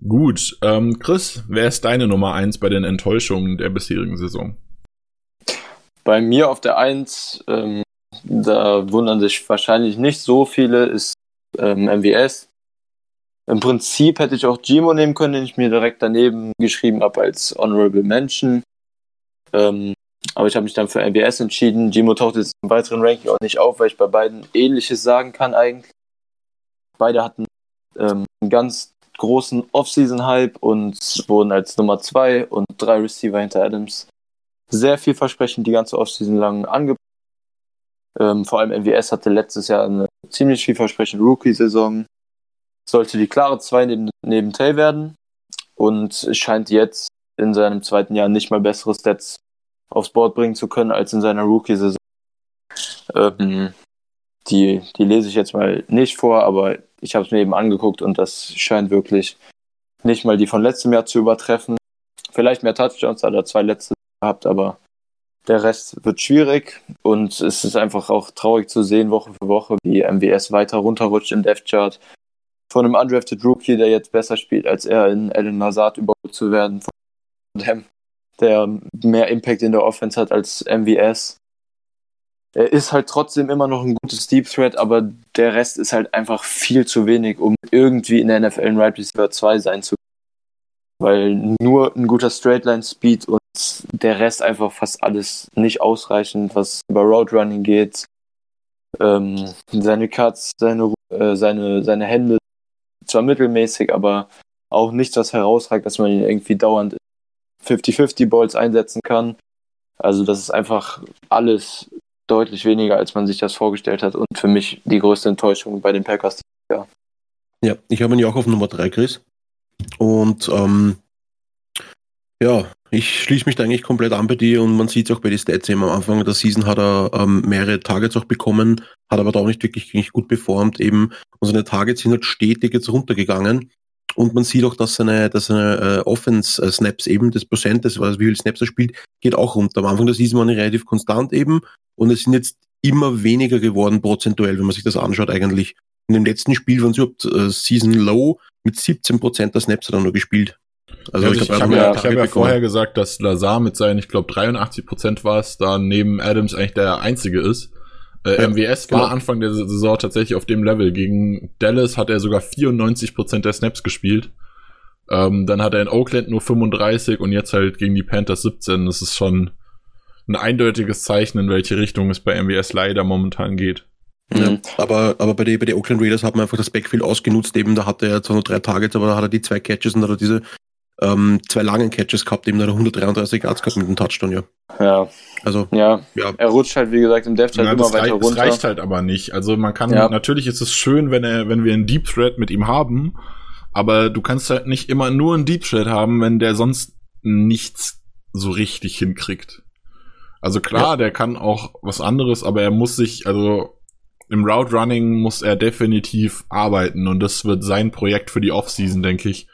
Gut, ähm, Chris, wer ist deine Nummer 1 bei den Enttäuschungen der bisherigen Saison? Bei mir auf der 1, ähm, da wundern sich wahrscheinlich nicht so viele, ist ähm, MWS. Im Prinzip hätte ich auch Gimo nehmen können, den ich mir direkt daneben geschrieben habe als Honorable Mention. Aber ich habe mich dann für MWS entschieden. Gimo taucht jetzt im weiteren Ranking auch nicht auf, weil ich bei beiden ähnliches sagen kann eigentlich. Beide hatten ähm, einen ganz großen Off-Season-Hype und wurden als Nummer 2 und drei Receiver hinter Adams sehr vielversprechend die ganze Offseason lang angeboten. Ähm, vor allem MWS hatte letztes Jahr eine ziemlich vielversprechende Rookie-Saison. Sollte die klare 2 neben, neben Tay werden und scheint jetzt in seinem zweiten Jahr nicht mal bessere Stats aufs Board bringen zu können als in seiner Rookie-Saison. Ähm, die, die lese ich jetzt mal nicht vor, aber ich habe es mir eben angeguckt und das scheint wirklich nicht mal die von letztem Jahr zu übertreffen. Vielleicht mehr Touchdowns, hat er zwei letzte gehabt, aber der Rest wird schwierig und es ist einfach auch traurig zu sehen, Woche für Woche, wie MWS weiter runterrutscht im Death Chart. Von einem undrafted Rookie, der jetzt besser spielt, als er in Alan Lazard überholt zu werden. Von dem, der mehr Impact in der Offense hat als MWS. Er ist halt trotzdem immer noch ein gutes Deep Threat, aber der Rest ist halt einfach viel zu wenig, um irgendwie in der NFL ein Right Receiver 2 sein zu können. Weil nur ein guter Straightline Speed und der Rest einfach fast alles nicht ausreichend, was über Road Running geht. Ähm, seine Cuts, seine, äh, seine, seine Hände zwar mittelmäßig, aber auch nichts, was herausragt, dass man ihn irgendwie dauernd 50-50 Balls einsetzen kann. Also das ist einfach alles deutlich weniger, als man sich das vorgestellt hat und für mich die größte Enttäuschung bei den Packers. Ja, ja ich habe ihn ja auch auf Nummer 3, Chris. Und ähm, ja, ich schließe mich da eigentlich komplett an bei dir und man sieht es auch bei den Stats eben am Anfang der Season hat er ähm, mehrere Targets auch bekommen, hat aber da auch nicht wirklich, wirklich gut performt eben und seine Targets sind halt stetig jetzt runtergegangen und man sieht auch, dass seine, dass seine äh, Offense-Snaps eben, das Prozent, das, also wie viel Snaps er spielt, geht auch runter. Am Anfang der Season waren die relativ konstant eben und es sind jetzt immer weniger geworden prozentuell, wenn man sich das anschaut eigentlich. In dem letzten Spiel waren sie überhaupt äh, Season Low mit 17 Prozent der Snaps hat er nur gespielt. Also, also ich, ich habe ja, ich hab ja vorher gesagt, dass Lazar mit seinen, ich glaube 83 Prozent war es, da neben Adams eigentlich der einzige ist. Äh, ja, MWS war genau. Anfang der Saison tatsächlich auf dem Level. Gegen Dallas hat er sogar 94 Prozent der Snaps gespielt. Ähm, dann hat er in Oakland nur 35 und jetzt halt gegen die Panthers 17. Das ist schon ein eindeutiges Zeichen, in welche Richtung es bei MWS leider momentan geht. Ja, mhm. aber, aber bei den bei die Oakland Raiders hat man einfach das Backfield ausgenutzt, eben da hatte er zwar nur drei Targets, aber da hat er die zwei Catches und hat er diese ähm, zwei langen Catches gehabt, eben da 133 Yards gehabt mit dem Touchdown, ja. Ja. Also, ja. ja. Er rutscht halt, wie gesagt, im Depth halt ja, immer weiter runter. Das reicht halt aber nicht. Also man kann, ja. natürlich ist es schön, wenn er, wenn wir einen Deep Thread mit ihm haben, aber du kannst halt nicht immer nur einen Deep Thread haben, wenn der sonst nichts so richtig hinkriegt. Also klar, ja. der kann auch was anderes, aber er muss sich, also im Route Running muss er definitiv arbeiten und das wird sein Projekt für die Offseason, denke ich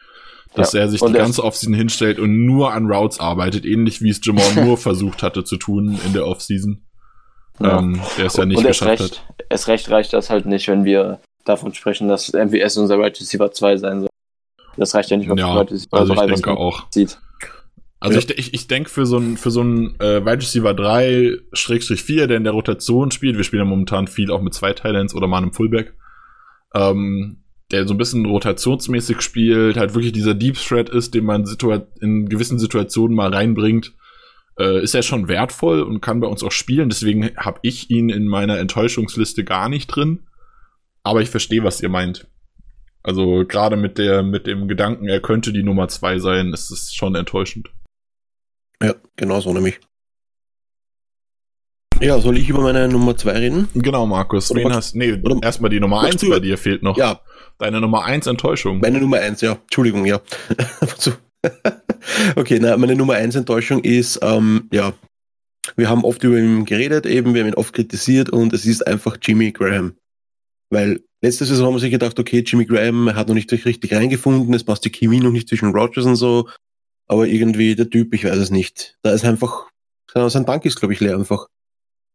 dass ja. er sich die ganze Offseason hinstellt und nur an Routes arbeitet, ähnlich wie es Jamal <laughs> Moore versucht hatte zu tun in der Offseason. Ja. Ähm, der es ja nicht und geschafft recht, hat. Es recht reicht das halt nicht, wenn wir davon sprechen, dass MWS unser Right Receiver 2 sein soll. Das reicht ja nicht, wenn ja, Right Receiver also 3 ich denke auch. sieht. Also ja. ich, ich, ich denke für so ein für so ein äh, Wide Receiver 3 Schrägstrich 4, der in der Rotation spielt, wir spielen ja momentan viel auch mit zwei Thailands oder mal einem Fullback. Ähm, der so ein bisschen rotationsmäßig spielt, halt wirklich dieser Deep Threat ist, den man in gewissen Situationen mal reinbringt. äh, ist er schon wertvoll und kann bei uns auch spielen. Deswegen habe ich ihn in meiner Enttäuschungsliste gar nicht drin. Aber ich verstehe, was ihr meint. Also gerade mit der mit dem Gedanken, er könnte die Nummer zwei sein, ist es schon enttäuschend. Ja, genau so nämlich. Ja, soll ich über meine Nummer zwei reden? Genau, Markus. Oder Wen hast, nee, erstmal die Nummer eins bei dir fehlt noch. Ja. Deine Nummer eins Enttäuschung. Meine Nummer eins, ja. Entschuldigung, ja. <laughs> okay, na, meine Nummer eins Enttäuschung ist, ähm, ja, wir haben oft über ihn geredet, eben, wir haben ihn oft kritisiert und es ist einfach Jimmy Graham. Weil letzte Saison haben wir sich gedacht, okay, Jimmy Graham hat noch nicht richtig reingefunden, es passt die Chemie noch nicht zwischen Rogers und so, aber irgendwie der Typ, ich weiß es nicht. Da ist einfach, sein Dank ist, glaube ich, leer einfach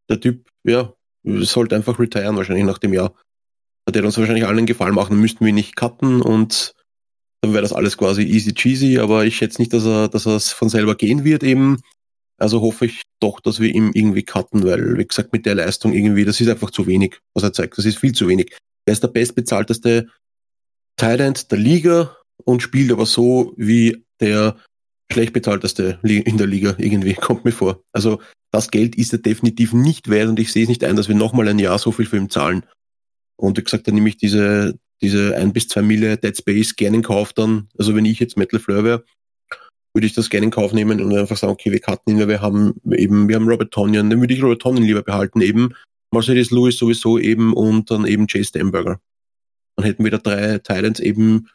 der Typ, ja, sollte einfach retiren wahrscheinlich nach dem Jahr. Der uns wahrscheinlich allen Gefallen machen, müssten wir nicht cutten und dann wäre das alles quasi easy cheesy, aber ich schätze nicht, dass er, dass er es von selber gehen wird eben. Also hoffe ich doch, dass wir ihn irgendwie cutten, weil, wie gesagt, mit der Leistung irgendwie, das ist einfach zu wenig, was er zeigt. Das ist viel zu wenig. Er ist der bestbezahlteste Thailand der Liga und spielt aber so wie der schlecht bezahlteste in der Liga irgendwie, <laughs> kommt mir vor. Also das Geld ist er definitiv nicht wert und ich sehe es nicht ein, dass wir nochmal ein Jahr so viel für ihn zahlen. Und wie gesagt, dann nehme ich diese, diese ein bis zwei Mille Dead Space gerne in Kauf dann. Also wenn ich jetzt Metal Fleur wäre, würde ich das gerne in Kauf nehmen und einfach sagen, okay, wir cutten ihn, weil wir haben eben, wir haben Robert Tonyan, dann würde ich Robert Tonyan lieber behalten eben. Mercedes Lewis sowieso eben und dann eben Jay Stamberger. Dann hätten wir da drei Titans eben,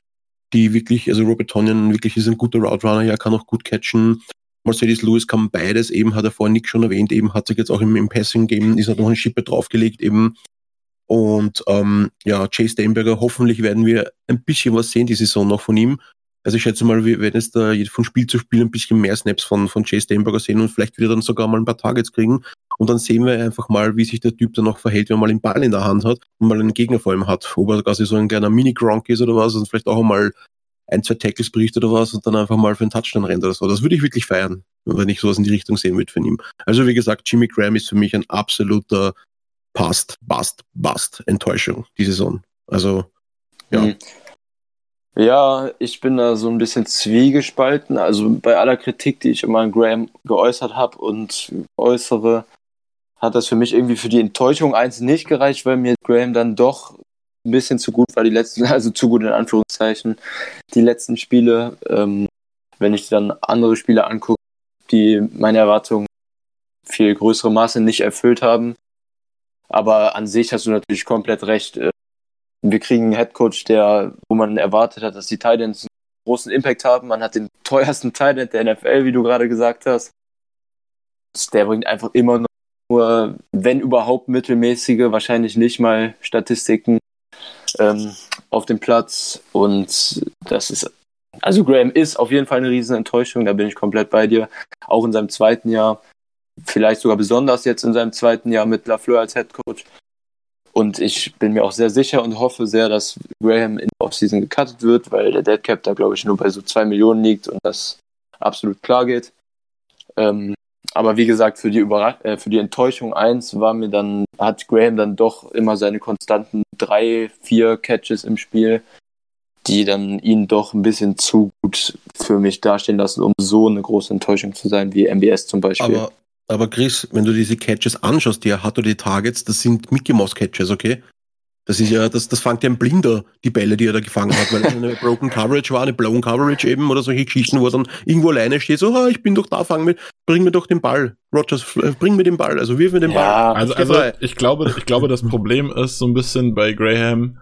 die wirklich, also Robert Tonyan wirklich ist ein guter Route Runner, ja, kann auch gut catchen. Mercedes Lewis kann beides, eben hat er vorhin Nick schon erwähnt, eben hat sich jetzt auch im, im Passing-Game, ist noch eine Schippe draufgelegt, eben. Und ähm, ja, Chase Steinberger, hoffentlich werden wir ein bisschen was sehen die Saison noch von ihm. Also ich schätze mal, wir werden jetzt da von Spiel zu Spiel ein bisschen mehr Snaps von, von Chase Steinberger sehen und vielleicht wieder dann sogar mal ein paar Targets kriegen. Und dann sehen wir einfach mal, wie sich der Typ dann noch verhält, wenn er mal den Ball in der Hand hat und mal einen Gegner vor ihm hat. Ob er quasi so ein kleiner Mini-Gronk ist oder was und vielleicht auch mal ein, zwei Tackles bricht oder was und dann einfach mal für einen Touchdown rennt oder so. Das würde ich wirklich feiern, wenn ich sowas in die Richtung sehen würde von ihm. Also wie gesagt, Jimmy Graham ist für mich ein absoluter Past, Bust, Bust, Enttäuschung, die Saison. Also, ja. Mhm. Ja, ich bin da so ein bisschen zwiegespalten. Also bei aller Kritik, die ich immer an Graham geäußert habe und äußere, hat das für mich irgendwie für die Enttäuschung eins nicht gereicht, weil mir Graham dann doch ein bisschen zu gut war, die letzten, <laughs> also zu gut in Anführungszeichen, die letzten Spiele. Ähm, wenn ich dann andere Spiele angucke, die meine Erwartungen viel größere Maße nicht erfüllt haben. Aber an sich hast du natürlich komplett recht. Äh, wir kriegen einen Headcoach, der, wo man erwartet hat, dass die Titans einen großen Impact haben. Man hat den <laughs> teuersten Titan der NFL, wie du gerade gesagt hast. Der bringt einfach immer nur, wenn überhaupt mittelmäßige, wahrscheinlich nicht mal Statistiken ähm, auf dem Platz. Und das ist, also Graham ist auf jeden Fall eine riesen Enttäuschung, da bin ich komplett bei dir. Auch in seinem zweiten Jahr, vielleicht sogar besonders jetzt in seinem zweiten Jahr mit Lafleur als Head Coach. Und ich bin mir auch sehr sicher und hoffe sehr, dass Graham in der Offseason gecuttet wird, weil der Dead Cap da, glaube ich, nur bei so zwei Millionen liegt und das absolut klar geht. Ähm, aber wie gesagt, für die, Überrasch äh, für die Enttäuschung eins war mir dann, hat Graham dann doch immer seine konstanten drei, vier Catches im Spiel, die dann ihn doch ein bisschen zu gut für mich dastehen lassen, um so eine große Enttäuschung zu sein wie MBS zum Beispiel. Aber, aber Chris, wenn du diese Catches anschaust, die er hat oder die Targets, das sind Mickey Mouse Catches, okay? Das ist ja, das, das fängt ja ein Blinder, die Bälle, die er da gefangen hat, weil es eine Broken Coverage war, eine Blown Coverage eben oder solche Geschichten, wo er dann irgendwo alleine steht, so, ah, ich bin doch da, fang mit, bring mir doch den Ball. Rogers, bring mir den Ball, also wirf mir den ja, Ball. Also, also ich glaube, ich glaube, das Problem ist so ein bisschen bei Graham,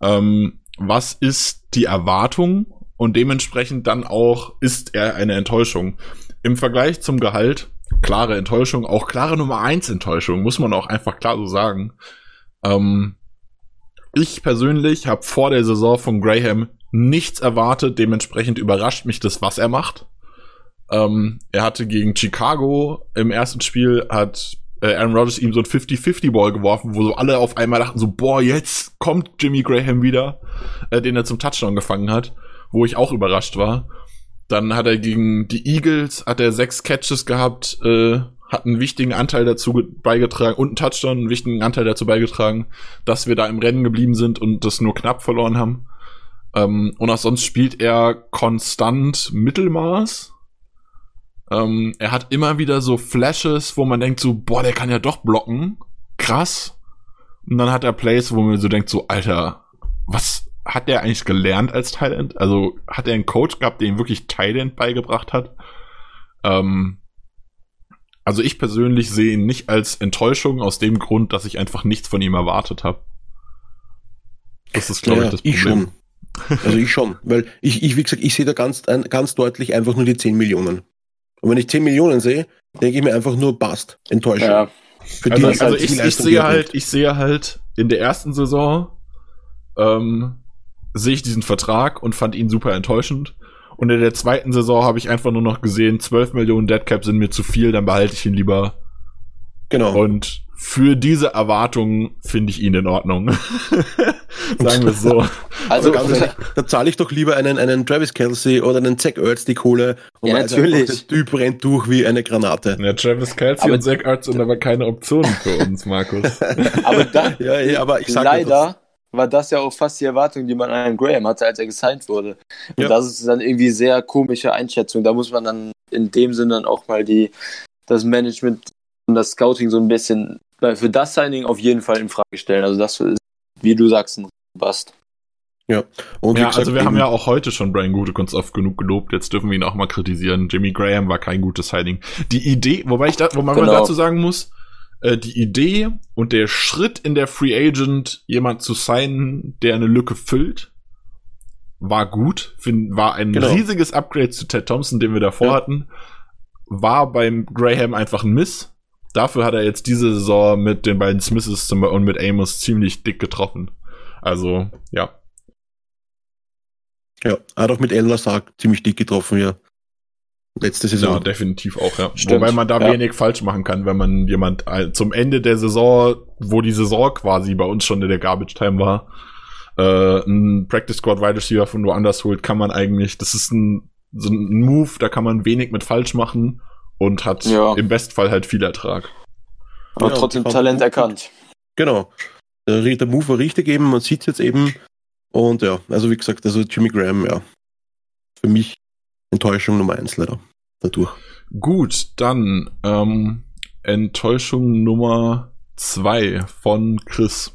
ähm, was ist die Erwartung und dementsprechend dann auch ist er eine Enttäuschung. Im Vergleich zum Gehalt, klare Enttäuschung, auch klare Nummer eins Enttäuschung, muss man auch einfach klar so sagen. Ähm, ich persönlich habe vor der Saison von Graham nichts erwartet, dementsprechend überrascht mich das, was er macht. Ähm, er hatte gegen Chicago im ersten Spiel hat äh, Aaron Rodgers ihm so ein 50-50-Ball geworfen, wo so alle auf einmal dachten so, boah, jetzt kommt Jimmy Graham wieder, äh, den er zum Touchdown gefangen hat, wo ich auch überrascht war. Dann hat er gegen die Eagles, hat er sechs Catches gehabt, äh, hat einen wichtigen Anteil dazu beigetragen und einen Touchdown, einen wichtigen Anteil dazu beigetragen, dass wir da im Rennen geblieben sind und das nur knapp verloren haben. Ähm, und auch sonst spielt er konstant Mittelmaß. Ähm, er hat immer wieder so Flashes, wo man denkt so, boah, der kann ja doch blocken. Krass. Und dann hat er Plays, wo man so denkt so, Alter, was hat der eigentlich gelernt als Thailand? Also hat er einen Coach gehabt, der ihm wirklich Thailand beigebracht hat? Ähm, also ich persönlich sehe ihn nicht als Enttäuschung aus dem Grund, dass ich einfach nichts von ihm erwartet habe. Das ist, glaube Ja, ich, das Problem. ich schon. Also ich schon, weil ich, ich wie gesagt, ich sehe da ganz, ganz deutlich einfach nur die 10 Millionen. Und wenn ich 10 Millionen sehe, denke ich mir einfach nur passt, Enttäuschung. Ja, Für Also, also halt ich, ich sehe halt, ich sehe halt in der ersten Saison ähm, sehe ich diesen Vertrag und fand ihn super enttäuschend. Und in der zweiten Saison habe ich einfach nur noch gesehen, 12 Millionen Deadcap sind mir zu viel, dann behalte ich ihn lieber. Genau. Und für diese Erwartungen finde ich ihn in Ordnung. <laughs> Sagen wir es so. also Also ganz ehrlich, da zahle ich doch lieber einen, einen Travis Kelsey oder einen Zach Ertz die Kohle. Und Ja, natürlich. einfach, Der Typ rennt durch wie eine Granate. Ja, Travis Kelsey Aber- und Zach Ertz sind aber keine Optionen für uns, Markus. <laughs> aber da, Ja, ja, aber ich sage leider war das ja auch fast die Erwartung, die man an Graham hatte, als er gesigned wurde. Und Ja. das ist dann irgendwie sehr komische Einschätzung. Da muss man dann in dem Sinne dann auch mal die, das Management und das Scouting so ein bisschen weil für das Signing auf jeden Fall in Frage stellen. Also das ist, wie du sagst, ein Bast. Und wie Ja, gesagt, also wir haben ja auch heute schon Brian Gutekunst oft genug gelobt, jetzt dürfen wir ihn auch mal kritisieren. Jimmy Graham war kein gutes Signing. Die Idee, wobei ich da, wobei man Genau. dazu sagen muss, äh, die Idee und der Schritt in der Free Agent, jemand zu signen, der eine Lücke füllt, war gut, find, war ein Genau. riesiges Upgrade zu Ted Thompson, den wir davor Ja. hatten, war beim Graham einfach ein Miss. Dafür hat er jetzt diese Saison mit den beiden Smiths und mit Amos ziemlich dick getroffen. Also, ja. Ja, hat auch mit El Nassar ziemlich dick getroffen, ja. Letzte Ja, Saison. definitiv auch, ja. Stimmt, Wobei man da ja. wenig falsch machen kann, wenn man jemand äh, zum Ende der Saison, wo die Saison quasi bei uns schon in der Garbage Time war, äh, ein Practice Squad Wide Receiver von woanders holt, kann man eigentlich, das ist ein, so ein Move, da kann man wenig mit falsch machen und hat Ja. im Bestfall halt viel Ertrag. Aber Ja, trotzdem Talent erkannt. Genau. Der, der Move war richtig eben, man sieht jetzt eben. Und ja, also wie gesagt, also Jimmy Graham, ja. Für mich Enttäuschung Nummer eins leider. Dadurch. Gut, dann ähm, Enttäuschung Nummer zwei von Chris.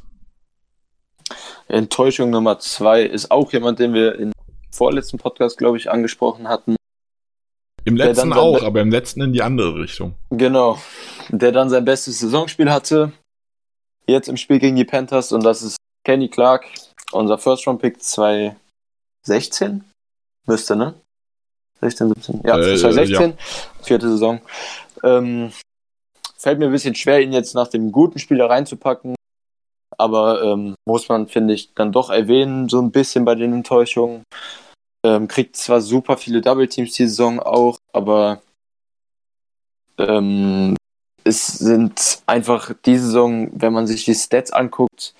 Enttäuschung Nummer zwei ist auch jemand, den wir im vorletzten Podcast, glaube ich, angesprochen hatten. Im letzten auch, Be- aber im letzten in die andere Richtung. Genau. Der dann sein bestes Saisonspiel hatte. Jetzt im Spiel gegen die Panthers und das ist Kenny Clark, unser First Round Pick 2016. Müsste, ne? 16, 17. Ja, Äh, 2016. Vierte Saison. Ähm, fällt mir ein bisschen schwer, ihn jetzt nach dem guten Spieler reinzupacken. Aber ähm, muss man, finde ich, dann doch erwähnen, so ein bisschen bei den Enttäuschungen. Ähm, kriegt zwar super viele Double Teams die Saison auch, aber ähm, es sind einfach die Saison, wenn man sich die Stats anguckt,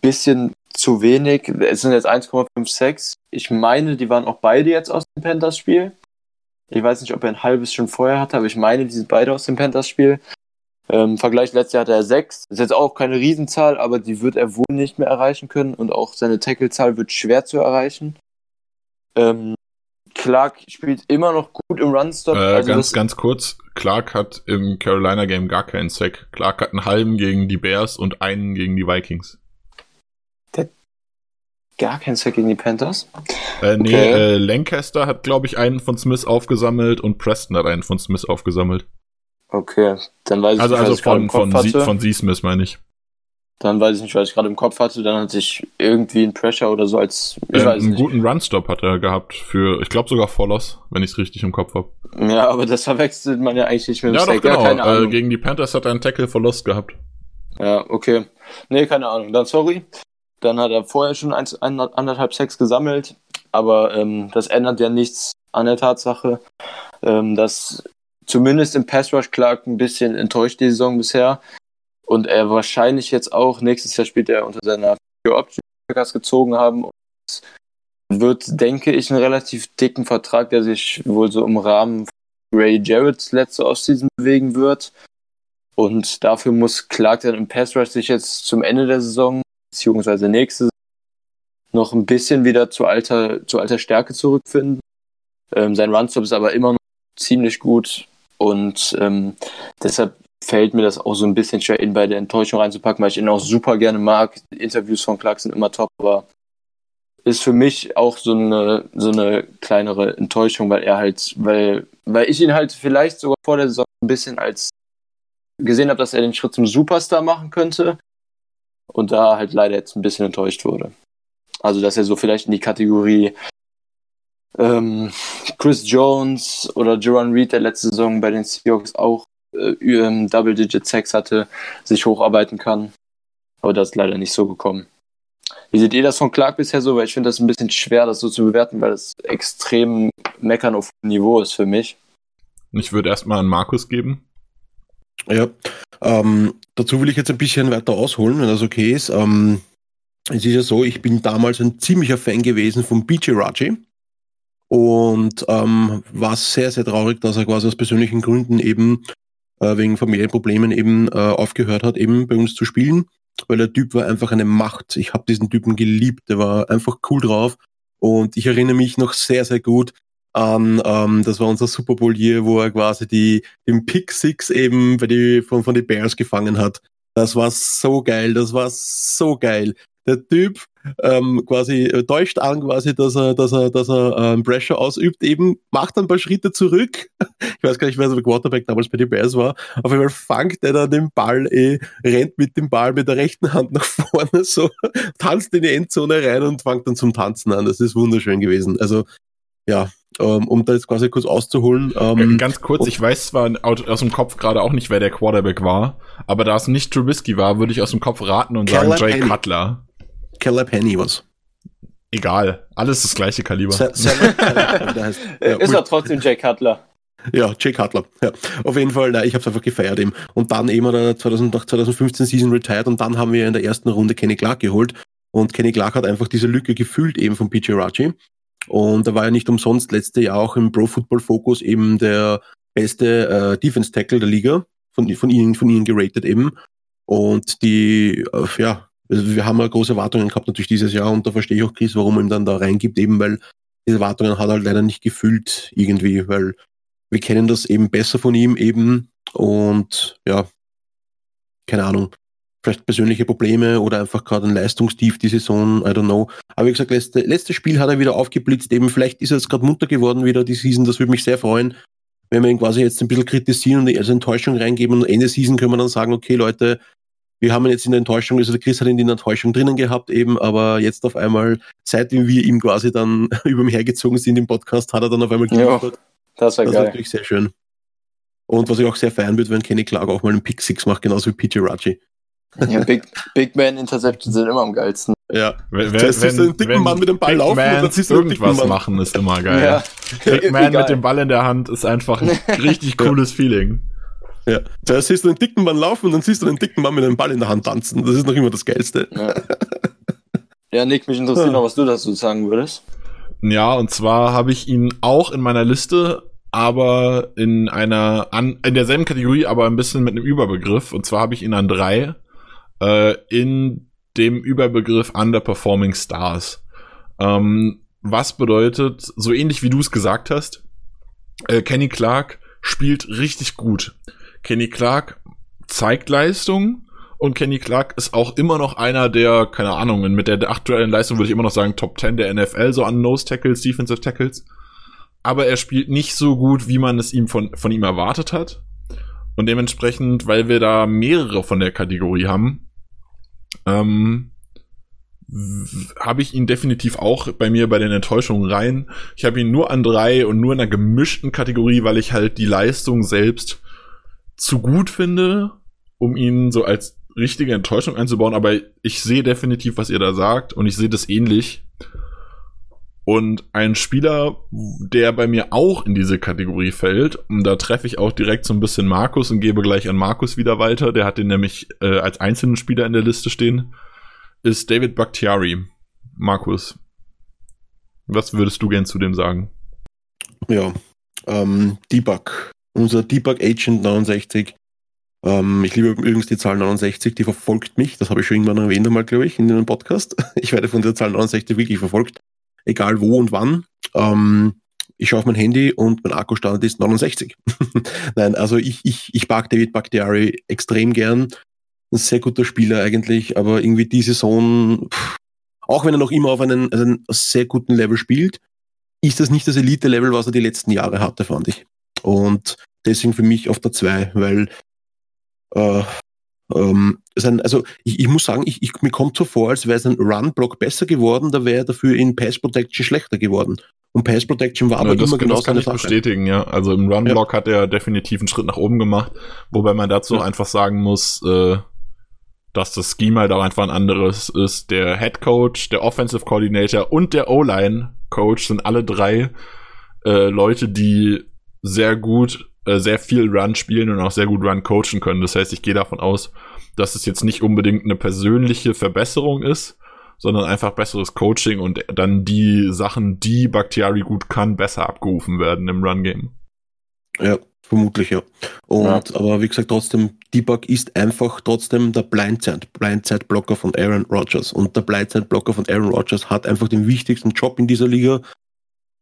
bisschen zu wenig. Es sind jetzt 1,56. Ich meine, die waren auch beide jetzt aus dem Panthers-Spiel. Ich weiß nicht, ob er ein halbes schon vorher hatte, aber ich meine, die sind beide aus dem Panthers-Spiel. Ähm, Im Vergleich letztes Jahr hatte er sechs. Ist jetzt auch keine Riesenzahl, aber die wird er wohl nicht mehr erreichen können und auch seine Tackle-Zahl wird schwer zu erreichen. Ähm, Clark spielt immer noch gut im Runstop. Äh, also ganz, ganz kurz. Clark hat im Carolina Game gar keinen Sack. Clark hat einen halben gegen die Bears und einen gegen die Vikings. Gar kein Sack gegen die Panthers. Äh, nee, Okay. äh, Lancaster hat, glaube ich, einen von Smith aufgesammelt und Preston hat einen von Smith aufgesammelt. Okay, dann weiß ich Also, nicht, also was ich gerade von, im Kopf von, Sie, hatte. von Sie Smith meine ich. Dann weiß ich nicht, was ich gerade im Kopf hatte. Dann hatte ich irgendwie einen Pressure oder so als. Ich Ähm, weiß einen nicht. guten Runstop hat er gehabt für, ich glaube sogar Follows, wenn ich es richtig im Kopf habe. Ja, aber das verwechselt man ja eigentlich nicht mit dem Ja, doch, Sack. genau. keine äh, Ahnung. gegen die Panthers hat er einen Tackle for Lost gehabt. Ja, okay. Nee, keine Ahnung. Dann sorry. Dann hat er vorher schon eins, ein, anderthalb Sacks gesammelt. Aber ähm, das ändert ja nichts an der Tatsache, ähm, dass zumindest im Pass Rush Clark ein bisschen enttäuscht die Saison bisher. Und er wahrscheinlich jetzt auch nächstes Jahr spielt er unter seiner Option gezogen haben. Und wird, denke ich, einen relativ dicken Vertrag, der sich wohl so im Rahmen von Ray Jarrett's letzte Offseason bewegen wird. Und dafür muss Clark dann im Pass Rush sich jetzt zum Ende der Saison, beziehungsweise nächste noch ein bisschen wieder zu alter, zu alter Stärke zurückfinden. Ähm, sein Runstop ist aber immer noch ziemlich gut und ähm, deshalb fällt mir das auch so ein bisschen schwer, ihn bei der Enttäuschung reinzupacken, weil ich ihn auch super gerne mag. Interviews von Clark sind immer top, aber ist für mich auch so eine, so eine kleinere Enttäuschung, weil er halt, weil, weil ich ihn halt vielleicht sogar vor der Saison ein bisschen als gesehen habe, dass er den Schritt zum Superstar machen könnte und da halt leider jetzt ein bisschen enttäuscht wurde. Also, dass er so vielleicht in die Kategorie ähm, Chris Jones oder Jerron Reed, der letzte Saison bei den Seahawks auch äh, ähm, Double-Digit Sex hatte, sich hocharbeiten kann. Aber das ist leider nicht so gekommen. Wie seht ihr das von Clark bisher so? Weil ich finde das ein bisschen schwer, das so zu bewerten, weil das extrem meckern auf Niveau ist für mich. Ich würde erstmal an Markus geben. Ja, ähm, dazu will ich jetzt ein bisschen weiter ausholen, wenn das okay ist. Ähm, es ist ja so, ich bin damals ein ziemlicher Fan gewesen von BJ Raji und ähm, war sehr, sehr traurig, dass er quasi aus persönlichen Gründen eben äh, wegen Familienproblemen eben äh, aufgehört hat, eben bei uns zu spielen, weil der Typ war einfach eine Macht. Ich habe diesen Typen geliebt, der war einfach cool drauf und ich erinnere mich noch sehr, sehr gut an, ähm, das war unser Super Bowl Year, wo er quasi die, den Pick Six eben bei die, von, von den Bears gefangen hat. Das war so geil, das war so geil. Der Typ ähm, quasi äh, täuscht an, quasi, dass er, dass er, dass er ähm, Pressure ausübt, eben macht ein paar Schritte zurück. <laughs> Ich weiß gar nicht, wer der Quarterback damals bei den Bears war. Auf Fall fangt er dann den Ball, eh, rennt mit dem Ball mit der rechten Hand nach vorne, <laughs> so tanzt in die Endzone rein und fängt dann zum Tanzen an. Das ist wunderschön gewesen. Also ja, ähm, um da jetzt quasi kurz auszuholen. Ähm, Ganz kurz, ich weiß zwar aus dem Kopf gerade auch nicht, wer der Quarterback war, aber da es nicht Trubisky war, würde ich aus dem Kopf raten und sagen Jay Cutler. Caleb Henny was. Egal, alles das gleiche Kaliber. heißt, ja, ist er trotzdem Jay Cutler. Ja, Jay Cutler. Ja. Auf jeden Fall, nein, ich habe es einfach gefeiert eben. Und dann eben er 2000, nach 2015 Season retired und dann haben wir in der ersten Runde Kenny Clark geholt. Und Kenny Clark hat einfach diese Lücke gefüllt eben von PJ Raji. Und er war ja nicht umsonst letzte Jahr auch im Pro Football Focus eben der beste äh, Defense Tackle der Liga, von, von ihnen, von ihnen geratet eben. Und die, äh, ja, also wir haben ja große Erwartungen gehabt natürlich dieses Jahr und da verstehe ich auch Chris, warum er ihm dann da reingibt, eben weil diese Erwartungen hat er halt leider nicht gefüllt irgendwie, weil wir kennen das eben besser von ihm eben und ja, keine Ahnung, vielleicht persönliche Probleme oder einfach gerade ein Leistungstief die Saison, I don't know. Aber wie gesagt, letzte, letztes Spiel hat er wieder aufgeblitzt, eben vielleicht ist er jetzt gerade munter geworden wieder die Season, das würde mich sehr freuen, wenn wir ihn quasi jetzt ein bisschen kritisieren und als Enttäuschung reingeben und Ende Season können wir dann sagen, okay Leute, wir haben ihn jetzt in der Enttäuschung, also der Chris hat ihn in der Enttäuschung drinnen gehabt eben, aber jetzt auf einmal, seitdem wir ihm quasi dann <laughs> über mich hergezogen sind im Podcast, hat er dann auf einmal geliefert. das war das geil. Natürlich sehr schön. Und was ich auch sehr feiern würde, wenn Kenny Clark auch mal einen Pick Six macht, genauso wie PJ Raji. Ja, Big, Big Man Interceptions sind immer am geilsten. Ja, wenn, wenn, heißt, wenn, einen dicken Mann mit dem Ball Big laufen Man und dann siehst du irgendwas machen, ist immer geil. Ja. Big <laughs> Man mit dem Ball in der Hand ist einfach ein <laughs> richtig cooles Feeling. Ja, zuerst siehst du einen dicken Mann laufen und dann siehst du einen dicken Mann mit einem Ball in der Hand tanzen. Das ist noch immer das Geilste. Ja, ja Nick, mich interessiert noch, was du dazu sagen würdest. Ja, und zwar habe ich ihn auch in meiner Liste, aber in einer, an, in derselben Kategorie, aber ein bisschen mit einem Überbegriff. Und zwar habe ich ihn an drei, äh, in dem Überbegriff Underperforming Stars. Ähm, was bedeutet, so ähnlich wie du es gesagt hast, äh, Kenny Clark spielt richtig gut. Kenny Clark zeigt Leistung und Kenny Clark ist auch immer noch einer der, keine Ahnung, mit der aktuellen Leistung würde ich immer noch sagen Top 10 der NFL, so an Nose Tackles, Defensive Tackles. Aber er spielt nicht so gut, wie man es ihm von, von ihm erwartet hat. Und dementsprechend, weil wir da mehrere von der Kategorie haben, ähm, habe ich ihn definitiv auch bei mir bei den Enttäuschungen rein. Ich habe ihn nur an drei und nur in einer gemischten Kategorie, weil ich halt die Leistung selbst zu gut finde, um ihn so als richtige Enttäuschung einzubauen, aber ich sehe definitiv, was ihr da sagt und ich sehe das ähnlich. Und ein Spieler, der bei mir auch in diese Kategorie fällt, und da treffe ich auch direkt so ein bisschen Markus und gebe gleich an Markus wieder weiter, der hat den nämlich äh, als einzelnen Spieler in der Liste stehen, ist David Bakhtiari. Markus, was würdest du gern zu dem sagen? Ja, ähm, Debug unser Debug Agent 69. Ähm, ich liebe übrigens die Zahl 69, die verfolgt mich. Das habe ich schon irgendwann erwähnt einmal, glaube ich, in einem Podcast. <laughs> Ich werde von der Zahl 69 wirklich verfolgt. Egal wo und wann. Ähm, ich schaue auf mein Handy und mein Akkustand ist 69. <laughs> Nein, also ich, ich, ich mag David Bakhtiari extrem gern. Ein sehr guter Spieler eigentlich, aber irgendwie die Saison, pff, auch wenn er noch immer auf einem, einem sehr guten Level spielt, ist das nicht das Elite-Level, was er die letzten Jahre hatte, fand ich. Und deswegen für mich auf der 2, weil äh, ähm, sein, also ich, ich muss sagen, ich, ich, mir kommt so vor, als wäre sein Run-Block besser geworden, da wäre er dafür in Pass-Protection schlechter geworden. Und Pass Protection war aber ja, das, immer genau das kann ich Sache. bestätigen, ja. Also im Run-Block ja. hat er definitiv einen Schritt nach oben gemacht, wobei man dazu Ja. einfach sagen muss, äh, dass das Scheme halt auch einfach ein anderes ist. Der Head Coach, der Offensive Coordinator und der O-Line Coach sind alle drei äh, Leute, die sehr gut, äh, sehr viel Run spielen und auch sehr gut Run coachen können. Das heißt, ich gehe davon aus, dass es jetzt nicht unbedingt eine persönliche Verbesserung ist, sondern einfach besseres Coaching und dann die Sachen, die Bakhtiari gut kann, besser abgerufen werden im Run-Game. Ja, vermutlich, ja. Und, Ja. aber wie gesagt, trotzdem, Debug ist einfach trotzdem der Blindside, Blindside-Blocker von Aaron Rodgers. Und der Blindside-Blocker von Aaron Rodgers hat einfach den wichtigsten Job in dieser Liga.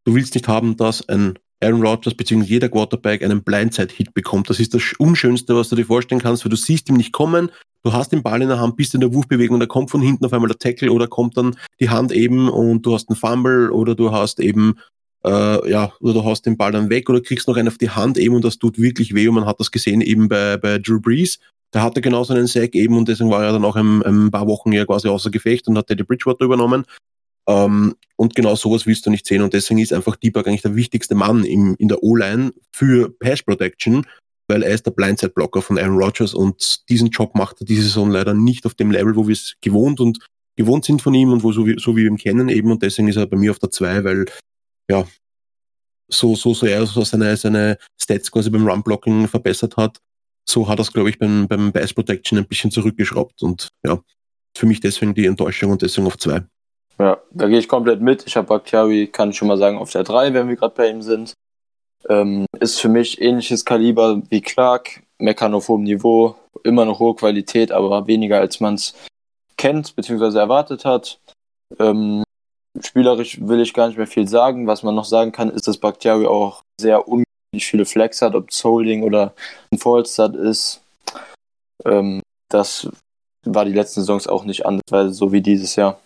Du willst nicht haben, dass ein Aaron Rodgers bzw. jeder Quarterback einen Blindside-Hit bekommt. Das ist das Unschönste, was du dir vorstellen kannst, weil du siehst ihn nicht kommen, du hast den Ball in der Hand, bist in der Wurfbewegung, da kommt von hinten auf einmal der Tackle oder kommt dann die Hand eben und du hast einen Fumble oder du hast eben äh, ja, oder du hast den Ball dann weg oder kriegst noch einen auf die Hand eben und das tut wirklich weh und man hat das gesehen eben bei, bei Drew Brees. Der hatte genauso einen Sack eben und deswegen war er dann auch ein, ein paar Wochen ja quasi außer Gefecht und hat Teddy Bridgewater übernommen. Ähm, und genau sowas willst du nicht sehen. Und deswegen ist einfach Debug eigentlich der wichtigste Mann im, in der O-Line für Pass Protection, weil er ist der Blindside-Blocker von Aaron Rodgers und diesen Job macht er diese Saison leider nicht auf dem Level, wo wir es gewohnt und gewohnt sind von ihm und wo so wie, so wie wir ihn kennen eben. Und deswegen ist er bei mir auf der 2, weil ja, so, so, so er so seine, seine Stats quasi beim Run-Blocking verbessert hat, so hat er es, glaube ich, beim, beim Pass Protection ein bisschen zurückgeschraubt. Und ja, für mich deswegen die Enttäuschung und deswegen auf 2. Ja, da gehe ich komplett mit. Ich habe Bakhtiari, kann ich schon mal sagen, auf der 3, wenn wir gerade bei ihm sind. Ähm, ist für mich ähnliches Kaliber wie Clark, meckern auf hohem Niveau, immer noch hohe Qualität, aber weniger als man es kennt bzw. erwartet hat. Ähm, spielerisch will ich gar nicht mehr viel sagen. Was man noch sagen kann, ist, dass Bakhtiari auch sehr unglaublich viele Flex hat, ob es Holding oder ein Fallstart ist. Ähm, das war die letzten Saisons auch nicht anders, so wie dieses Jahr.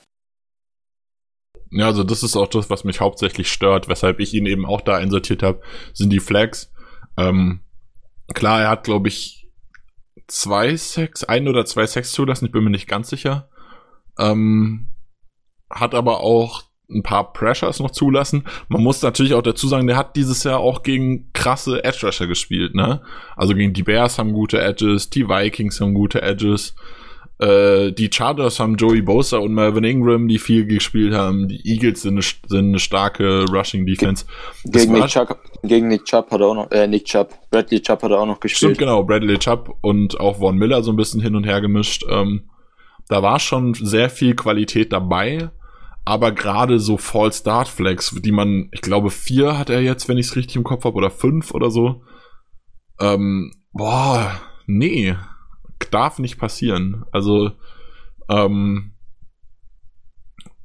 Ja, also das ist auch das, was mich hauptsächlich stört, weshalb ich ihn eben auch da einsortiert habe, sind die Flags. Ähm, klar, er hat, glaube ich, zwei Sex, ein oder zwei Sex zulassen, ich bin mir nicht ganz sicher. Ähm, hat aber auch ein paar Pressures noch zulassen. Man muss natürlich auch dazu sagen, der hat dieses Jahr auch gegen krasse Edge Rusher gespielt, ne? Also gegen die Bears haben gute Edges, die Vikings haben gute Edges. Äh, die Chargers haben Joey Bosa und Melvin Ingram, die viel gespielt haben. Die Eagles sind eine, sind eine starke Rushing Defense. Gegen Nick, Chubb, gegen Nick Chubb hat er auch noch, äh, Nick Chubb, Bradley Chubb hat er auch noch Stimmt, gespielt. genau. Bradley Chubb und auch Von Miller so ein bisschen hin und her gemischt. Ähm, da war schon sehr viel Qualität dabei. Aber gerade so Fall Start Flags, die man, ich glaube, vier hat er jetzt, wenn ich es richtig im Kopf habe, oder fünf oder so. Ähm, boah, nee. Darf nicht passieren. Also, ähm,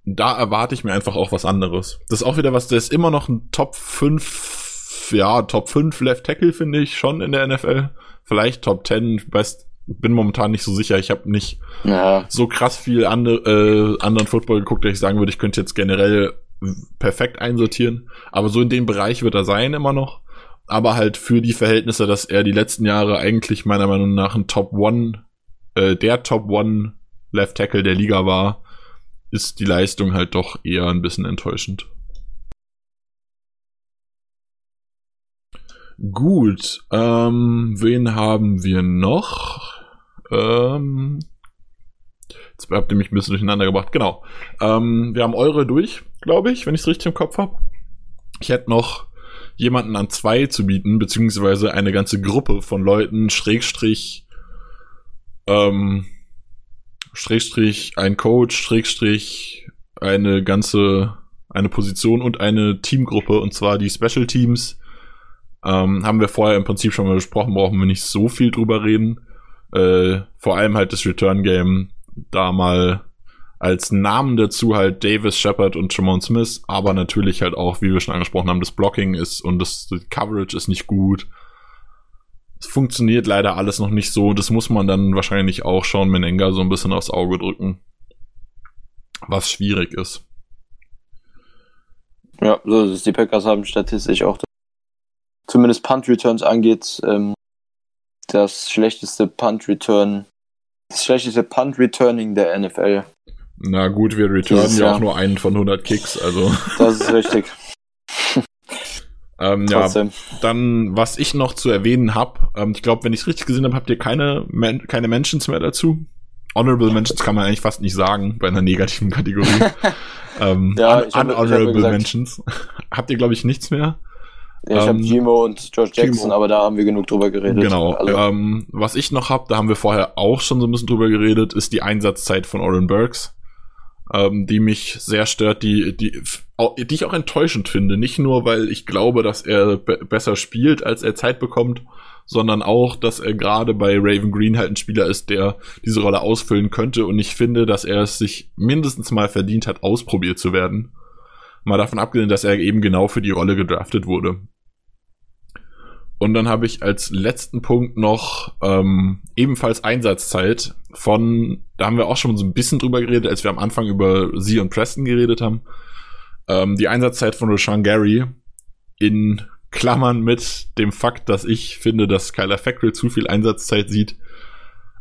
da erwarte ich mir einfach auch was anderes. Das ist auch wieder was, der ist immer noch ein Top 5, ja, Top 5 Left Tackle, finde ich, schon in der NFL. Vielleicht Top 10, ich weiß, bin momentan nicht so sicher. Ich habe nicht Ja, so krass viel andere, äh, anderen Football geguckt, dass ich sagen würde, ich könnte jetzt generell perfekt einsortieren. Aber so in dem Bereich wird er sein immer noch. Aber halt für die Verhältnisse, dass er die letzten Jahre eigentlich meiner Meinung nach ein Top One, äh, der Top One Left Tackle der Liga war, ist die Leistung halt doch eher ein bisschen enttäuschend. Gut, ähm, wen haben wir noch? Ähm, jetzt habt ihr mich ein bisschen durcheinander gebracht. Genau. Ähm, wir haben eure durch, glaube ich, wenn ich es richtig im Kopf habe. Ich hätte noch jemanden an zwei zu bieten, beziehungsweise eine ganze Gruppe von Leuten, Schrägstrich, ähm, Schrägstrich, ein Coach, Schrägstrich, eine ganze, eine Position und eine Teamgruppe, und zwar die Special Teams. Ähm, haben wir vorher im Prinzip schon mal besprochen, brauchen wir nicht so viel drüber reden. Äh, vor allem halt das Return Game da mal als Namen dazu halt Davis, Shepard und Tremont Smith, aber natürlich halt auch, wie wir schon angesprochen haben, das Blocking ist und das, Coverage ist nicht gut. Es funktioniert leider alles noch nicht so. Das muss man dann wahrscheinlich auch Sean Menenga so ein bisschen aufs Auge drücken. Was schwierig ist. Ja, so ist es. Die Packers haben statistisch auch, zumindest Punt Returns angeht, ähm, das schlechteste Punt Return, das schlechteste Punt Returning der NFL. Na gut, wir returnen ja auch nur einen von 100 Kicks, also. Das ist richtig. <laughs> ähm, ja, dann, was ich noch zu erwähnen habe, ähm, ich glaube, wenn ich es richtig gesehen habe, habt ihr keine, Men keine Mentions mehr dazu. Honorable Mentions kann man eigentlich fast nicht sagen bei einer negativen Kategorie. <laughs> ähm, ja, un hab, unhonorable Mentions. <laughs> habt ihr, glaube ich, nichts mehr? Ja, ich ähm, habe Gimo und George Jackson, Gimo. aber da haben wir genug drüber geredet. Genau. Also. Ähm, was ich noch habe, da haben wir vorher auch schon so ein bisschen drüber geredet, ist die Einsatzzeit von Oren Burks, ähm, die mich sehr stört, die, die, die ich auch enttäuschend finde. Nicht nur, weil ich glaube, dass er besser spielt, als er Zeit bekommt, sondern auch, dass er gerade bei Raven Green halt ein Spieler ist, der diese Rolle ausfüllen könnte. Und ich finde, dass er es sich mindestens mal verdient hat, ausprobiert zu werden. Mal davon abgesehen, dass er eben genau für die Rolle gedraftet wurde. Und dann habe ich als letzten Punkt noch ähm, ebenfalls Einsatzzeit von, da haben wir auch schon so ein bisschen drüber geredet, als wir am Anfang über sie und Preston geredet haben. Ähm, die Einsatzzeit von Rashawn Gary in Klammern mit dem Fakt, dass ich finde, dass Kyler Fackrell zu viel Einsatzzeit sieht.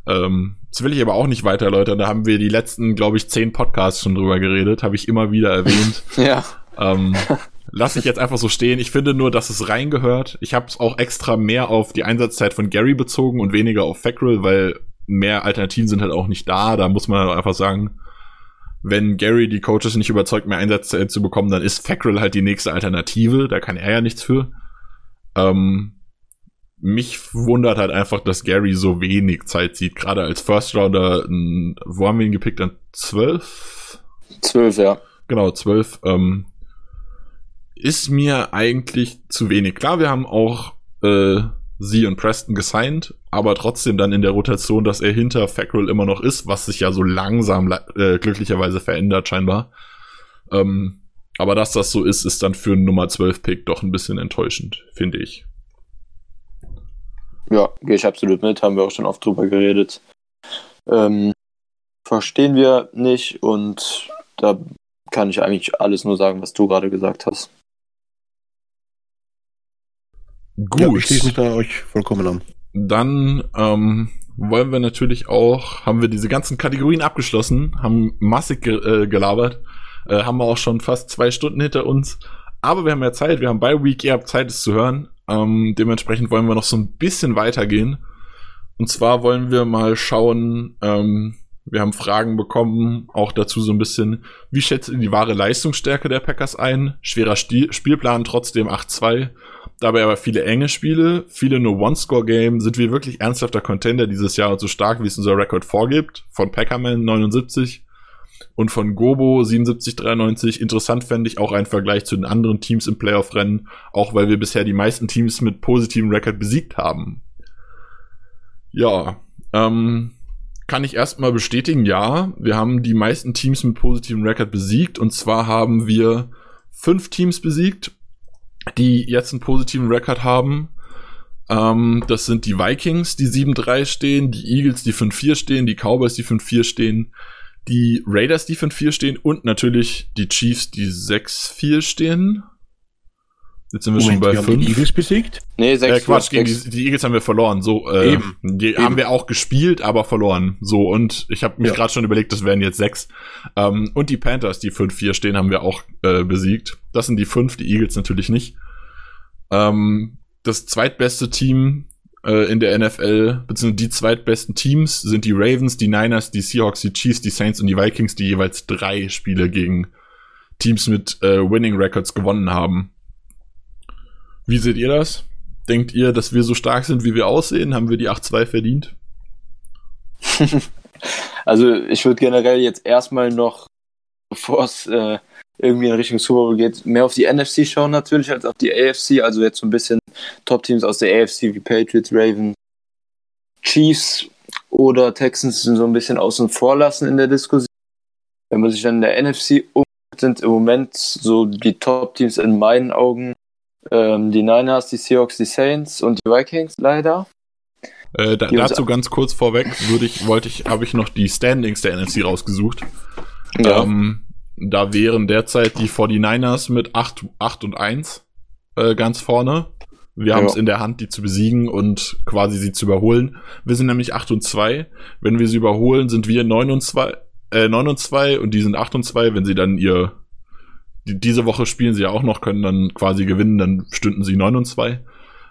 Ähm, das will ich aber auch nicht weiter erläutern. Da haben wir die letzten, glaube ich, zehn Podcasts schon drüber geredet, habe ich immer wieder erwähnt. <laughs> ja. Ähm, <laughs> lasse ich jetzt einfach so stehen. Ich finde nur, dass es reingehört. Ich habe es auch extra mehr auf die Einsatzzeit von Gary bezogen und weniger auf Fackrell, weil mehr Alternativen sind halt auch nicht da. Da muss man einfach sagen, wenn Gary die Coaches nicht überzeugt, mehr Einsatzzeit zu bekommen, dann ist Fackrell halt die nächste Alternative. Da kann er ja nichts für. Ähm, mich wundert halt einfach, dass Gary so wenig Zeit sieht. Gerade als First Rounder, wo haben wir ihn gepickt? An zwölf? Zwölf, ja. Genau, zwölf. Ähm, ist mir eigentlich zu wenig. Klar, wir haben auch äh, sie und Preston gesigned, aber trotzdem dann in der Rotation, dass er hinter Fackrell immer noch ist, was sich ja so langsam äh, glücklicherweise verändert scheinbar. Ähm, aber dass das so ist, ist dann für einen Nummer 12 Pick doch ein bisschen enttäuschend, finde ich. Ja, gehe ich absolut mit, haben wir auch schon oft drüber geredet. Ähm, verstehen wir nicht und da kann ich eigentlich alles nur sagen, was du gerade gesagt hast. Gut. Ja, ich schließe mich da euch vollkommen an. Dann ähm, wollen wir natürlich auch, haben wir diese ganzen Kategorien abgeschlossen, haben massig ge äh, gelabert, äh, haben wir auch schon fast zwei Stunden hinter uns. Aber wir haben ja Zeit, wir haben bei Week, ihr habt Zeit, es zu hören. Ähm, dementsprechend wollen wir noch so ein bisschen weitergehen. Und zwar wollen wir mal schauen, ähm, wir haben Fragen bekommen, auch dazu so ein bisschen, wie schätzt ihr die wahre Leistungsstärke der Packers ein? Schwerer Stil Spielplan, trotzdem 8-2. Dabei aber viele enge Spiele, viele nur One-Score-Game. Sind wir wirklich ernsthafter Contender dieses Jahr und so stark, wie es unser Rekord vorgibt? Von Packerman 79 und von Gobo 7793. Interessant fände ich auch ein Vergleich zu den anderen Teams im Playoff-Rennen, auch weil wir bisher die meisten Teams mit positivem Rekord besiegt haben. Ja, ähm, kann ich erstmal bestätigen, ja, wir haben die meisten Teams mit positivem Rekord besiegt und zwar haben wir fünf Teams besiegt die jetzt einen positiven Rekord haben. Ähm, das sind die Vikings, die 7-3 stehen, die Eagles, die 5-4 stehen, die Cowboys, die 5-4 stehen, die Raiders, die 5-4 stehen und natürlich die Chiefs, die 6-4 stehen. Jetzt sind wir Moment, schon bei 5. die Eagles besiegt? Nee, 6 äh, Quatsch, gegen die, die, Eagles haben wir verloren. So, äh, Eben. die Eben. haben wir auch gespielt, aber verloren. So, und ich habe mich ja. gerade schon überlegt, das wären jetzt 6. Ähm, und die Panthers, die 5-4 stehen, haben wir auch äh, besiegt. Das sind die 5, die Eagles natürlich nicht. Ähm, das zweitbeste Team äh, in der NFL, beziehungsweise die zweitbesten Teams sind die Ravens, die Niners, die Seahawks, die Chiefs, die Saints und die Vikings, die jeweils drei Spiele gegen Teams mit äh, Winning Records gewonnen haben. Wie seht ihr das? Denkt ihr, dass wir so stark sind, wie wir aussehen? Haben wir die 8-2 verdient? <laughs> also ich würde generell jetzt erstmal noch, bevor es äh, irgendwie in Richtung Super Bowl geht, mehr auf die NFC schauen natürlich als auf die AFC. Also jetzt so ein bisschen Top-Teams aus der AFC wie Patriots, Ravens, Chiefs oder Texans sind so ein bisschen außen vor lassen in der Diskussion. Wenn man sich dann in der NFC um sind im Moment so die Top-Teams in meinen Augen ähm, die Niners, die Seahawks, die Saints und die Vikings leider. Äh, da, dazu ganz kurz vorweg würde ich, wollte ich, habe ich noch die Standings der NFC rausgesucht. Ja. Ähm, da wären derzeit die 49ers mit 8, 8 und 1 äh, ganz vorne. Wir haben es in der Hand, die zu besiegen und quasi sie zu überholen. Wir sind nämlich 8 und 2. Wenn wir sie überholen, sind wir 9 und 2, äh, 9 und 2 und die sind 8 und 2. Wenn sie dann ihr, diese Woche spielen sie ja auch noch, können dann quasi gewinnen, dann stünden sie 9 und 2.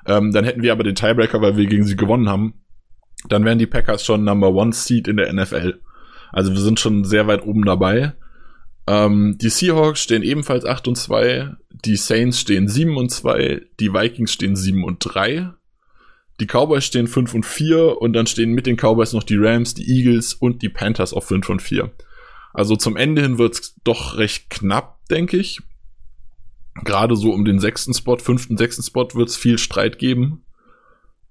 Ähm, dann hätten wir aber den Tiebreaker, weil wir gegen sie gewonnen haben. Dann wären die Packers schon Number One Seed in der NFL. Also wir sind schon sehr weit oben dabei. Ähm, die Seahawks stehen ebenfalls 8 und 2. Die Saints stehen 7 und 2. Die Vikings stehen 7 und 3. Die Cowboys stehen 5 und 4. Und dann stehen mit den Cowboys noch die Rams, die Eagles und die Panthers auf 5 und 4. Also zum Ende hin wird's doch recht knapp, denke ich. Gerade so um den sechsten Spot, fünften, sechsten Spot wird's viel Streit geben.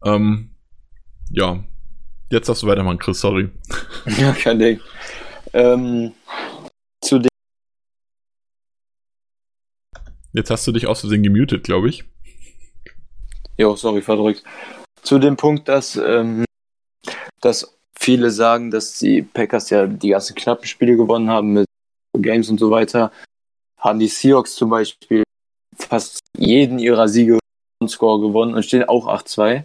Ähm, ja. Jetzt darfst du weitermachen, Chris, sorry. Ja, kein Ding. Ähm, zu den, Jetzt hast du dich aus Versehen gemutet, glaube ich. jo, sorry, verdrückt. Zu dem Punkt, dass, ähm, dass viele sagen, dass die Packers ja die ganzen knappen Spiele gewonnen haben mit Games und so weiter, haben die Seahawks zum Beispiel fast jeden ihrer Siege und Score gewonnen und stehen auch 8-2.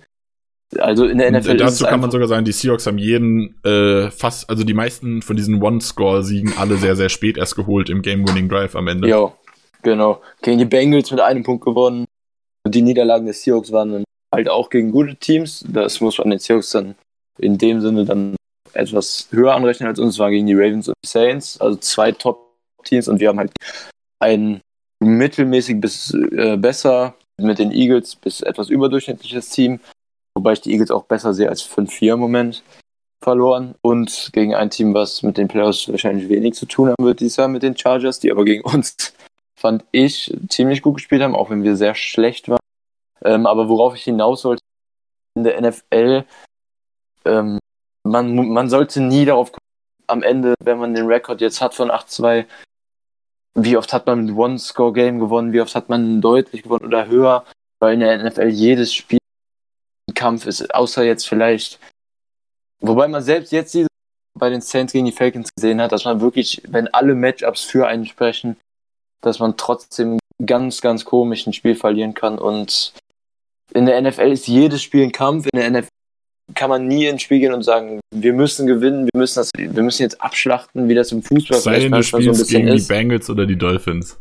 Also in der Und, NFL äh, ist es dazu kann man sogar sagen, die Seahawks haben jeden äh, fast, also die meisten von diesen One-Score-Siegen alle sehr, sehr spät erst geholt im Game-Winning-Drive am Ende. Ja, genau. Gegen die Bengals mit einem Punkt gewonnen. Und die Niederlagen des Seahawks waren dann halt auch gegen gute Teams. Das muss man den Seahawks dann in dem Sinne dann etwas höher anrechnen als uns. Es waren gegen die Ravens und die Saints, also zwei Top-Teams. Und wir haben halt ein mittelmäßig bis äh, besser mit den Eagles bis etwas überdurchschnittliches Team. Wobei ich die Eagles auch besser sehe als 5-4 im Moment verloren. Und gegen ein Team, was mit den Playoffs wahrscheinlich wenig zu tun haben wird dieses Jahr mit den Chargers, die aber gegen uns <laughs> fand ich, ziemlich gut gespielt haben, auch wenn wir sehr schlecht waren. Ähm, aber worauf ich hinaus wollte, in der NFL, ähm, man, man sollte nie darauf gucken, am Ende, wenn man den Rekord jetzt hat von 8-2, wie oft hat man mit One-Score-Game gewonnen, wie oft hat man deutlich gewonnen oder höher, weil in der NFL jedes Spiel ein Kampf ist, außer jetzt vielleicht, wobei man selbst jetzt diese bei den Saints gegen die Falcons gesehen hat, dass man wirklich, wenn alle Matchups für einen sprechen, dass man trotzdem ganz, ganz komisch ein Spiel verlieren kann. Und in der NFL ist jedes Spiel ein Kampf. In der NFL kann man nie ins Spiel gehen und sagen, wir müssen gewinnen, wir müssen das, wir müssen jetzt abschlachten, wie das im Fußball Sei denn, du manchmal so ein bisschen gegen die ist. Bengals oder die Dolphins.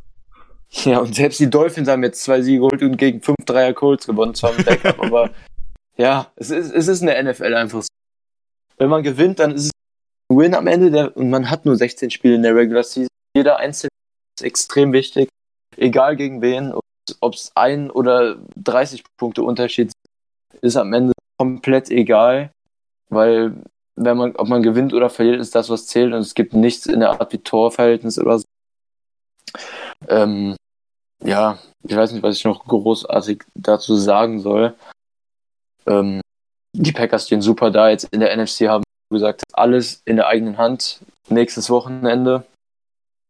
Ja, und selbst die Dolphins haben jetzt zwei Siege geholt und gegen fünf Dreier Colts gewonnen, zwar mit Backup, <laughs> aber ja, es ist, es ist in der NFL einfach so. Wenn man gewinnt, dann ist es ein Win am Ende der, und man hat nur 16 Spiele in der Regular Season. Jeder einzelne ist extrem wichtig, egal gegen wen, ob es ein oder 30 Punkte Unterschied sind, ist am Ende komplett egal, weil wenn man, ob man gewinnt oder verliert, ist das, was zählt und es gibt nichts in der Art wie Torverhältnis oder so. Ähm, ja, ich weiß nicht, was ich noch großartig dazu sagen soll. Ähm, die Packers stehen super da. Jetzt in der NFC haben gesagt, alles in der eigenen Hand. Nächstes Wochenende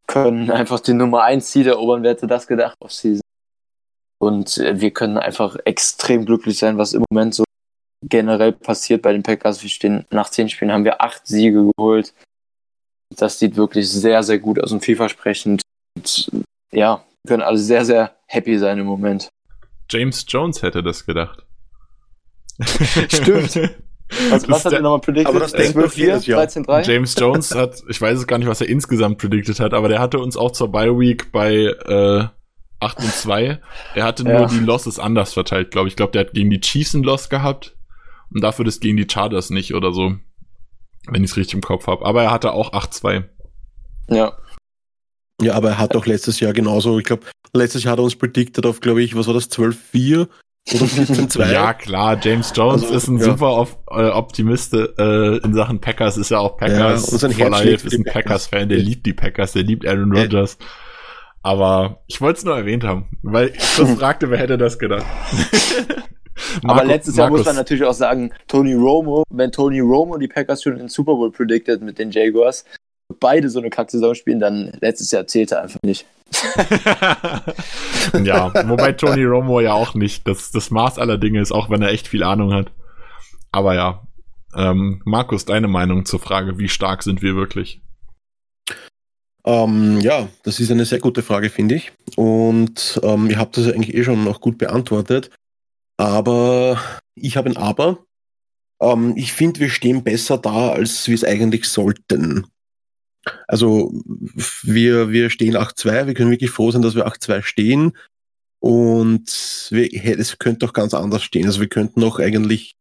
können einfach die Nummer 1 Seed erobern. Wer hätte das gedacht auf Season? Und äh, wir können einfach extrem glücklich sein, was im Moment so generell passiert bei den Packers. Wir stehen nach 10 Spielen haben wir 8 Siege geholt. Das sieht wirklich sehr, sehr gut aus und vielversprechend. Und ja, wir können alle sehr, sehr happy sein im Moment. James Jones hätte das gedacht. <laughs> Stimmt. <laughs> Was, was hat der- er nochmal predicted? Aber das denkt doch 12-4, jedes Jahr. 13-3? James Jones hat, <laughs> ich weiß es gar nicht, was er insgesamt predicted hat, aber der hatte uns auch zur Bye Week bei äh, 8 und 2. Er hatte nur Ja. die Losses anders verteilt, glaube ich. Ich glaube, der hat gegen die Chiefs einen Loss gehabt und dafür das gegen die Chargers nicht oder so. Wenn ich es richtig im Kopf habe. Aber er hatte auch 8-2. Ja. Ja, aber er hat auch letztes Jahr genauso, ich glaube, letztes Jahr hat er uns predicted auf, glaube ich, was war das, 12-4 oder 14-2? Ja, klar, James Jones Also, ist ein ja. super auf, äh, Optimist äh, in Sachen Packers, ist ja auch Packers Ja, und sein Herz ist ein. Packers-Fan, der liebt die Packers, der liebt Aaron. Rodgers. Aber ich wollte es nur erwähnt haben, weil ich <laughs> das fragte, wer hätte das gedacht. <laughs> Aber Marco- letztes Jahr muss Markus, man natürlich auch sagen, Tony Romo, wenn Tony Romo die Packers schon in den Super Bowl predicted mit den Jaguars, beide so eine Kacksaison spielen, dann letztes Jahr zählte einfach nicht. <laughs> ja, wobei Tony Romo ja auch nicht. Das, das Maß aller Dinge ist, auch wenn er echt viel Ahnung hat. Aber ja, ähm, Markus, deine Meinung zur Frage, wie stark sind wir wirklich? Ähm, ja, das ist eine sehr gute Frage, finde ich. Und ähm, ihr habt das eigentlich eh schon noch gut beantwortet. Aber ich habe ein Aber. Ähm, ich finde, wir stehen besser da, als wir es eigentlich sollten. Also wir, wir stehen 8-2, wir können wirklich froh sein, dass wir 8-2 stehen. Und wir, es könnte auch ganz anders stehen. Also wir könnten auch eigentlich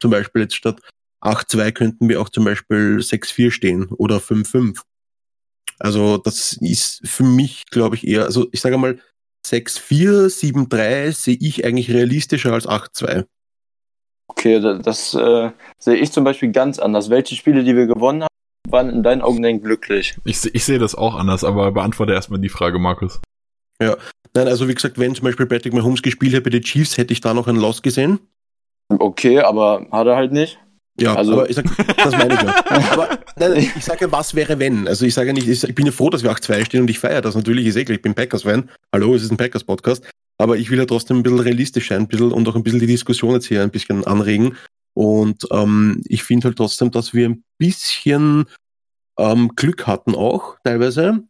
zum Beispiel jetzt statt 8-2 könnten wir auch zum Beispiel 6-4 stehen oder 5-5. Also das ist für mich, glaube ich, eher, also ich sage mal, 6-4, 7-3 sehe ich eigentlich realistischer als 8-2. Okay, das äh, sehe ich zum Beispiel ganz anders. Welche Spiele, die wir gewonnen haben, waren in deinen Augen denn glücklich? Ich, ich sehe das auch anders, aber beantworte erstmal die Frage, Markus. Ja, nein, also wie gesagt, wenn zum Beispiel Patrick Mahomes gespielt hätte bei den Chiefs, hätte ich da noch einen Loss gesehen. Okay, aber hat er halt nicht. Ja, also, aber ich sag, das meine ich ja. <laughs> aber nein, ich sage, was wäre wenn? Also ich sage nicht, ich, bin ja froh, dass wir 8-2 stehen und ich feiere das natürlich, ist eklig, ich bin Packers-Fan. Hallo, es ist ein Packers-Podcast. Aber ich will ja trotzdem ein bisschen realistisch sein, ein bisschen und auch ein bisschen die Diskussion jetzt hier ein bisschen anregen. Und ähm, ich finde halt trotzdem, dass wir ein bisschen ähm, Glück hatten auch teilweise,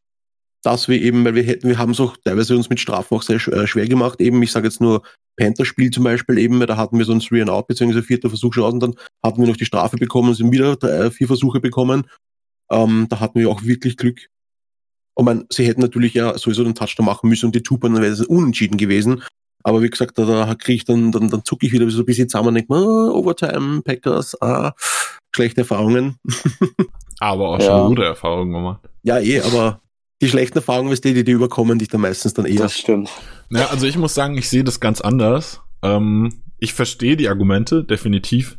dass wir eben, weil wir hätten, wir haben es auch teilweise uns mit Strafen auch sehr äh, schwer gemacht. Eben, ich sage jetzt nur Panther-Spiel zum Beispiel eben, da hatten wir so ein Three and Out beziehungsweise vierter Versuch schon und dann hatten wir noch die Strafe bekommen, sind wieder drei, vier Versuche bekommen. Ähm, da hatten wir auch wirklich Glück. Und man, sie hätten natürlich ja sowieso den Touchdown machen müssen und die Tuper, dann wäre es unentschieden gewesen. Aber wie gesagt, da, da kriege ich dann, dann, dann zucke ich wieder so ein bisschen zusammen und denke, oh, Overtime, Packers, ah, schlechte Erfahrungen. <laughs> aber auch schon ja. gute Erfahrungen gemacht. Ja, eh, aber die schlechten Erfahrungen, die, die, die überkommen dich dann meistens dann eher. Das stimmt. Ja, also ich muss sagen, ich sehe das ganz anders. Ähm, ich verstehe die Argumente, definitiv.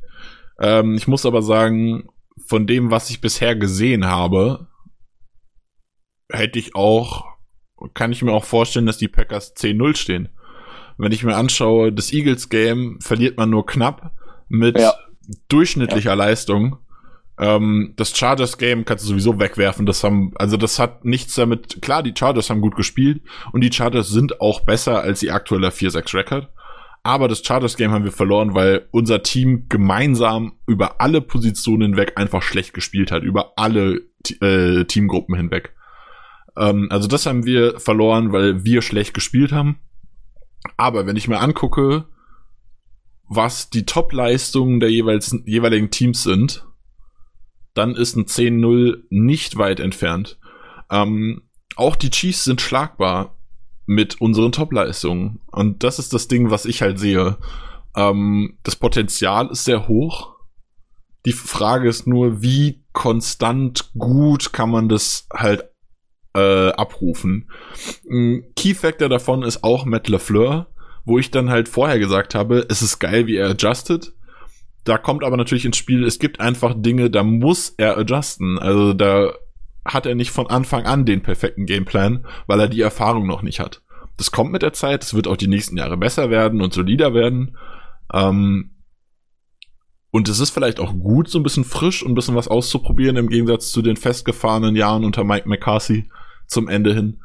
Ähm, ich muss aber sagen, von dem, was ich bisher gesehen habe, hätte ich auch, kann ich mir auch vorstellen, dass die Packers 10-0 stehen. Wenn ich mir anschaue, das Eagles Game verliert man nur knapp mit ja. durchschnittlicher ja. Leistung. Ähm, das Chargers Game kannst du sowieso wegwerfen. Das haben, also das hat nichts damit. Klar, die Chargers haben gut gespielt und die Chargers sind auch besser als die aktuelle 4-6 Record. Aber das Chargers Game haben wir verloren, weil unser Team gemeinsam über alle Positionen hinweg einfach schlecht gespielt hat, über alle äh, Teamgruppen hinweg. Ähm, also das haben wir verloren, weil wir schlecht gespielt haben. Aber wenn ich mir angucke, was die Top-Leistungen der jeweils, jeweiligen Teams sind, dann ist ein 10-0 nicht weit entfernt. Ähm, auch die Chiefs sind schlagbar mit unseren Top-Leistungen. Und das ist das Ding, was ich halt sehe. Ähm, das Potenzial ist sehr hoch. Die Frage ist nur, wie konstant gut kann man das halt äh, abrufen. Ein Key Factor davon ist auch Matt LeFleur, wo ich dann halt vorher gesagt habe, es ist geil, wie er adjusted. Da kommt aber natürlich ins Spiel, es gibt einfach Dinge, da muss er adjusten. Also da hat er nicht von Anfang an den perfekten Gameplan, weil er die Erfahrung noch nicht hat. Das kommt mit der Zeit, es wird auch die nächsten Jahre besser werden und solider werden. Ähm, und es ist vielleicht auch gut, so ein bisschen frisch und ein bisschen was auszuprobieren, im Gegensatz zu den festgefahrenen Jahren unter Mike McCarthy zum Ende hin.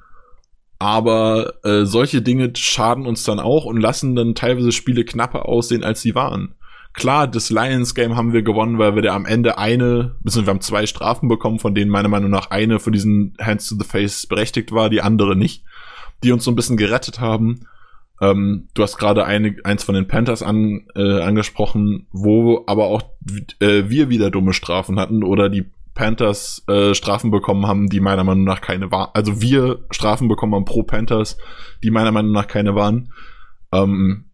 Aber äh, solche Dinge schaden uns dann auch und lassen dann teilweise Spiele knapper aussehen, als sie waren. Klar, das Lions Game haben wir gewonnen, weil wir da am Ende eine, beziehungsweise wir haben zwei Strafen bekommen, von denen meiner Meinung nach eine für diesen Hands to the Face berechtigt war, die andere nicht, die uns so ein bisschen gerettet haben. Ähm, du hast gerade eins von den Panthers an, äh, angesprochen, wo aber auch äh, wir wieder dumme Strafen hatten oder die Panthers äh, Strafen bekommen haben, die meiner Meinung nach keine waren. Also wir Strafen bekommen haben pro Panthers, die meiner Meinung nach keine waren. Ähm,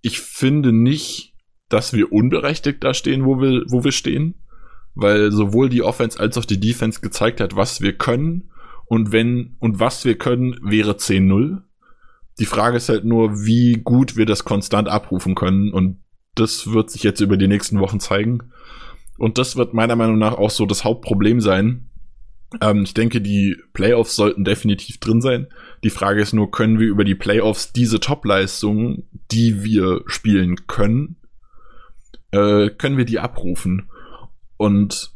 ich finde nicht, dass wir unberechtigt da stehen, wo wir, wo wir stehen, weil sowohl die Offense als auch die Defense gezeigt hat, was wir können und wenn und was wir können, wäre 10-0. Die Frage ist halt nur, wie gut wir das konstant abrufen können und das wird sich jetzt über die nächsten Wochen zeigen. Und das wird meiner Meinung nach auch so das Hauptproblem sein. Ähm, ich denke, die Playoffs sollten definitiv drin sein. Die Frage ist nur, können wir über die Playoffs diese Top-Leistungen, die wir spielen können, äh, können wir die abrufen? Und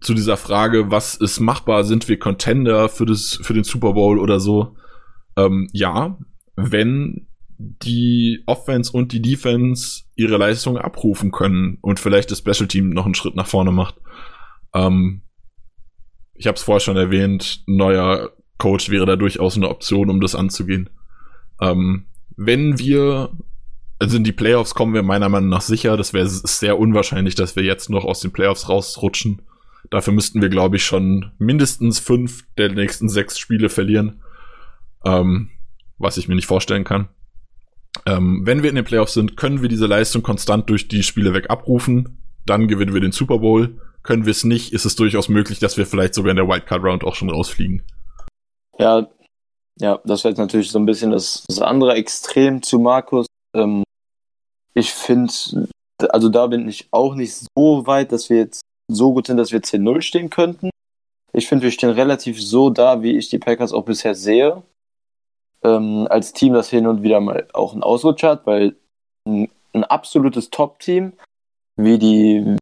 zu dieser Frage, was ist machbar, sind wir Contender für das, für den Super Bowl oder so? Ähm, ja, wenn die Offense und die Defense ihre Leistung abrufen können und vielleicht das Special Team noch einen Schritt nach vorne macht. Ähm, ich habe es vorher schon erwähnt, neuer Coach wäre da durchaus eine Option, um das anzugehen. Ähm, wenn wir, also in die Playoffs kommen wir meiner Meinung nach sicher, das wäre sehr unwahrscheinlich, dass wir jetzt noch aus den Playoffs rausrutschen. Dafür müssten wir, glaube ich, schon mindestens fünf der nächsten sechs Spiele verlieren. Ähm, was ich mir nicht vorstellen kann. Ähm, wenn wir in den Playoffs sind, können wir diese Leistung konstant durch die Spiele weg abrufen. Dann gewinnen wir den Super Bowl. Können wir es nicht, ist es durchaus möglich, dass wir vielleicht sogar in der Wildcard Round auch schon rausfliegen. Ja, ja, das wäre jetzt natürlich so ein bisschen das, das andere Extrem zu Markus. Ähm, ich finde, also da bin ich auch nicht so weit, dass wir jetzt so gut sind, dass wir 10-0 stehen könnten. Ich finde, wir stehen relativ so da, wie ich die Packers auch bisher sehe. Ähm, als Team, das hin und wieder mal auch einen Ausrutscher hat, weil ein, ein absolutes Top-Team, wie die,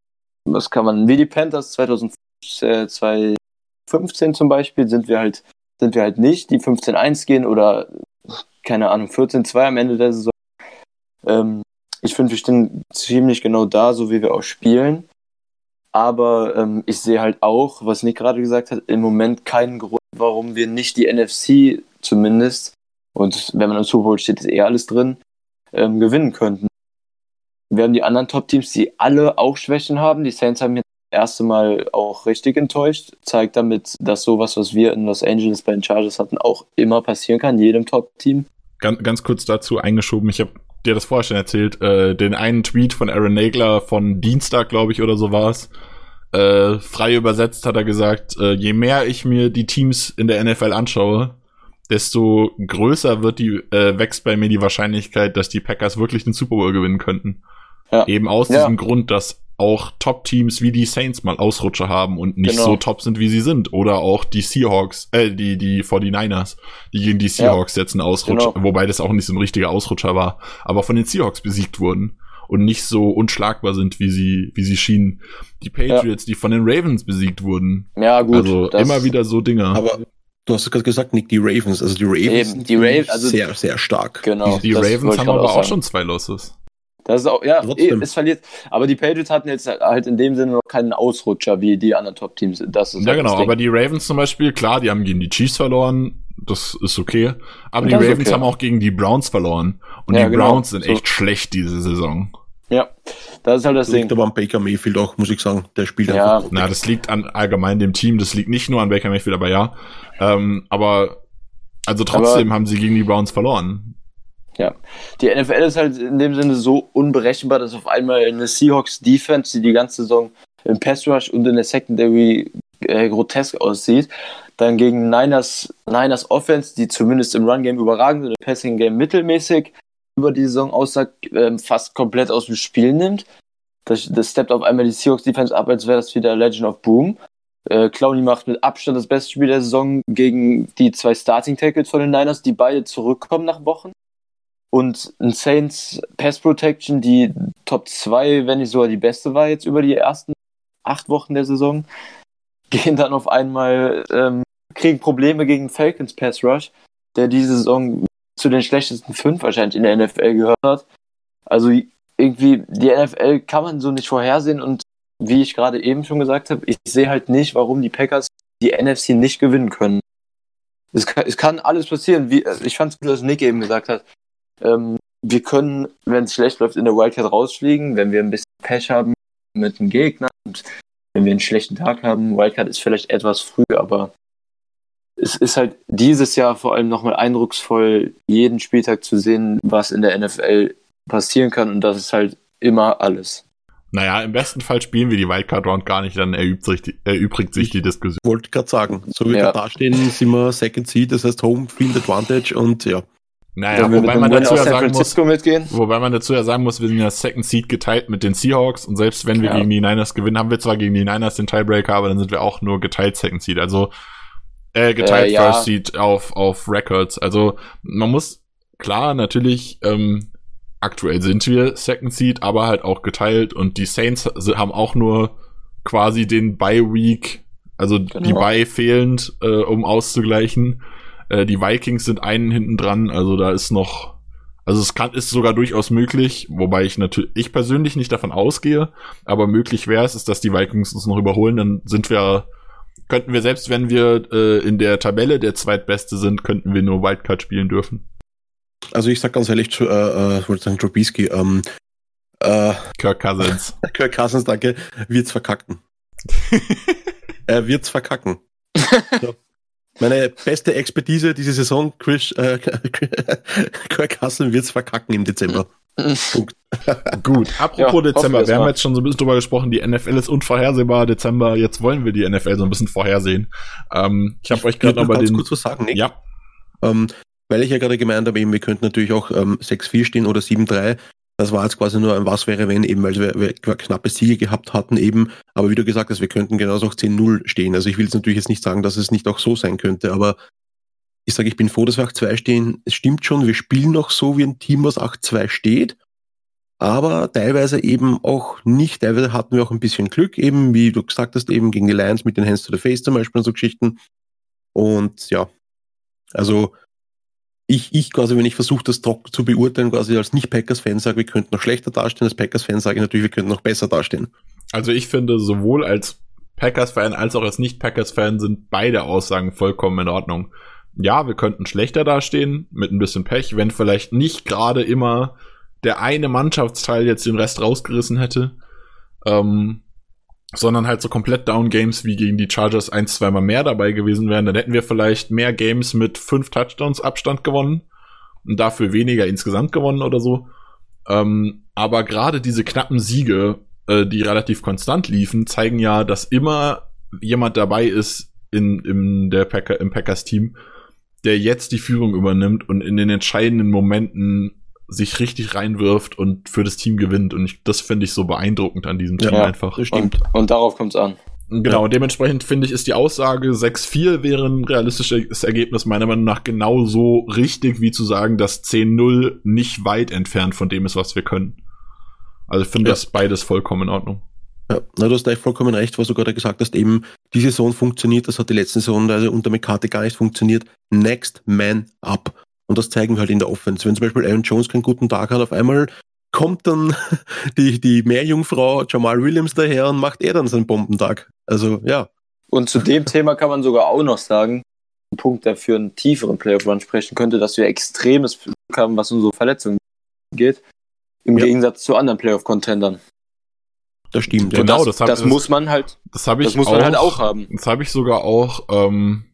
was kann man, wie die Panthers 2015 äh, zum Beispiel, sind wir halt sind wir halt nicht, die 15-1 gehen oder keine Ahnung, 14-2 am Ende der Saison. Ähm, ich finde, wir stehen ziemlich genau da, so wie wir auch spielen. Aber ähm, ich sehe halt auch, was Nick gerade gesagt hat, im Moment keinen Grund, warum wir nicht die NFC zumindest, und wenn man im Super steht, ist eh alles drin, ähm, gewinnen könnten. Wir haben die anderen Top-Teams, die alle auch Schwächen haben. Die Saints haben jetzt erste Mal auch richtig enttäuscht. Zeigt damit, dass sowas, was wir in Los Angeles bei den Chargers hatten, auch immer passieren kann, jedem Top-Team. Ganz, ganz kurz dazu eingeschoben, ich habe dir das vorher schon erzählt, äh, den einen Tweet von Aaron Nagler von Dienstag, glaube ich, oder so war es. Äh, frei übersetzt hat er gesagt, äh, je mehr ich mir die Teams in der NFL anschaue, desto größer wird die, äh, wächst bei mir die Wahrscheinlichkeit, dass die Packers wirklich den Super Bowl gewinnen könnten. Ja. Eben aus ja. diesem Grund, dass auch Top-Teams wie die Saints mal Ausrutsche haben und nicht genau. so top sind, wie sie sind. Oder auch die Seahawks, äh, die, die 49ers, die gegen die Seahawks ja. jetzt einen Ausrutscher, genau. wobei das auch nicht so ein richtiger Ausrutscher war, aber von den Seahawks besiegt wurden und nicht so unschlagbar sind, wie sie, wie sie schienen. Die Patriots, ja. die von den Ravens besiegt wurden. Ja, gut. Also immer wieder so Dinge. Aber du hast gerade gesagt, Nick, die Ravens, also die Ravens Eben, die Ravens, also sehr, sehr stark. Genau. Die, die Ravens haben aber auch schon zwei Losses. Das ist auch, ja, Trotzdem. es verliert. Aber die Patriots hatten jetzt halt in dem Sinne noch keinen Ausrutscher wie die anderen Top-Teams. Das ist ja, halt genau, aber die Ravens zum Beispiel, klar, die haben gegen die Chiefs verloren, das ist okay. Aber die Ravens okay. haben auch gegen die Browns verloren. Und ja, die genau. Browns sind echt so. schlecht diese Saison. Ja, das ist halt das, das Ding. Liegt aber an Baker Mayfield auch, muss ich sagen. Der spielt ja. einfach. Na, das liegt an allgemein dem Team. Das liegt nicht nur an Baker Mayfield, aber ja. Ähm, aber also trotzdem aber, haben sie gegen die Browns verloren. Ja, die NFL ist halt in dem Sinne so unberechenbar, dass auf einmal eine Seahawks Defense, die die ganze Saison im Pass Rush und in der Secondary äh, grotesk aussieht, dann gegen Niners, Niners Offense, die zumindest im Run Game überragend und im Passing Game mittelmäßig über die Saison aussagt, äh, fast komplett aus dem Spiel nimmt. Das, das steppt auf einmal die Seahawks Defense ab, als wäre das wieder Legend of Boom. Äh, Clowny macht mit Abstand das beste Spiel der Saison gegen die zwei Starting Tackles von den Niners, die beide zurückkommen nach Wochen und ein Saints Pass Protection, die Top 2, wenn nicht sogar die beste war jetzt über die ersten acht Wochen der Saison, <laughs> gehen dann auf einmal, ähm, kriegen Probleme gegen Falcons Pass Rush, der diese Saison zu den schlechtesten fünf wahrscheinlich in der NFL gehört hat. Also irgendwie, die NFL kann man so nicht vorhersehen und wie ich gerade eben schon gesagt habe, ich sehe halt nicht, warum die Packers die NFC nicht gewinnen können. Es kann, es kann alles passieren, wie ich fand es gut, was Nick eben gesagt hat. Ähm, wir können, wenn es schlecht läuft, in der Wildcard rausfliegen, wenn wir ein bisschen Pech haben mit dem Gegner und wenn wir einen schlechten Tag haben. Wildcard ist vielleicht etwas früh, aber es ist halt dieses Jahr vor allem nochmal eindrucksvoll, jeden Spieltag zu sehen, was in der NFL passieren kann und das ist halt immer alles. Naja, im besten Fall spielen wir die Wildcard Round gar nicht, dann erübt sich, erübrigt sich die Diskussion. Wollte gerade sagen, so wie ja. wir da stehen, sind wir Second Seed, das heißt Home Field Advantage und ja. Naja, wobei man, dazu ja sagen muss, mitgehen? wobei man dazu ja sagen muss, wir sind ja Second Seed geteilt mit den Seahawks und selbst wenn wir ja. gegen die Niners gewinnen, haben wir zwar gegen die Niners den Tiebreaker, aber dann sind wir auch nur geteilt Second Seed. Also äh, geteilt äh, ja. First Seed auf, auf Records. Also man muss klar natürlich ähm, aktuell sind wir Second Seed, aber halt auch geteilt und die Saints haben auch nur quasi den Bye Week, also die Genau. Bye fehlend, äh, um auszugleichen. Äh, die Vikings sind einen hinten dran, also da ist noch, also es kann, ist sogar durchaus möglich, wobei ich natürlich, ich persönlich nicht davon ausgehe, aber möglich wäre es, ist, dass die Vikings uns noch überholen, dann sind wir, könnten wir selbst, wenn wir äh, in der Tabelle der zweitbeste sind, könnten wir nur Wildcard spielen dürfen. Also ich sag ganz ehrlich, zu, äh, äh, ich wollte sagen Trubisky, ähm, äh, Kirk Cousins. <laughs> Kirk Cousins, danke, wird's verkacken. <laughs> er wird's verkacken. So. <laughs> Meine beste Expertise diese Saison, Chris, äh, <laughs> Kirk Cousins wird's verkacken im Dezember. Punkt. <laughs> Gut, apropos Ja, Dezember, wir haben jetzt schon so ein bisschen drüber gesprochen, die NFL ist unvorhersehbar, Dezember, jetzt wollen wir die NFL so ein bisschen vorhersehen. Ähm, ich habe euch gerade noch ganz den... kurz was sagen, Nick. Ja, Ähm, weil ich ja gerade gemeint habe, eben, wir könnten natürlich auch ähm, 6-4 stehen oder 7-3. Das war jetzt quasi nur ein Was wäre, wenn, eben, weil wir, wir knappe Siege gehabt hatten eben. Aber wie du gesagt hast, wir könnten genauso auch 10-0 stehen. Also ich will jetzt natürlich jetzt nicht sagen, dass es nicht auch so sein könnte, aber ich sage, ich bin froh, dass wir 8-2 stehen. Es stimmt schon, wir spielen noch so wie ein Team, was 8-2 steht. Aber teilweise eben auch nicht. Teilweise hatten wir auch ein bisschen Glück, eben, wie du gesagt hast, eben gegen die Lions mit den Hands to the Face zum Beispiel und so Geschichten. Und ja, also ich, ich quasi, wenn ich versuche, das zu beurteilen, quasi als Nicht-Packers-Fan sage, wir könnten noch schlechter dastehen. Als Packers-Fan sage ich natürlich, wir könnten noch besser dastehen. also ich finde, sowohl als Packers-Fan als auch als Nicht-Packers-Fan sind beide Aussagen vollkommen in Ordnung. Ja, wir könnten schlechter dastehen, mit ein bisschen Pech, wenn vielleicht nicht gerade immer der eine Mannschaftsteil jetzt den Rest rausgerissen hätte. Ähm, sondern halt so komplett Down Games wie gegen die Chargers ein, zweimal mehr dabei gewesen wären, dann hätten wir vielleicht mehr Games mit fünf Touchdowns Abstand gewonnen und dafür weniger insgesamt gewonnen oder so. Ähm, aber gerade diese knappen Siege, äh, die relativ konstant liefen, zeigen ja, dass immer jemand dabei ist in, in der Packer, im Packers-Team, der jetzt die Führung übernimmt und in den entscheidenden Momenten sich richtig reinwirft und für das Team gewinnt. Und ich, das finde ich so beeindruckend an diesem Team Ja, einfach. Das stimmt. Und, und darauf kommt es an. Genau, und dementsprechend finde ich, ist die Aussage 6-4 wäre ein realistisches Ergebnis meiner Meinung nach genauso richtig, wie zu sagen, dass 10-0 nicht weit entfernt von dem ist, was wir können. Also ich finde Ja. das beides vollkommen in Ordnung. Ja, na, du hast echt vollkommen recht, was du gerade gesagt hast. Eben, die Saison funktioniert, das hat die letzten Saison also unter McCarthy gar nicht funktioniert. Next man up. Und das zeigen wir halt in der Offense. Wenn zum Beispiel Aaron Jones keinen guten Tag hat, auf einmal kommt dann <laughs> die, die Meerjungfrau Jamal Williams daher und macht er dann seinen Bombentag. Also, ja. Und zu dem Thema kann man sogar auch noch sagen, ein Punkt, der für einen tieferen Playoff-Run sprechen könnte, dass wir extremes Glück haben, was unsere Verletzungen geht, im Ja. Gegensatz zu anderen Playoff-Contendern. Das stimmt. Genau, das das, hab- das, das- muss man halt, Das habe ich das muss auch, man halt auch haben. Das habe ich sogar auch ähm,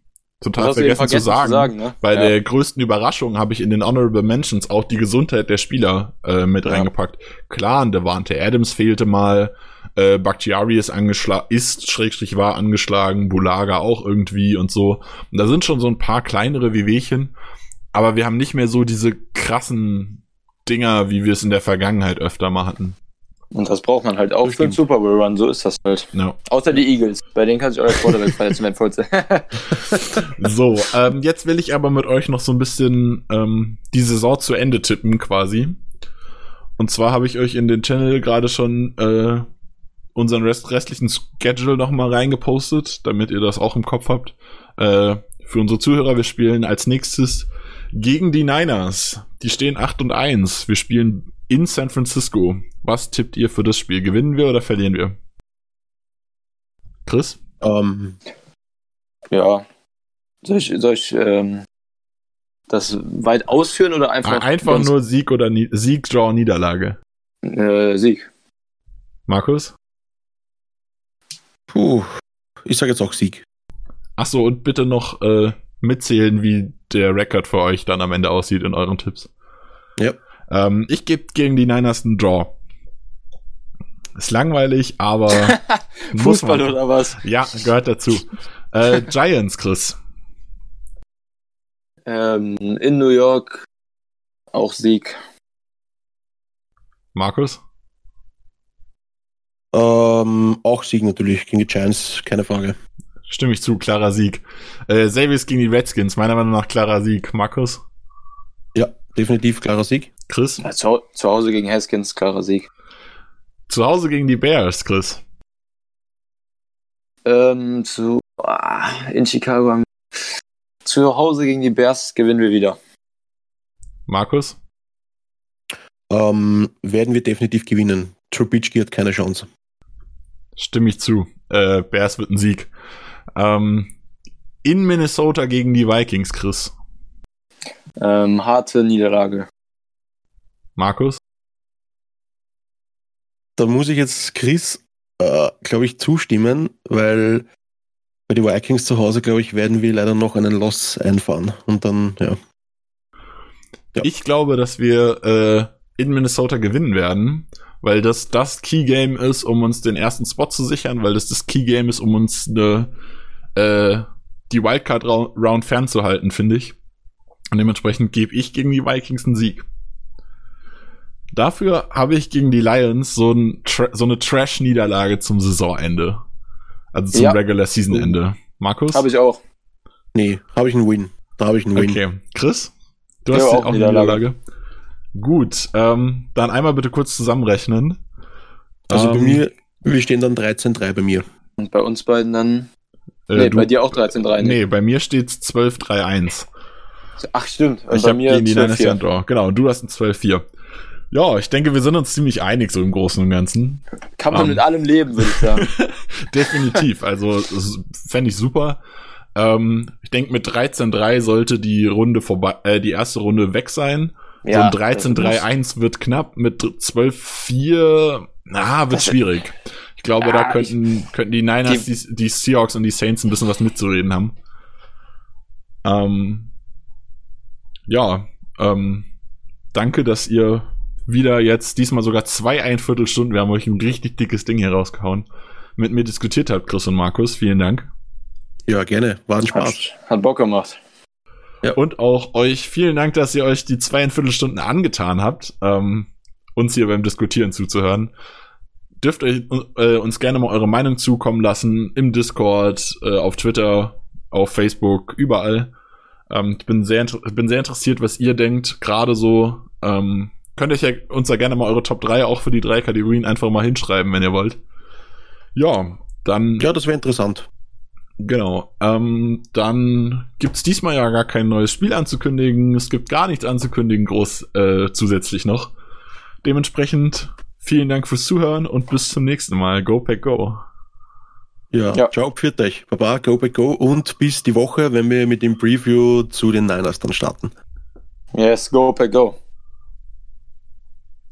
total Das hast du eben vergessen, zu sagen. ne? Bei ja. der größten Überraschung habe ich in den Honorable Mentions auch die Gesundheit der Spieler äh, mit Ja. reingepackt. Klar, Devante Adams fehlte mal, äh, Bakhtiari ist angeschlagen, ist schrägstrich war angeschlagen, Bulaga auch irgendwie und so. Und da sind schon so ein paar kleinere Wehwehchen, aber wir haben nicht mehr so diese krassen Dinger, wie wir es in der Vergangenheit öfter mal hatten. Und das braucht man halt auch Das für den. Super Bowl Run, so ist das halt. Ja. Außer die Eagles, bei denen kann sich euer Quarterback verletzen, wenn Fultz. <laughs> So, ähm, jetzt will ich aber mit euch noch so ein bisschen ähm, die Saison zu Ende tippen quasi. Und zwar habe ich euch in den Channel gerade schon äh, unseren rest restlichen Schedule noch mal reingepostet, damit ihr das auch im Kopf habt. Äh, für unsere Zuhörer, wir spielen als nächstes gegen die Niners. Die stehen 8 und 1. Wir spielen in San Francisco. Was tippt ihr für das Spiel? Gewinnen wir oder verlieren wir? Chris? Ähm, ja. Soll ich, soll ich ähm, das weit ausführen oder einfach? Einfach nur Sieg oder Nie Sieg, Draw, Niederlage. Äh, Sieg. Markus? puh, ich sage jetzt auch Sieg. Ach so, und bitte noch äh, mitzählen, wie der Rekord für euch dann am Ende aussieht in euren Tipps. Ähm, ich gebe gegen die Niners einen Draw. Ist langweilig, aber <laughs> Fußball oder was? Ja, gehört dazu. Äh, Giants, Chris. Ähm, in New York auch Sieg. Markus? Ähm, auch Sieg natürlich gegen die Giants, keine Frage. Stimme ich zu, klarer Sieg. Äh, Xavier gegen die Redskins, meiner Meinung nach klarer Sieg. Markus? Ja, definitiv klarer Sieg. Chris? Ja, zu, zu Hause gegen Haskins, klarer Sieg. Zu Hause gegen die Bears, Chris. Ähm, zu, ah, in Chicago haben wir- zu Hause gegen die Bears gewinnen wir wieder. Markus? Ähm, werden wir definitiv gewinnen. Trubisky hat keine Chance. Stimme ich zu. Äh, Bears wird ein Sieg. Ähm, in Minnesota gegen die Vikings, Chris. Ähm, harte Niederlage. Markus? Da muss ich jetzt Chris, äh, glaube ich, zustimmen, weil bei den Vikings zu Hause, glaube ich, werden wir leider noch einen Loss einfahren. Und dann, ja. Ja. Ich glaube, dass wir äh, in Minnesota gewinnen werden, weil das das Key Game ist, um uns den ersten Spot zu sichern, weil das das Key Game ist, um uns eine, äh, die Wildcard Rau- Round fernzuhalten, finde ich. Und dementsprechend gebe ich gegen die Vikings einen Sieg. Dafür habe ich gegen die Lions so, ein Tra so eine Trash-Niederlage zum Saisonende. Also zum Ja. Regular Season Ende. Markus? Habe ich auch. Nee, habe ich einen Win. Da habe ich einen Win. Okay. Chris? Du Ja, hast auch auch eine Niederlage. Niederlage. Gut, ähm, dann einmal bitte kurz zusammenrechnen. Also bei Ähm, mir, wir stehen dann 13-3 bei mir. Und bei uns beiden dann. äh, nee, du- bei dir auch 13-3. Nee, bei mir steht's 12-3-1. Ach, stimmt. Und Ich bei habe mir gegen die Niners 12-4. ja ein Draw. Genau, und du hast ein 12-4. Ja, ich denke, wir sind uns ziemlich einig so im Großen und Ganzen. Kann man Ähm. mit allem leben, würde ich sagen. <laughs> Definitiv. Also, fände ich super. Ähm, ich denke, mit 13-3 sollte die Runde vorbei, äh, die erste Runde weg sein. so ein das 13-3-1 wird knapp. Mit 12-4, na, wird schwierig. Ich glaube, Ja, da könnten, könnten die Niners, die, Die- die Seahawks und die Saints ein bisschen was mitzureden haben. Ähm, ja, ähm, danke, dass ihr wieder jetzt diesmal sogar zwei Einviertelstunden, wir haben euch ein richtig dickes Ding hier rausgehauen, mit mir diskutiert habt, Chris und Markus. Vielen Dank. Ja, gerne. War ein Spaß. Hat, hat Bock gemacht. Und auch euch vielen Dank, dass ihr euch die zweieinviertel Stunden angetan habt, ähm, uns hier beim Diskutieren zuzuhören. Dürft euch, äh, uns gerne mal eure Meinung zukommen lassen im Discord, äh, auf Twitter, auf Facebook, überall. Ähm, ich bin sehr, bin sehr interessiert, was ihr denkt, gerade so. Ähm, könnt euch ja uns ja gerne mal eure Top 3 auch für die drei Kategorien einfach mal hinschreiben, wenn ihr wollt. Ja, dann Ja, das wäre interessant. Genau. Ähm, dann gibt's diesmal ja gar kein neues Spiel anzukündigen. Es gibt gar nichts anzukündigen, groß äh, zusätzlich noch. Dementsprechend vielen Dank fürs Zuhören und bis zum nächsten Mal. Go Pack Go. Ja, Ja. ciao, pfiat euch. Baba, go back go und bis die Woche, wenn wir mit dem Preview zu den Niners dann starten. Yes, go, pack, go.